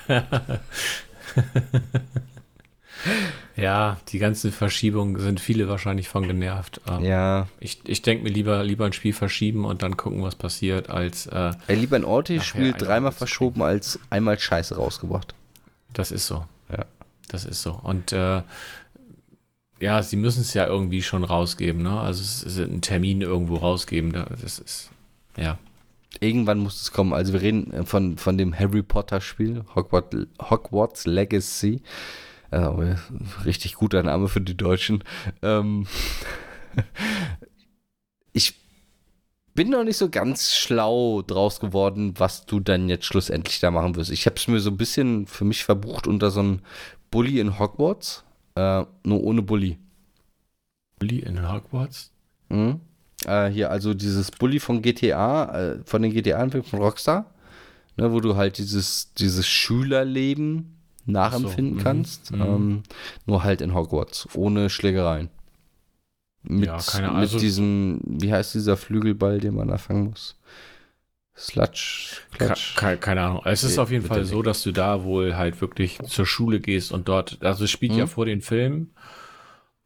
Ja, die ganzen Verschiebungen sind viele wahrscheinlich von genervt. Ähm, ja. Ich, ich denke mir lieber, lieber ein Spiel verschieben und dann gucken, was passiert, als. Äh, ja, lieber ein Orte-Spiel dreimal verschoben, als einmal Scheiße rausgebracht. Das ist so. Ja. Das ist so. Und äh, ja, sie müssen es ja irgendwie schon rausgeben, ne? Also es ist ein Termin irgendwo rausgeben. Das ist, ja. Irgendwann muss es kommen. Also wir reden von, von dem Harry Potter Spiel, Hogwarts, Hogwarts Legacy. Also, richtig guter Name für die Deutschen. Ähm (laughs) ich bin noch nicht so ganz schlau draus geworden, was du dann jetzt schlussendlich da machen wirst. Ich habe es mir so ein bisschen für mich verbucht unter so einem Bully in Hogwarts, äh, nur ohne Bully. Bully in Hogwarts? Mhm. Äh, hier, also dieses Bully von GTA, äh, von den GTA-Filmen von Rockstar, ne, wo du halt dieses, dieses Schülerleben nachempfinden so, mhm, kannst. Mhm. Ähm, nur halt in Hogwarts, ohne Schlägereien. Mit, ja, keine Ahnung. Mit also, diesem, wie heißt dieser Flügelball, den man da fangen muss? Sludge. Keine, keine Ahnung. Es ist auf jeden Fall so, dass du da wohl halt wirklich zur Schule gehst und dort, also es spielt mhm. ja vor den Filmen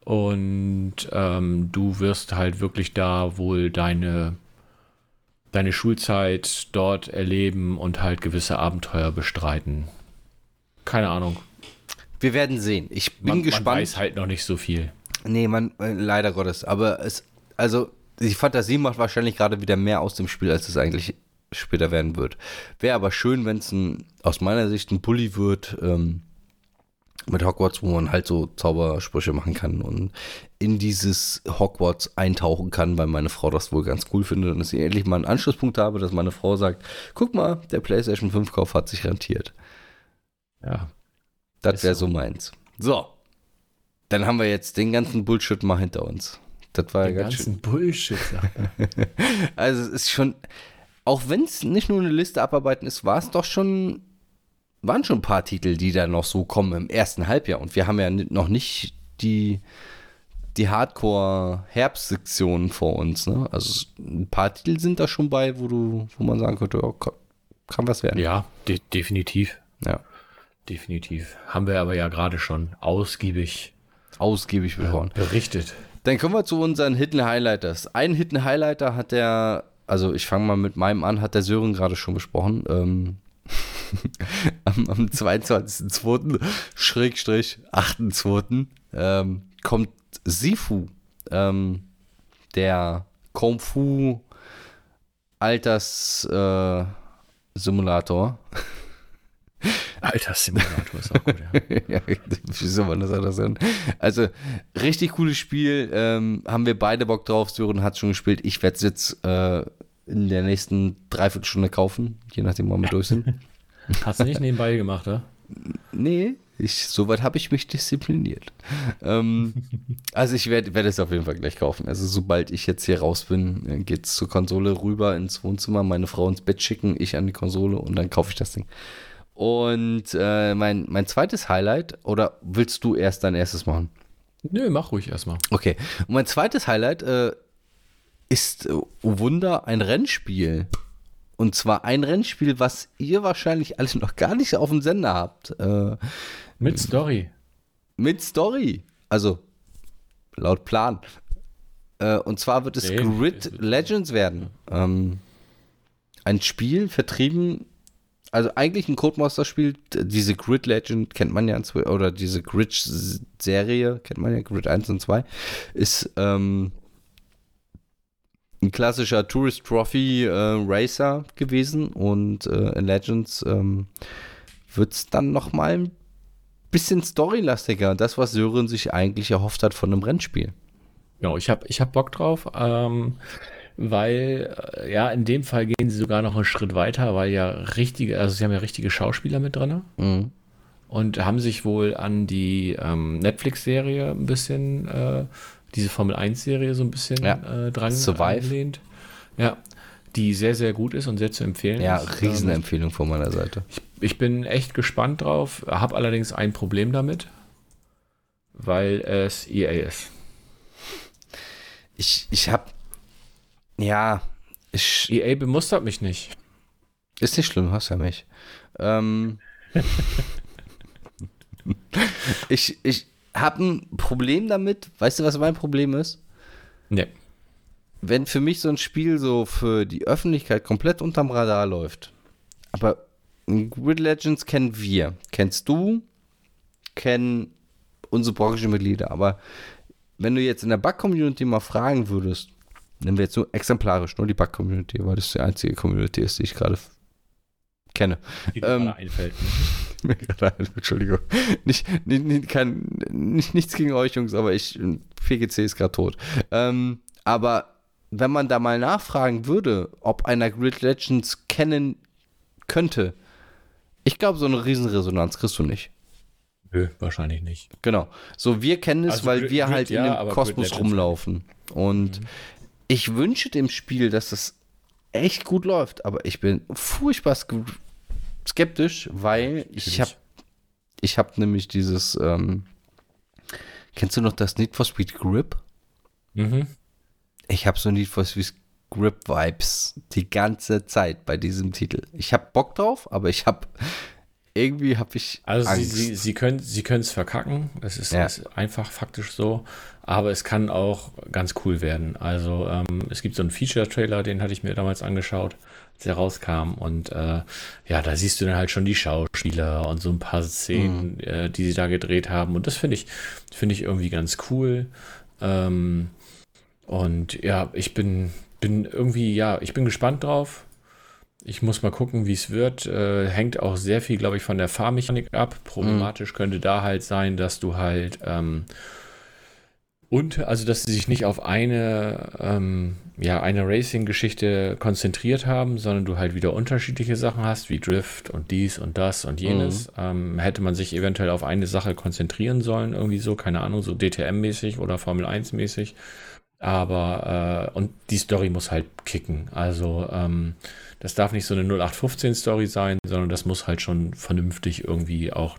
und ähm, du wirst halt wirklich da wohl deine, deine Schulzeit dort erleben und halt gewisse Abenteuer bestreiten. Keine Ahnung. Wir werden sehen. Ich bin man, gespannt. Man weiß halt noch nicht so viel. Nee, man, äh, leider Gottes. Aber es, also, die Fantasie macht wahrscheinlich gerade wieder mehr aus dem Spiel, als es eigentlich später werden wird. Wäre aber schön, wenn es aus meiner Sicht ein Bully wird, ähm, mit Hogwarts, wo man halt so Zaubersprüche machen kann und in dieses Hogwarts eintauchen kann, weil meine Frau das wohl ganz cool findet und dass ich endlich mal einen Anschlusspunkt habe, dass meine Frau sagt, guck mal, der PlayStation 5 Kauf hat sich rentiert. Ja. Das wäre so meins. So. Dann haben wir jetzt den ganzen Bullshit mal hinter uns. Das war den ja ganz ganzen schön. Bullshit. (laughs) also es ist schon, auch wenn es nicht nur eine Liste abarbeiten ist, war es doch schon, waren schon ein paar Titel, die da noch so kommen im ersten Halbjahr. Und wir haben ja noch nicht die, die Hardcore-Herbstsektion vor uns. Ne? Also ein paar Titel sind da schon bei, wo du, wo man sagen könnte, oh, kann was werden. Ja, de definitiv. Ja. Definitiv. Haben wir aber ja gerade schon ausgiebig, ausgiebig äh, berichtet. Dann kommen wir zu unseren Hidden Highlighters. Ein Hidden Highlighter hat der also ich fange mal mit meinem an, hat der Sören gerade schon besprochen. Ähm, (laughs) am, am 22.02. Schrägstrich 8.02. Ähm, kommt Sifu, ähm, der Kung Fu Alters äh, Simulator. (laughs) Alterssimulator ist auch gut, ja. (laughs) ja wie soll man das anders sagen? Also, richtig cooles Spiel. Ähm, haben wir beide Bock drauf. Sören hat schon gespielt. Ich werde es jetzt äh, in der nächsten Dreiviertelstunde kaufen, je nachdem, wann wir durch sind. (laughs) Hast du nicht nebenbei gemacht, oder? Nee, ich, soweit habe ich mich diszipliniert. ähm, also ich werde werd es auf jeden Fall gleich kaufen. Also sobald ich jetzt hier raus bin, äh, geht es zur Konsole rüber ins Wohnzimmer, meine Frau ins Bett schicken, ich an die Konsole und dann kaufe ich das Ding. Und äh, mein, mein zweites Highlight, oder willst du erst dein erstes machen? Nö, mach ruhig erstmal. Okay. Und mein zweites Highlight äh, ist, oh Wunder, ein Rennspiel. Und zwar ein Rennspiel, was ihr wahrscheinlich alles noch gar nicht auf dem Sender habt. Äh, mit Story. Mit Story. Also laut Plan. Äh, und zwar wird es nee, Grid Legends werden. Ähm, ein Spiel vertrieben, also eigentlich ein Codemaster-Spiel. Diese Grid Legend kennt man ja, oder diese Grid-Serie kennt man ja, Grid 1 und 2. Ist ähm, ein klassischer Tourist Trophy äh, Racer gewesen und äh, in Legends ähm, wird es dann nochmal ein bisschen storylastiger. Das, was Sören sich eigentlich erhofft hat von einem Rennspiel. Ja, ich habe ich hab Bock drauf, ähm, weil, äh, ja, in dem Fall gehen sie sogar noch einen Schritt weiter, weil ja richtige, also sie haben ja richtige Schauspieler mit drin. Mhm. Und haben sich wohl an die ähm, Netflix-Serie ein bisschen äh, diese Formel 1-Serie so ein bisschen ja. äh, dran angelehnt. Ja, die sehr, sehr gut ist und sehr zu empfehlen ja, ist. Ja, Riesenempfehlung von meiner Seite. Ich, ich bin echt gespannt drauf, habe allerdings ein Problem damit, weil es EA ist. Ich, ich habe, ja, ich, EA bemustert mich nicht. Ist nicht schlimm, hast ja mich. Ähm, (laughs) ich ich habe ein Problem damit. Weißt du, was mein Problem ist? Nee. Wenn für mich so ein Spiel so für die Öffentlichkeit komplett unterm Radar läuft, aber Grid Legends kennen wir, kennst du, kennen unsere Branchenmitglieder, aber wenn du jetzt in der Bug-Community mal fragen würdest, nehmen wir jetzt so exemplarisch nur die Bug-Community, weil das die einzige Community ist, die ich gerade kenne. Die dir Ähm, gerade einfällt. (laughs) Mir gerade ein, Entschuldigung. Nicht, nicht, nicht, kein, nicht, nichts gegen euch, Jungs, aber ich, PGC ist gerade tot. Ähm, aber wenn man da mal nachfragen würde, ob einer Grid Legends kennen könnte, ich glaube, so eine Riesenresonanz kriegst du nicht. Nö, wahrscheinlich nicht. Genau. So, wir kennen es, Also weil wir Grid halt ja, in dem Kosmos rumlaufen. Und ich wünsche dem Spiel, dass es echt gut läuft, aber ich bin furchtbar sk- skeptisch, weil ich habe ich habe nämlich dieses ähm, kennst du noch das Need for Speed Grip? Mhm. Ich habe so Need for Speed Grip Vibes die ganze Zeit bei diesem Titel. Ich habe Bock drauf, aber ich habe irgendwie habe ich Also sie, Angst. sie, sie können sie können es verkacken. Es ist, Ja. ist einfach faktisch so. Aber es kann auch ganz cool werden. Also ähm, es gibt so einen Feature-Trailer, den hatte ich mir damals angeschaut, als er rauskam. Und äh, ja, da siehst du dann halt schon die Schauspieler und so ein paar Szenen, äh, die sie da gedreht haben. Und das finde ich, finde ich irgendwie ganz cool. Ähm, und ja, ich bin, bin irgendwie, ja, ich bin gespannt drauf. Ich muss mal gucken, wie es wird. Äh, hängt auch sehr viel, glaube ich, von der Fahrmechanik ab. Problematisch könnte da halt sein, dass du halt ähm, und also, dass sie sich nicht auf eine, ähm, ja, eine Racing-Geschichte konzentriert haben, sondern du halt wieder unterschiedliche Sachen hast, wie Drift und dies und das und jenes. Ähm, hätte man sich eventuell auf eine Sache konzentrieren sollen, irgendwie so, keine Ahnung, so DTM-mäßig oder Formel 1-mäßig. Aber, äh, und die Story muss halt kicken. Also, ähm, das darf nicht so eine 0815-Story sein, sondern das muss halt schon vernünftig irgendwie auch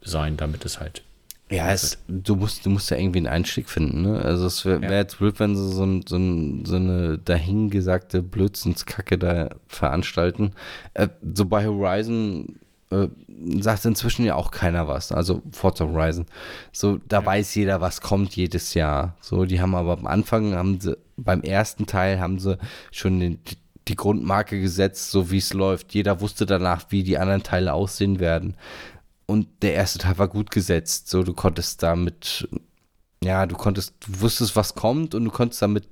sein, damit es halt. Ja, es, du musst, du musst ja irgendwie einen Einstieg finden, ne? Also es wäre wär jetzt blöd, wenn sie so, ein, so, ein, so eine dahingesagte Blödsinnskacke da veranstalten. Äh, so bei Horizon äh, sagt inzwischen ja auch keiner was. Also Forza Horizon. So, da Ja. weiß jeder, was kommt jedes Jahr. So, die haben aber am Anfang, haben sie, beim ersten Teil haben sie schon den, die Grundmarke gesetzt, so wie es läuft. Jeder wusste danach, wie die anderen Teile aussehen werden. Und der erste Teil war gut gesetzt. So, du konntest damit, ja, du konntest, du wusstest, was kommt und du konntest damit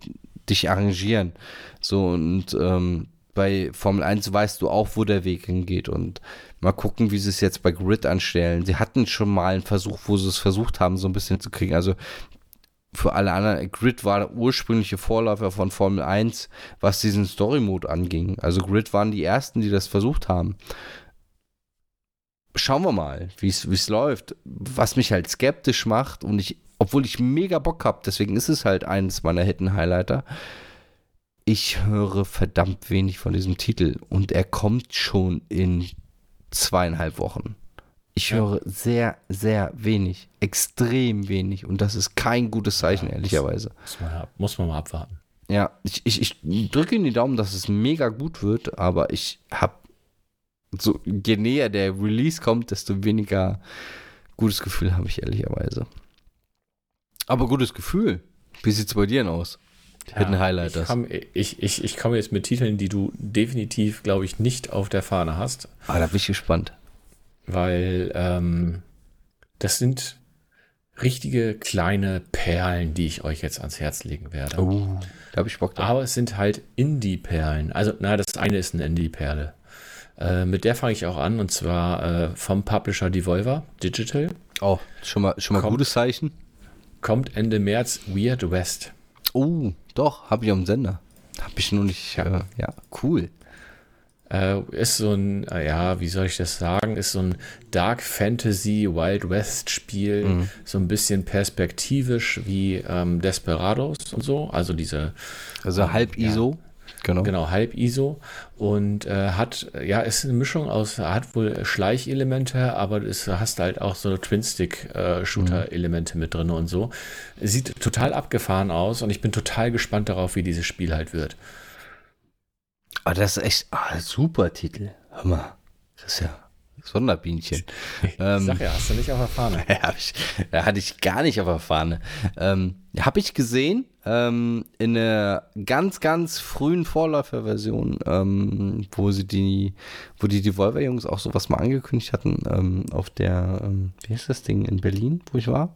dich arrangieren. So, und ähm, bei Formel 1 weißt du auch, wo der Weg hingeht. Und mal gucken, wie sie es jetzt bei Grid anstellen. Sie hatten schon mal einen Versuch, wo sie es versucht haben, so ein bisschen zu kriegen. Also für alle anderen, Grid war der ursprüngliche Vorläufer von Formel 1, was diesen Story-Mode anging. Also Grid waren die ersten, die das versucht haben schauen wir mal, wie es läuft. Was mich halt skeptisch macht und ich, obwohl ich mega Bock habe, deswegen ist es halt eines meiner Hidden-Highlighter. Ich höre verdammt wenig von diesem Titel und er kommt schon in zweieinhalb Wochen. Ich Ja. höre sehr, sehr wenig, extrem wenig und das ist kein gutes Zeichen, Ja, ehrlicherweise. Muss man, muss man mal abwarten. Ja, ich, ich, ich drücke Ihnen die Daumen, dass es mega gut wird, aber ich habe so, je näher der Release kommt, desto weniger gutes Gefühl habe ich ehrlicherweise. Aber gutes Gefühl. Wie sieht es bei dir denn aus? Hidden Highlight ich, das. komm, ich, ich, ich komme jetzt mit Titeln, die du definitiv, glaube ich, nicht auf der Fahne hast, Ah, da bin ich gespannt. Weil ähm, das sind richtige kleine Perlen, die ich euch jetzt ans Herz legen werde. Oh, da habe ich Bock drauf. Aber es sind halt Indie-Perlen. Also, na, das eine ist eine Indie-Perle. Äh, mit der fange ich auch an und zwar äh, vom Publisher Devolver Digital. Oh, schon mal, schon mal Komm. gutes Zeichen. Kommt Ende März Weird West. Oh, doch, habe ich am Sender. Habe ich nur nicht. Ja. Äh, ja, cool. Äh, ist so ein, äh, ja, wie soll ich das sagen? Ist so ein Dark Fantasy Wild West Spiel, Mhm. so ein bisschen perspektivisch wie ähm, Desperados und so. Also diese, Also halb ja. ISO. Genau. genau, halb ISO und äh, hat, ja, ist eine Mischung aus, hat wohl Schleichelemente, aber es hast halt auch so Twin-Stick-Shooter-Elemente mit drin und so. Sieht total abgefahren aus und ich bin total gespannt darauf, wie dieses Spiel halt wird. Oh, das ist echt ah, super Titel. Hör mal. Das ist ja Sonderbienchen. ähm, Sag ja, hast du nicht auf der Fahne. (laughs) ja, ich, hatte ich gar nicht auf der Fahne. Ähm, Habe ich gesehen ähm, in einer ganz, ganz frühen Vorläuferversion, ähm, wo sie die, wo die Devolver-Jungs auch sowas mal angekündigt hatten, ähm, auf der, ähm, wie heißt das Ding, in Berlin, wo ich war.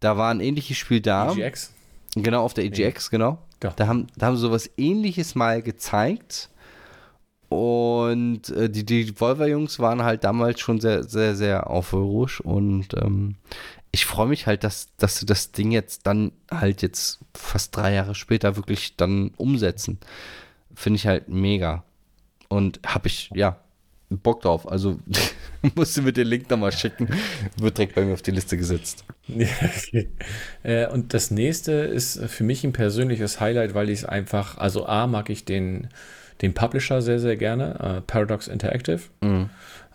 Da war ein ähnliches Spiel da. EGX? Genau, auf der EGX, genau. Ja. Da haben, da haben sie sowas ähnliches mal gezeigt und äh, die, die Volver-Jungs waren halt damals schon sehr, sehr, sehr aufrührisch und ähm, ich freue mich halt, dass, dass sie das Ding jetzt dann halt jetzt fast drei Jahre später wirklich dann umsetzen. Finde ich halt mega. Und habe ich, ja, Bock drauf. Also (laughs) musst du mir den Link nochmal schicken. Wird direkt bei mir auf die Liste gesetzt. (laughs) Ja, okay. äh, und das nächste ist für mich ein persönliches Highlight, weil ich es einfach, also A, mag ich den den Publisher sehr, sehr gerne, äh, Paradox Interactive. Mhm.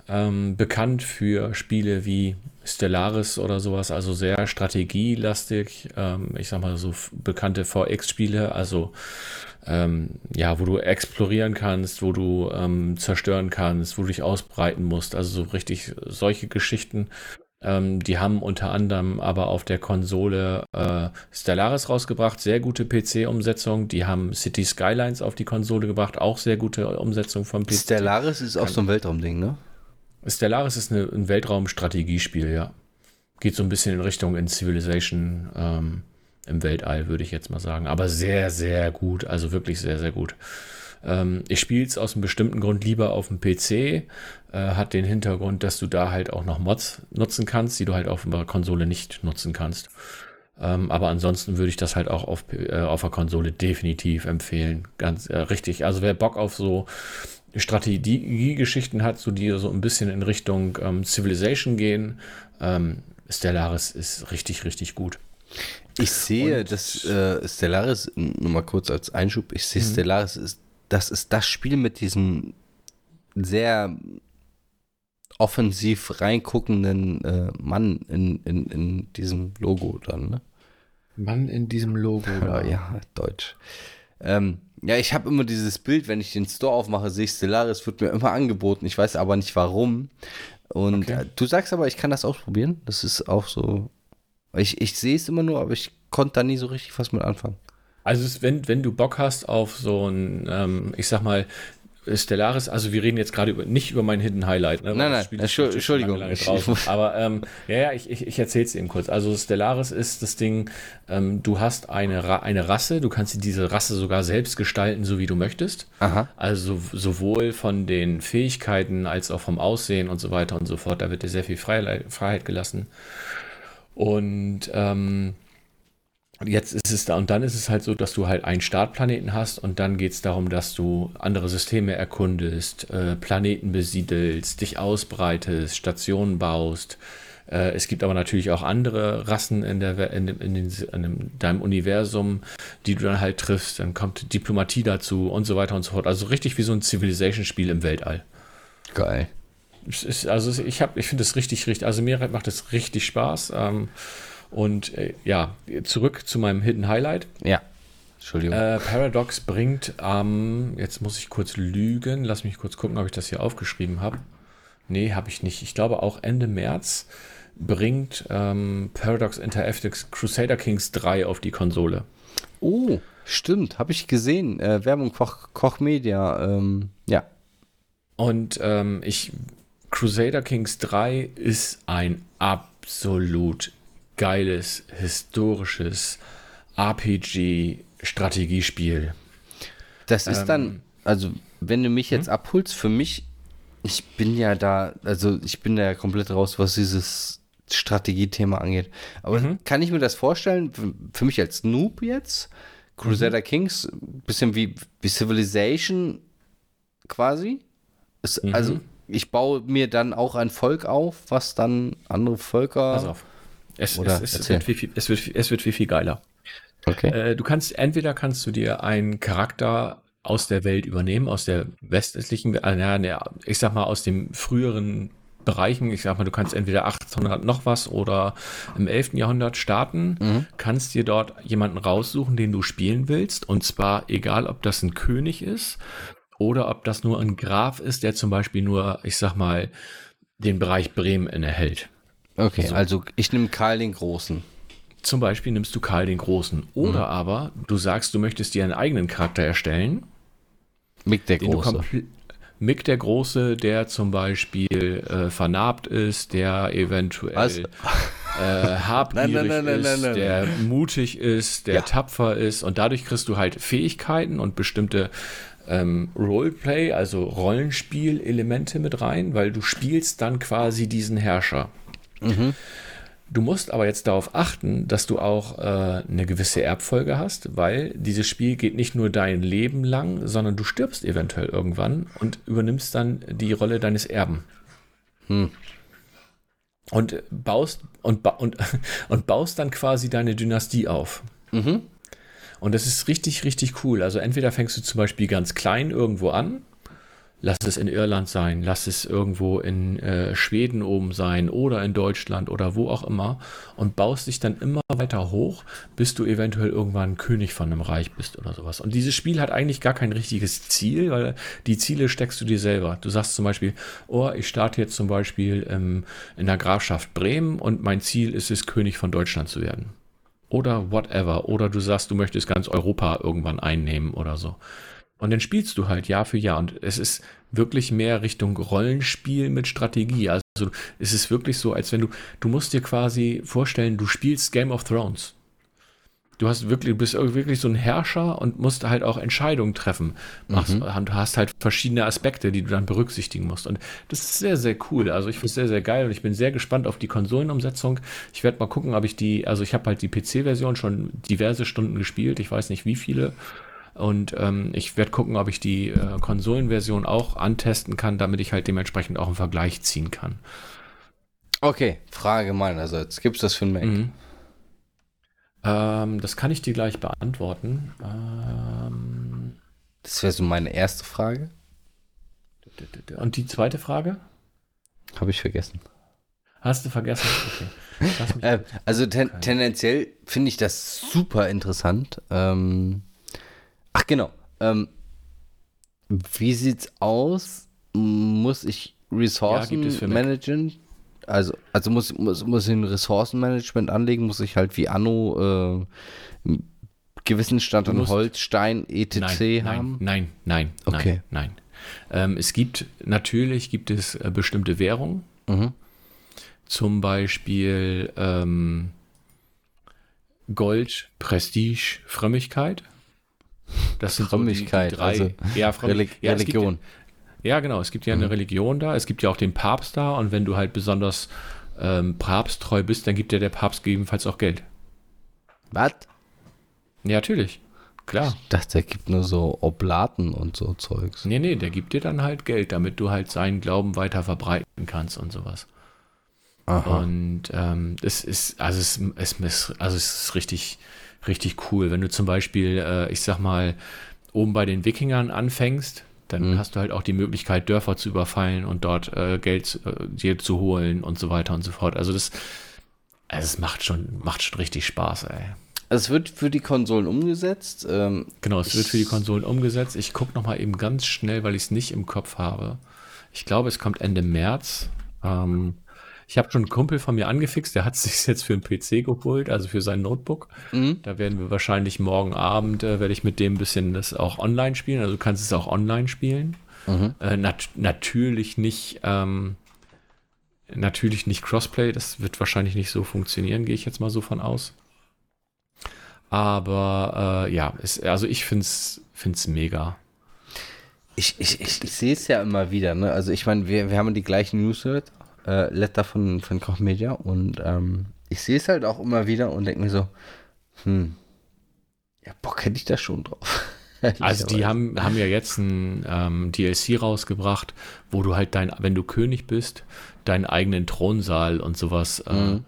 Ähm, bekannt für Spiele wie Stellaris oder sowas, also sehr strategielastig. Ähm, ich sag mal so bekannte VX-Spiele, also ähm, ja, wo du explorieren kannst, wo du ähm, zerstören kannst, wo du dich ausbreiten musst. Also so richtig solche Geschichten ähm, die haben unter anderem aber auf der Konsole äh, Stellaris rausgebracht, sehr gute PC-Umsetzung. Die haben City Skylines auf die Konsole gebracht, auch sehr gute Umsetzung vom PC. Stellaris ist auch so ein Weltraumding, ne? Stellaris ist eine, ein Weltraumstrategiespiel, ja. Geht so ein bisschen in Richtung in Civilization ähm, im Weltall, würde ich jetzt mal sagen. Aber sehr, sehr gut. Also wirklich sehr, sehr gut. Ähm, ich spiele es aus einem bestimmten Grund lieber auf dem PC. Äh, hat den Hintergrund, dass du da halt auch noch Mods nutzen kannst, die du halt auf der Konsole nicht nutzen kannst. Ähm, aber ansonsten würde ich das halt auch auf, äh, auf der Konsole definitiv empfehlen. Ganz äh, richtig. Also wer Bock auf so Strategiegeschichten hat, so die so ein bisschen in Richtung ähm, Civilization gehen, ähm, Stellaris ist richtig, richtig gut. Ich sehe, Und, dass äh, Stellaris, nur mal kurz als Einschub, ich sehe, mhm. Stellaris ist das ist das Spiel mit diesem sehr offensiv reinguckenden äh, Mann in, in, in diesem Logo dann, ne? Mann in diesem Logo. Ja, ja Deutsch. Ähm, ja, ich habe immer dieses Bild, wenn ich den Store aufmache, sehe ich Stellaris, wird mir immer angeboten. Ich weiß aber nicht warum. Und okay. äh, du sagst aber, ich kann das ausprobieren. Das ist auch so. Ich, ich sehe es immer nur, aber ich konnte da nie so richtig was mit anfangen. Also wenn, wenn du Bock hast auf so ein, ähm, ich sag mal, Stellaris, also wir reden jetzt gerade über, nicht über mein Hidden Highlight. Ne, nein, nein, Entschuldigung. Lange, lange (laughs) Aber ähm, ja, ja, ich, ich, ich erzähle es eben kurz. Also Stellaris ist das Ding, ähm, du hast eine, eine Rasse, du kannst diese Rasse sogar selbst gestalten, so wie du möchtest. Aha. Also sowohl von den Fähigkeiten als auch vom Aussehen und so weiter und so fort. Da wird dir sehr viel Freiheit, Freiheit gelassen. Und ähm, jetzt ist es da und dann ist es halt so, dass du halt einen Startplaneten hast und dann geht es darum, dass du andere Systeme erkundest, äh, Planeten besiedelst, dich ausbreitest, Stationen baust. Äh, es gibt aber natürlich auch andere Rassen in, der, in, in, den, in deinem Universum, die du dann halt triffst. Dann kommt Diplomatie dazu und so weiter und so fort. Also richtig wie so ein Civilization-Spiel im Weltall. Geil. Ist, also ich, ich finde es richtig, richtig, also mir macht es richtig Spaß. Ähm, und äh, ja, zurück zu meinem Hidden Highlight. Ja. Entschuldigung. Äh, Paradox bringt am, ähm, jetzt muss ich kurz lügen, lass mich kurz gucken, ob ich das hier aufgeschrieben habe. Nee, habe ich nicht. Ich glaube auch Ende März bringt ähm, Paradox Interactive Crusader Kings 3 auf die Konsole. Oh, stimmt, habe ich gesehen. Äh, Werbung Koch, Koch Media, ähm, ja. Und ähm, ich, Crusader Kings 3 ist ein absolut geiles, historisches RPG-Strategiespiel. Das ist ähm, dann, also wenn du mich jetzt hm? abholst, für mich, ich bin ja da, also ich bin da ja komplett raus, was dieses Strategiethema angeht. Aber mhm. kann ich mir das vorstellen, für mich als Noob jetzt, Crusader mhm. Kings, bisschen wie, wie Civilization quasi. Ist, mhm. Also ich baue mir dann auch ein Volk auf, was dann andere Völker. Pass auf. Es, es, es, wird viel, es, wird, es wird viel, viel geiler. Okay. Äh, du kannst, entweder kannst du dir einen Charakter aus der Welt übernehmen, aus der westlichen, äh, ich sag mal aus dem früheren Bereichen, ich sag mal, du kannst entweder 1800 noch was oder im 11. Jahrhundert starten, mhm. kannst dir dort jemanden raussuchen, den du spielen willst und zwar egal, ob das ein König ist oder ob das nur ein Graph ist, der zum Beispiel nur, ich sag mal, den Bereich Bremen innehält. Okay, so. also ich nehme Karl den Großen. Zum Beispiel nimmst du Karl den Großen. Oder mhm. aber du sagst, du möchtest dir einen eigenen Charakter erstellen. Mick der Große. Mick der Große, der zum Beispiel äh, vernarbt ist, der eventuell äh, (laughs) habgierig nein, nein, nein, ist, der mutig ist, der ja. tapfer ist und dadurch kriegst du halt Fähigkeiten und bestimmte ähm, Roleplay, also Rollenspiel-Elemente mit rein, weil du spielst dann quasi diesen Herrscher. Mhm. Du musst aber jetzt darauf achten, dass du auch äh, eine gewisse Erbfolge hast, weil dieses Spiel geht nicht nur dein Leben lang, sondern du stirbst eventuell irgendwann und übernimmst dann die Rolle deines Erben. Hm. Und baust und, und, (laughs) und baust dann quasi deine Dynastie auf. Mhm. Und das ist richtig, richtig cool. Also entweder fängst du zum Beispiel ganz klein irgendwo an Lass es in Irland sein, lass es irgendwo in äh, Schweden oben sein oder in Deutschland oder wo auch immer und baust dich dann immer weiter hoch, bis du eventuell irgendwann König von einem Reich bist oder sowas. Und dieses Spiel hat eigentlich gar kein richtiges Ziel, weil die Ziele steckst du dir selber. Du sagst zum Beispiel, oh, ich starte jetzt zum Beispiel ähm, in der Grafschaft Bremen und mein Ziel ist es, König von Deutschland zu werden. Oder whatever. Oder du sagst, du möchtest ganz Europa irgendwann einnehmen oder so. Und dann spielst du halt Jahr für Jahr. Und es ist wirklich mehr Richtung Rollenspiel mit Strategie. Also es ist wirklich so, als wenn du, du musst dir quasi vorstellen, du spielst Game of Thrones. Du hast wirklich, du bist wirklich so ein Herrscher und musst halt auch Entscheidungen treffen. Machst, mhm. Du hast halt verschiedene Aspekte, die du dann berücksichtigen musst. Und das ist sehr, sehr cool. Also ich finde es sehr, sehr geil und ich bin sehr gespannt auf die Konsolenumsetzung. Ich werde mal gucken, ob ich die, also ich habe halt die PC-Version schon diverse Stunden gespielt. Ich weiß nicht wie viele. Und ähm, ich werde gucken, ob ich die äh, Konsolenversion auch antesten kann, damit ich halt dementsprechend auch einen Vergleich ziehen kann. Okay, Frage meinerseits. Gibt es das für ein Mac? Mhm. Ähm, das kann ich dir gleich beantworten. Ähm, das wäre so meine erste Frage. Und die zweite Frage? Habe ich vergessen. Hast du vergessen? Okay. (laughs) äh, also ten tendenziell finde ich das super interessant. Ähm, Ach genau. Ähm, wie sieht's aus? Muss ich Ressourcen ja, managen? Also, also muss, muss, muss ich ein Ressourcenmanagement anlegen? Muss ich halt wie Anno äh, gewissen Stand an Holz, Stein, etc. Nein, haben? Nein, nein, nein, okay. nein. nein. Ähm, es gibt, natürlich gibt es äh, bestimmte Währungen. Mhm. Zum Beispiel ähm, Gold, Prestige, Frömmigkeit. Das sind Frömmigkeit, so die, die drei. Also ja, Frömm Reli ja, Religion. Ja, ja, genau. Es gibt ja eine mhm. Religion da. Es gibt ja auch den Papst da. Und wenn du halt besonders ähm, papsttreu bist, dann gibt dir der Papst gegebenenfalls auch Geld. Was? Ja, natürlich. Klar. Ich dachte, der gibt nur so Oblaten und so Zeugs. Nee, nee, der gibt dir dann halt Geld, damit du halt seinen Glauben weiter verbreiten kannst und sowas. Aha. Und ähm, es ist, also es, es, also es ist richtig, richtig cool. Wenn du zum Beispiel, äh, ich sag mal, oben bei den Wikingern anfängst, dann mhm. hast du halt auch die Möglichkeit, Dörfer zu überfallen und dort äh, Geld äh, dir zu holen und so weiter und so fort. Also das, also es macht schon, macht schon richtig Spaß, ey. Es wird für die Konsolen umgesetzt. Ähm, genau, es wird für die Konsolen umgesetzt. Ich gucke noch mal eben ganz schnell, weil ich es nicht im Kopf habe. Ich glaube, es kommt Ende März. Ähm, ich habe schon einen Kumpel von mir angefixt, der hat (laughs) sich jetzt für einen PC geholt, also für sein Notebook. Mhm. Da werden wir wahrscheinlich morgen Abend, äh, werde ich mit dem ein bisschen das auch online spielen. Also du kannst es auch online spielen. Mhm. Äh, nat natürlich nicht, ähm, natürlich nicht Crossplay, das wird wahrscheinlich nicht so funktionieren, gehe ich jetzt mal so von aus. Aber äh, ja, es, also ich finde es mega. Ich, ich, ich, ich sehe es ja immer wieder, ne? Also ich meine, wir, wir haben die gleichen Newsletter äh, Letter von, von Koch Media und ähm, ich sehe es halt auch immer wieder und denke mir so, hm, ja, Bock hätte ich da schon drauf. (laughs) also die haben, haben ja jetzt ein ähm, DLC rausgebracht, wo du halt dein, wenn du König bist, deinen eigenen Thronsaal und sowas äh, mhm.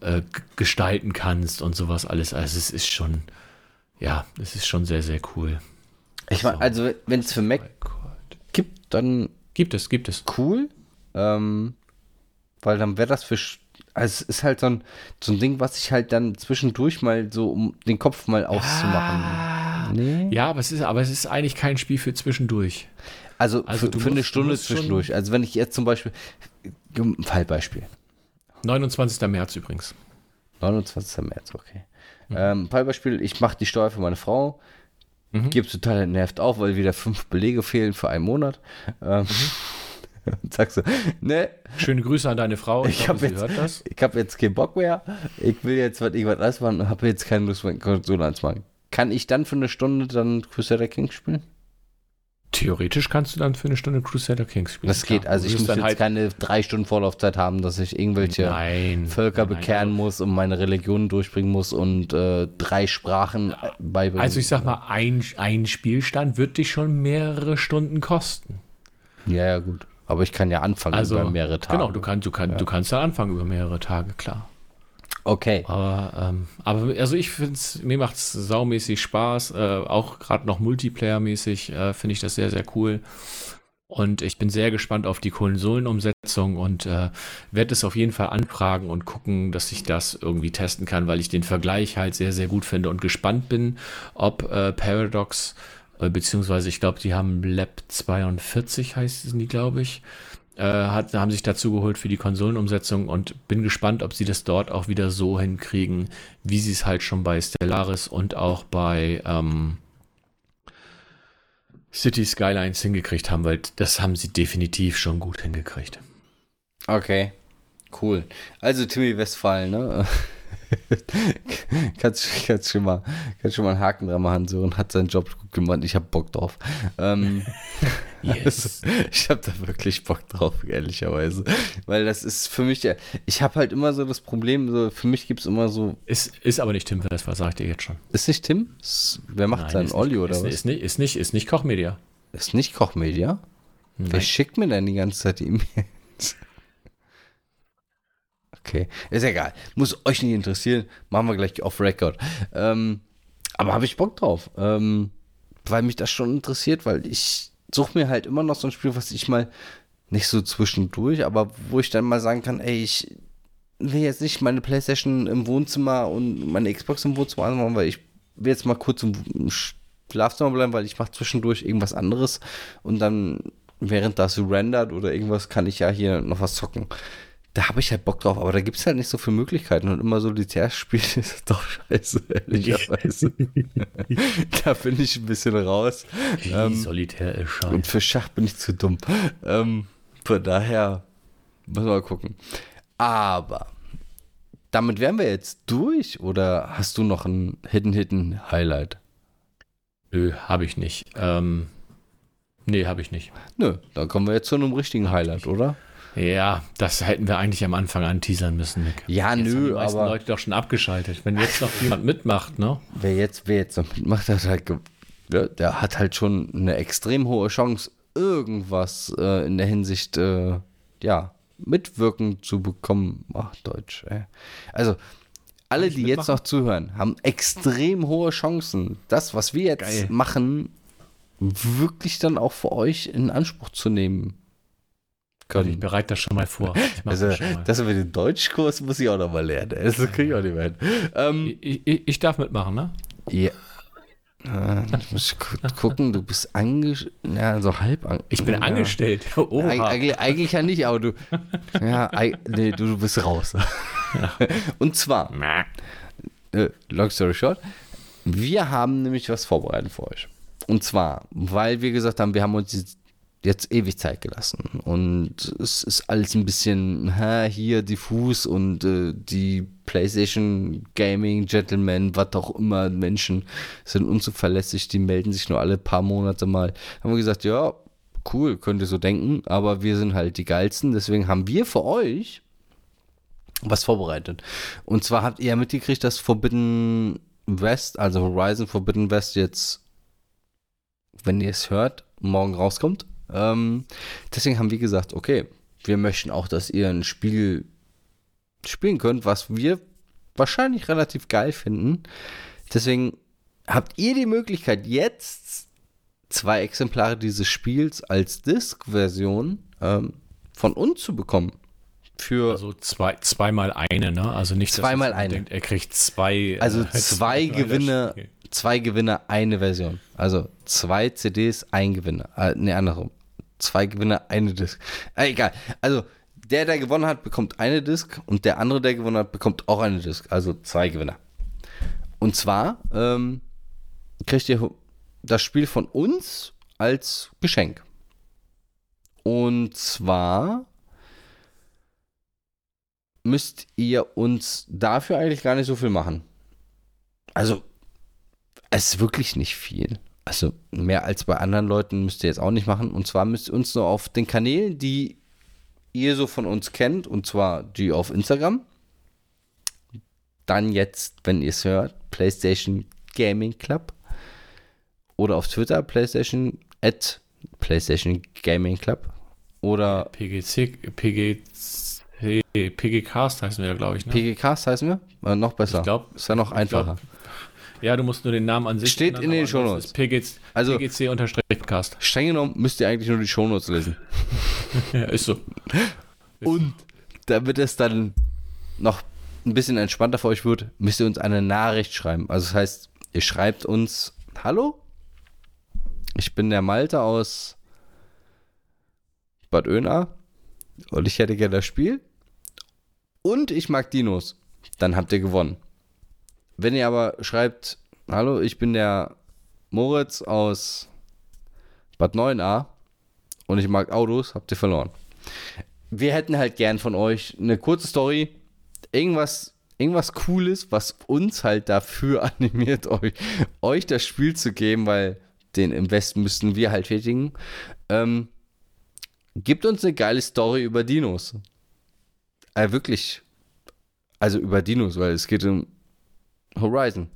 äh, gestalten kannst und sowas alles. Also es ist schon, ja, es ist schon sehr, sehr cool. Ich meine, also wenn es für Mac oh gibt, dann gibt es, gibt es. Cool. Ähm, weil dann wäre das für. Also es ist halt so ein, so ein Ding, was ich halt dann zwischendurch mal so, um den Kopf mal auszumachen. Ja, nee. ja, aber es ist, aber es ist eigentlich kein Spiel für zwischendurch. Also, also für, für musst, eine Stunde zwischendurch. Also wenn ich jetzt zum Beispiel, Fallbeispiel. 29. März übrigens. 29. März, okay. Mhm. Ähm, Fallbeispiel, ich mache die Steuer für meine Frau, mhm. gebe total nervt auf, weil wieder fünf Belege fehlen für einen Monat. Ähm, mhm. (laughs) sagst du, ne? Schöne Grüße an deine Frau. Ich, ich habe jetzt, hab jetzt keinen Bock mehr. Ich will jetzt was irgendwas anderes machen und habe jetzt keine Lust mehr, Konsole anzumachen. Kann ich dann für eine Stunde dann Crusader King spielen? Theoretisch kannst du dann für eine Stunde Crusader Kings spielen. Das geht, also ich muss jetzt halt keine drei Stunden Vorlaufzeit haben, dass ich irgendwelche nein, Völker nein, bekehren also, muss und meine Religion durchbringen muss und äh, drei Sprachen beibringen. Also ich sag mal, ein, ein Spielstand wird dich schon mehrere Stunden kosten. Ja, ja, gut. Aber ich kann ja anfangen also, über mehrere Tage. Genau, du, kann, du, kann, ja. du kannst ja anfangen über mehrere Tage, klar. Okay. Aber, ähm, aber also ich finde es, mir macht es saumäßig Spaß, äh, auch gerade noch Multiplayer-mäßig äh, finde ich das sehr, sehr cool. Und ich bin sehr gespannt auf die Konsolenumsetzung und äh, werde es auf jeden Fall anfragen und gucken, dass ich das irgendwie testen kann, weil ich den Vergleich halt sehr, sehr gut finde und gespannt bin, ob äh, Paradox, äh, beziehungsweise ich glaube, die haben Lab 42 heißt die, glaube ich, äh, hat, haben sich dazu geholt für die Konsolenumsetzung und bin gespannt, ob sie das dort auch wieder so hinkriegen, wie sie es halt schon bei Stellaris und auch bei ähm, City Skylines hingekriegt haben, weil das haben sie definitiv schon gut hingekriegt. Okay, cool. Also Timmy Westfalen, ne? (laughs) (laughs) kannst, kannst, schon mal, kannst schon mal einen Haken dran machen. Sören hat seinen Job gut gemacht. Ich habe Bock drauf. Ähm, (laughs) yes. (laughs) ich habe da wirklich Bock drauf, ehrlicherweise. Weil das ist für mich, ich habe halt immer so das Problem, so, für mich gibt es immer so. Ist, ist aber nicht Tim was sagt ihr jetzt schon. Ist nicht Tim? Ist, wer macht seinen Olli oder ist, was? Ist nicht, ist, nicht, ist nicht Kochmedia. Ist nicht Kochmedia? Nein. Wer schickt mir denn die ganze Zeit die E-Mails? Okay, ist egal. Muss euch nicht interessieren. Machen wir gleich off Record. Ähm, aber habe ich Bock drauf. Ähm, weil mich das schon interessiert, weil ich suche mir halt immer noch so ein Spiel, was ich mal nicht so zwischendurch, aber wo ich dann mal sagen kann, ey, ich will jetzt nicht meine Playstation im Wohnzimmer und meine Xbox im Wohnzimmer anmachen, weil ich will jetzt mal kurz im Schlafzimmer bleiben, weil ich mache zwischendurch irgendwas anderes und dann während das rendert oder irgendwas kann ich ja hier noch was zocken da habe ich halt Bock drauf, aber da gibt es halt nicht so viele Möglichkeiten und immer Solitärspiel (laughs) ist doch scheiße, ehrlicherweise. (laughs) da bin ich ein bisschen raus. Ähm, Solitär ist scheiße. Und für Schach bin ich zu dumm. Ähm, von daher muss man mal gucken. Aber damit wären wir jetzt durch oder hast du noch ein Hidden Hidden Highlight? Nö, habe ich nicht. Ähm, nee, habe ich nicht. Nö, dann kommen wir jetzt zu einem richtigen Highlight, oder? Ja, das hätten wir eigentlich am Anfang anteasern müssen, Nick. Ja, jetzt nö, haben die meisten aber. Leute doch schon abgeschaltet. Wenn jetzt noch jemand mitmacht, ne? Wer jetzt, wer jetzt noch mitmacht, hat halt, der hat halt schon eine extrem hohe Chance, irgendwas äh, in der Hinsicht, äh, ja, mitwirken zu bekommen. Ach, Deutsch, ey. Also, alle, die jetzt noch zuhören, haben extrem hohe Chancen, das, was wir jetzt Geil. machen, wirklich dann auch für euch in Anspruch zu nehmen können. Ich bereite das schon mal vor. Also, das, mal. das mit dem Deutschkurs muss ich auch noch mal lernen. Das kriege ich auch nicht mehr hin. Ähm, ich, ich, ich, darf mitmachen, ne? Ja. Äh, ich muss gucken, du bist angestellt, ja, so halb an Ich bin ja. angestellt. (laughs) Eig eigentlich, eigentlich, ja nicht, aber du, ja, nee, du, du bist raus. Und zwar, äh, long story short, wir haben nämlich was vorbereitet für euch. Und zwar, weil wir gesagt haben, wir haben uns jetzt ewig Zeit gelassen. Und es ist alles ein bisschen hä, hier diffus und äh, die PlayStation Gaming Gentlemen, was auch immer, Menschen sind unzuverlässig, die melden sich nur alle paar Monate mal. Haben wir gesagt, ja, cool, könnt ihr so denken, aber wir sind halt die geilsten, deswegen haben wir für euch was vorbereitet. Und zwar habt ihr ja mitgekriegt, dass Forbidden West, also Horizon Forbidden West jetzt, wenn ihr es hört, morgen rauskommt. Ähm, deswegen haben wir gesagt, okay, wir möchten auch, dass ihr ein Spiel spielen könnt, was wir wahrscheinlich relativ geil finden. Deswegen habt ihr die Möglichkeit, jetzt zwei Exemplare dieses Spiels als Disk-Version ähm, von uns zu bekommen. Für also zwei, zweimal eine, ne? Also nicht zweimal eine. Denkt, er kriegt zwei. Also äh, (laughs) zwei Gewinne, Zwei Gewinner, eine Version. Also zwei CDs, ein Gewinner. Äh, ne, andersrum. Zwei Gewinner, eine Disc. Äh, egal. Also der, der gewonnen hat, bekommt eine Disc und der andere, der gewonnen hat, bekommt auch eine Disc. Also zwei Gewinner. Und zwar ähm, kriegt ihr das Spiel von uns als Geschenk. Und zwar müsst ihr uns dafür eigentlich gar nicht so viel machen. Also, es ist wirklich nicht viel. Also, mehr als bei anderen Leuten müsst ihr jetzt auch nicht machen. Und zwar müsst ihr uns nur auf den Kanälen, die ihr so von uns kennt, und zwar die auf Instagram, dann jetzt, wenn ihr es hört, PlayStation Gaming Club oder auf Twitter PlayStation at PlayStation Gaming Club oder PGC, PGC, PGCast heißen wir ja, glaube ich. Ne? PGCast heißen wir? Äh, noch besser. Ich glaube. Ist ja noch einfacher. Glaub, ja, du musst nur den Namen an sich. Steht ändern, in den Shownotes. PGC, also, PGC-Podcast. Streng genommen müsst ihr eigentlich nur die Shownotes lesen. (laughs) ja, ist so. Und damit es dann noch ein bisschen entspannter für euch wird, müsst ihr uns eine Nachricht schreiben. Also das heißt, ihr schreibt uns, hallo, ich bin der Malte aus Bad Oeynhard und ich hätte gerne das Spiel und ich mag Dinos. Dann habt ihr gewonnen. Wenn ihr aber schreibt, hallo, ich bin der Moritz aus Bad 9a und ich mag Autos, habt ihr verloren. Wir hätten halt gern von euch eine kurze Story, irgendwas, irgendwas Cooles, was uns halt dafür (laughs) animiert, euch, euch das Spiel zu geben, weil den Invest müssten wir halt tätigen. Ähm, gibt uns eine geile Story über Dinos. Äh, wirklich. Also über Dinos, weil es geht um Horizon.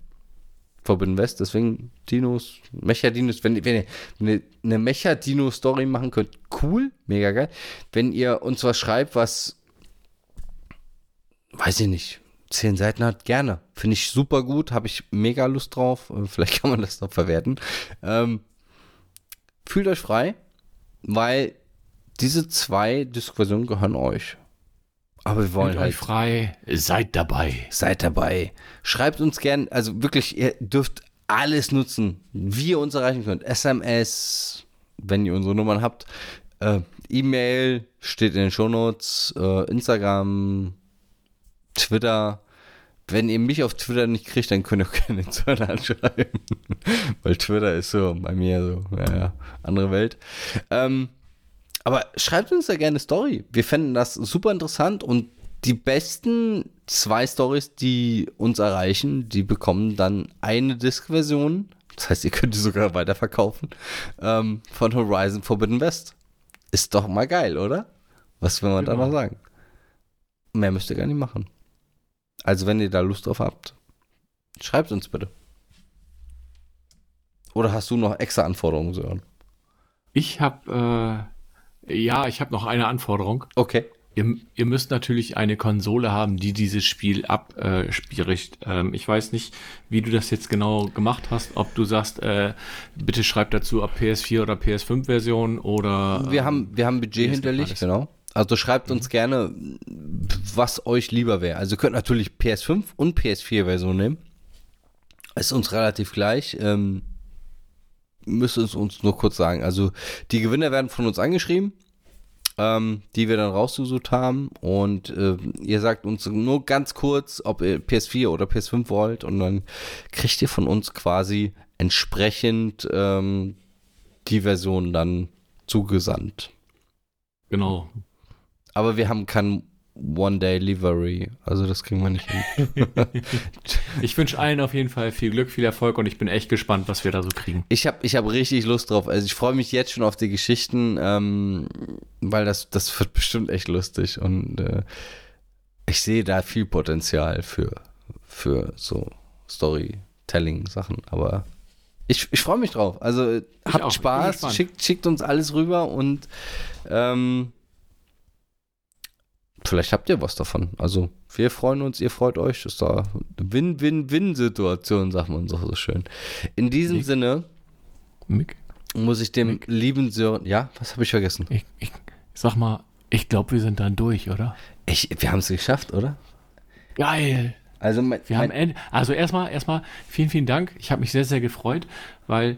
Forbidden West, deswegen Dinos, Mecha-Dinos, wenn, wenn ihr eine, Mecha-Dino-Story machen könnt, cool, mega geil. Wenn ihr uns was schreibt, was, weiß ich nicht, zehn Seiten hat, gerne. Finde ich super gut, habe ich mega Lust drauf. Äh, vielleicht (laughs) kann man das noch verwerten. Ähm, fühlt euch frei, weil diese zwei Diskussionen gehören euch. Aber wir wollen Fühlt halt. euch frei, seid dabei. Seid dabei. Schreibt uns gern, also wirklich, ihr dürft alles nutzen, wie ihr uns erreichen könnt. SMS, wenn ihr unsere Nummern habt. Äh, E-Mail steht in den Shownotes. Äh, Instagram, Twitter. Wenn ihr mich auf Twitter nicht kriegt, dann könnt ihr auch (laughs) gerne Twitter anschreiben. (laughs) Weil Twitter ist so bei mir so, ja, ja, andere Welt. Ähm, aber schreibt uns da gerne eine Story. Wir fänden das super interessant und die besten zwei Stories, die uns erreichen, die bekommen dann eine Disk-Version. Das heißt, ihr könnt die sogar weiterverkaufen. Ähm, von Horizon Forbidden West. Ist doch mal geil, oder? Was will man genau. da noch sagen? Mehr müsst ihr gar nicht machen. Also, wenn ihr da Lust drauf habt, schreibt uns bitte. Oder hast du noch extra Anforderungen, Sören? Ich habe, äh, ja, ich habe noch eine Anforderung. Okay. Ihr, ihr, müsst natürlich eine Konsole haben, die dieses Spiel abspielt. Ähm, ich weiß nicht, wie du das jetzt genau gemacht hast, ob du sagst, äh, bitte schreib dazu, ob PS4 oder PS5-Version oder. Wir haben, wir haben Budget hinterlegt, genau. Also schreibt uns mhm. gerne, was euch lieber wäre. Also ihr könnt natürlich PS5 und PS4-Version nehmen. Ist uns relativ gleich. Ähm, müsst es uns nur kurz sagen. Also die Gewinner werden von uns angeschrieben, ähm, die wir dann rausgesucht haben. Und äh, ihr sagt uns nur ganz kurz, ob ihr PS4 oder PS5 wollt. Und dann kriegt ihr von uns quasi entsprechend ähm, die Version dann zugesandt. Genau. Aber wir haben kein One-Day-Livery. Also das kriegen wir nicht hin. (laughs) ich wünsche allen auf jeden Fall viel Glück, viel Erfolg und ich bin echt gespannt, was wir da so kriegen. Ich habe ich hab richtig Lust drauf. Also ich freue mich jetzt schon auf die Geschichten, ähm, weil das, das wird bestimmt echt lustig und äh, ich sehe da viel Potenzial für, für so Storytelling-Sachen. Aber ich, ich freue mich drauf. Also ich habt. Spaß, schickt, schickt uns alles rüber und ähm, vielleicht habt ihr was davon. Also wir freuen uns, ihr freut euch. Das ist da Win-Win-Win-Situation, sagt man so, so schön. In diesem Mick. Sinne Mick. muss ich dem Mick. lieben Sören. Ja, was habe ich vergessen? Ich, ich sag mal, ich glaube, wir sind dann durch, oder? Ich, wir haben es geschafft, oder? Geil. Also, mein, Wir haben end- also erstmal, erstmal vielen, vielen Dank. Ich habe mich sehr, sehr gefreut, weil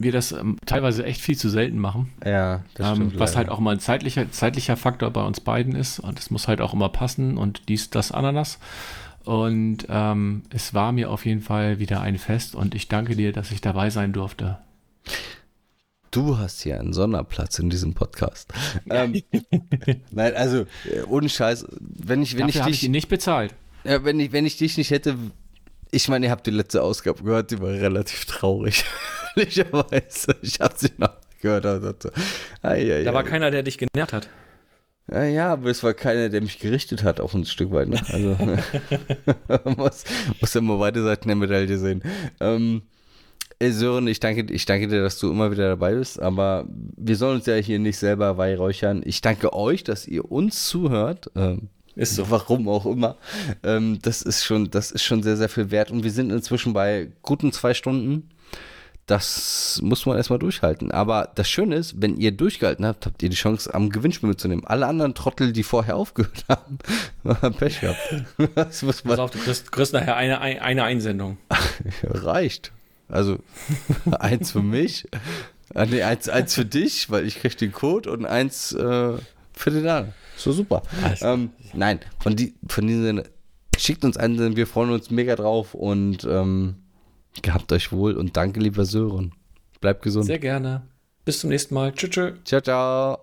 wir das ähm, teilweise echt viel zu selten machen. ja, das Ähm, stimmt. was leider. halt auch immer ein zeitlicher, zeitlicher Faktor bei uns beiden ist. Und es muss halt auch immer passen und dies, das, Ananas. Und ähm, es war mir auf jeden Fall wieder ein Fest und ich danke dir, dass ich dabei sein durfte. Du hast hier einen Sonderplatz in diesem Podcast. ähm, (laughs) nein, also ohne Scheiß, wenn ich, wenn Dafür ich ich ihn dich, nicht bezahlt. ja, wenn ich, wenn ich dich nicht hätte, ich meine, ihr habt die letzte Ausgabe gehört, die war relativ traurig. (laughs) Ehrlicherweise, ich habe sie noch gehört. dachte, ei, ei, Da war ei. keiner, der dich genervt hat. Ja, ja, aber es war keiner, der mich gerichtet hat, auch ein Stück weit. Ne? Also (laughs) (laughs) muss, muss ja mal beide Seiten der Medaille sehen. Ähm, ey, Sören, ich danke, ich danke dir, dass du immer wieder dabei bist, aber wir sollen uns ja hier nicht selber weihräuchern. Ich danke euch, dass ihr uns zuhört. Ähm, Ist so. Warum auch immer. Ähm, das ist schon, das ist schon sehr, sehr viel wert. Und wir sind inzwischen bei guten zwei Stunden. Das muss man erstmal durchhalten. Aber das Schöne ist, wenn ihr durchgehalten habt, habt ihr die Chance, am Gewinnspiel mitzunehmen. Alle anderen Trottel, die vorher aufgehört haben, (laughs) haben Pech gehabt. (laughs) Das muss Pass man, auf, du kriegst, kriegst nachher eine, ein- eine Einsendung. (laughs) reicht. Also eins für mich, ah, nee, eins, eins für dich, weil ich krieg den Code und eins äh, für den anderen. So super. Ähm, nein, von, die, von diesem Sinne, schickt uns einen, wir freuen uns mega drauf und ähm, gehabt euch wohl und danke, lieber Sören. Bleibt gesund. Sehr gerne. Bis zum nächsten Mal. Tschüss. tschüss. ciao, ciao.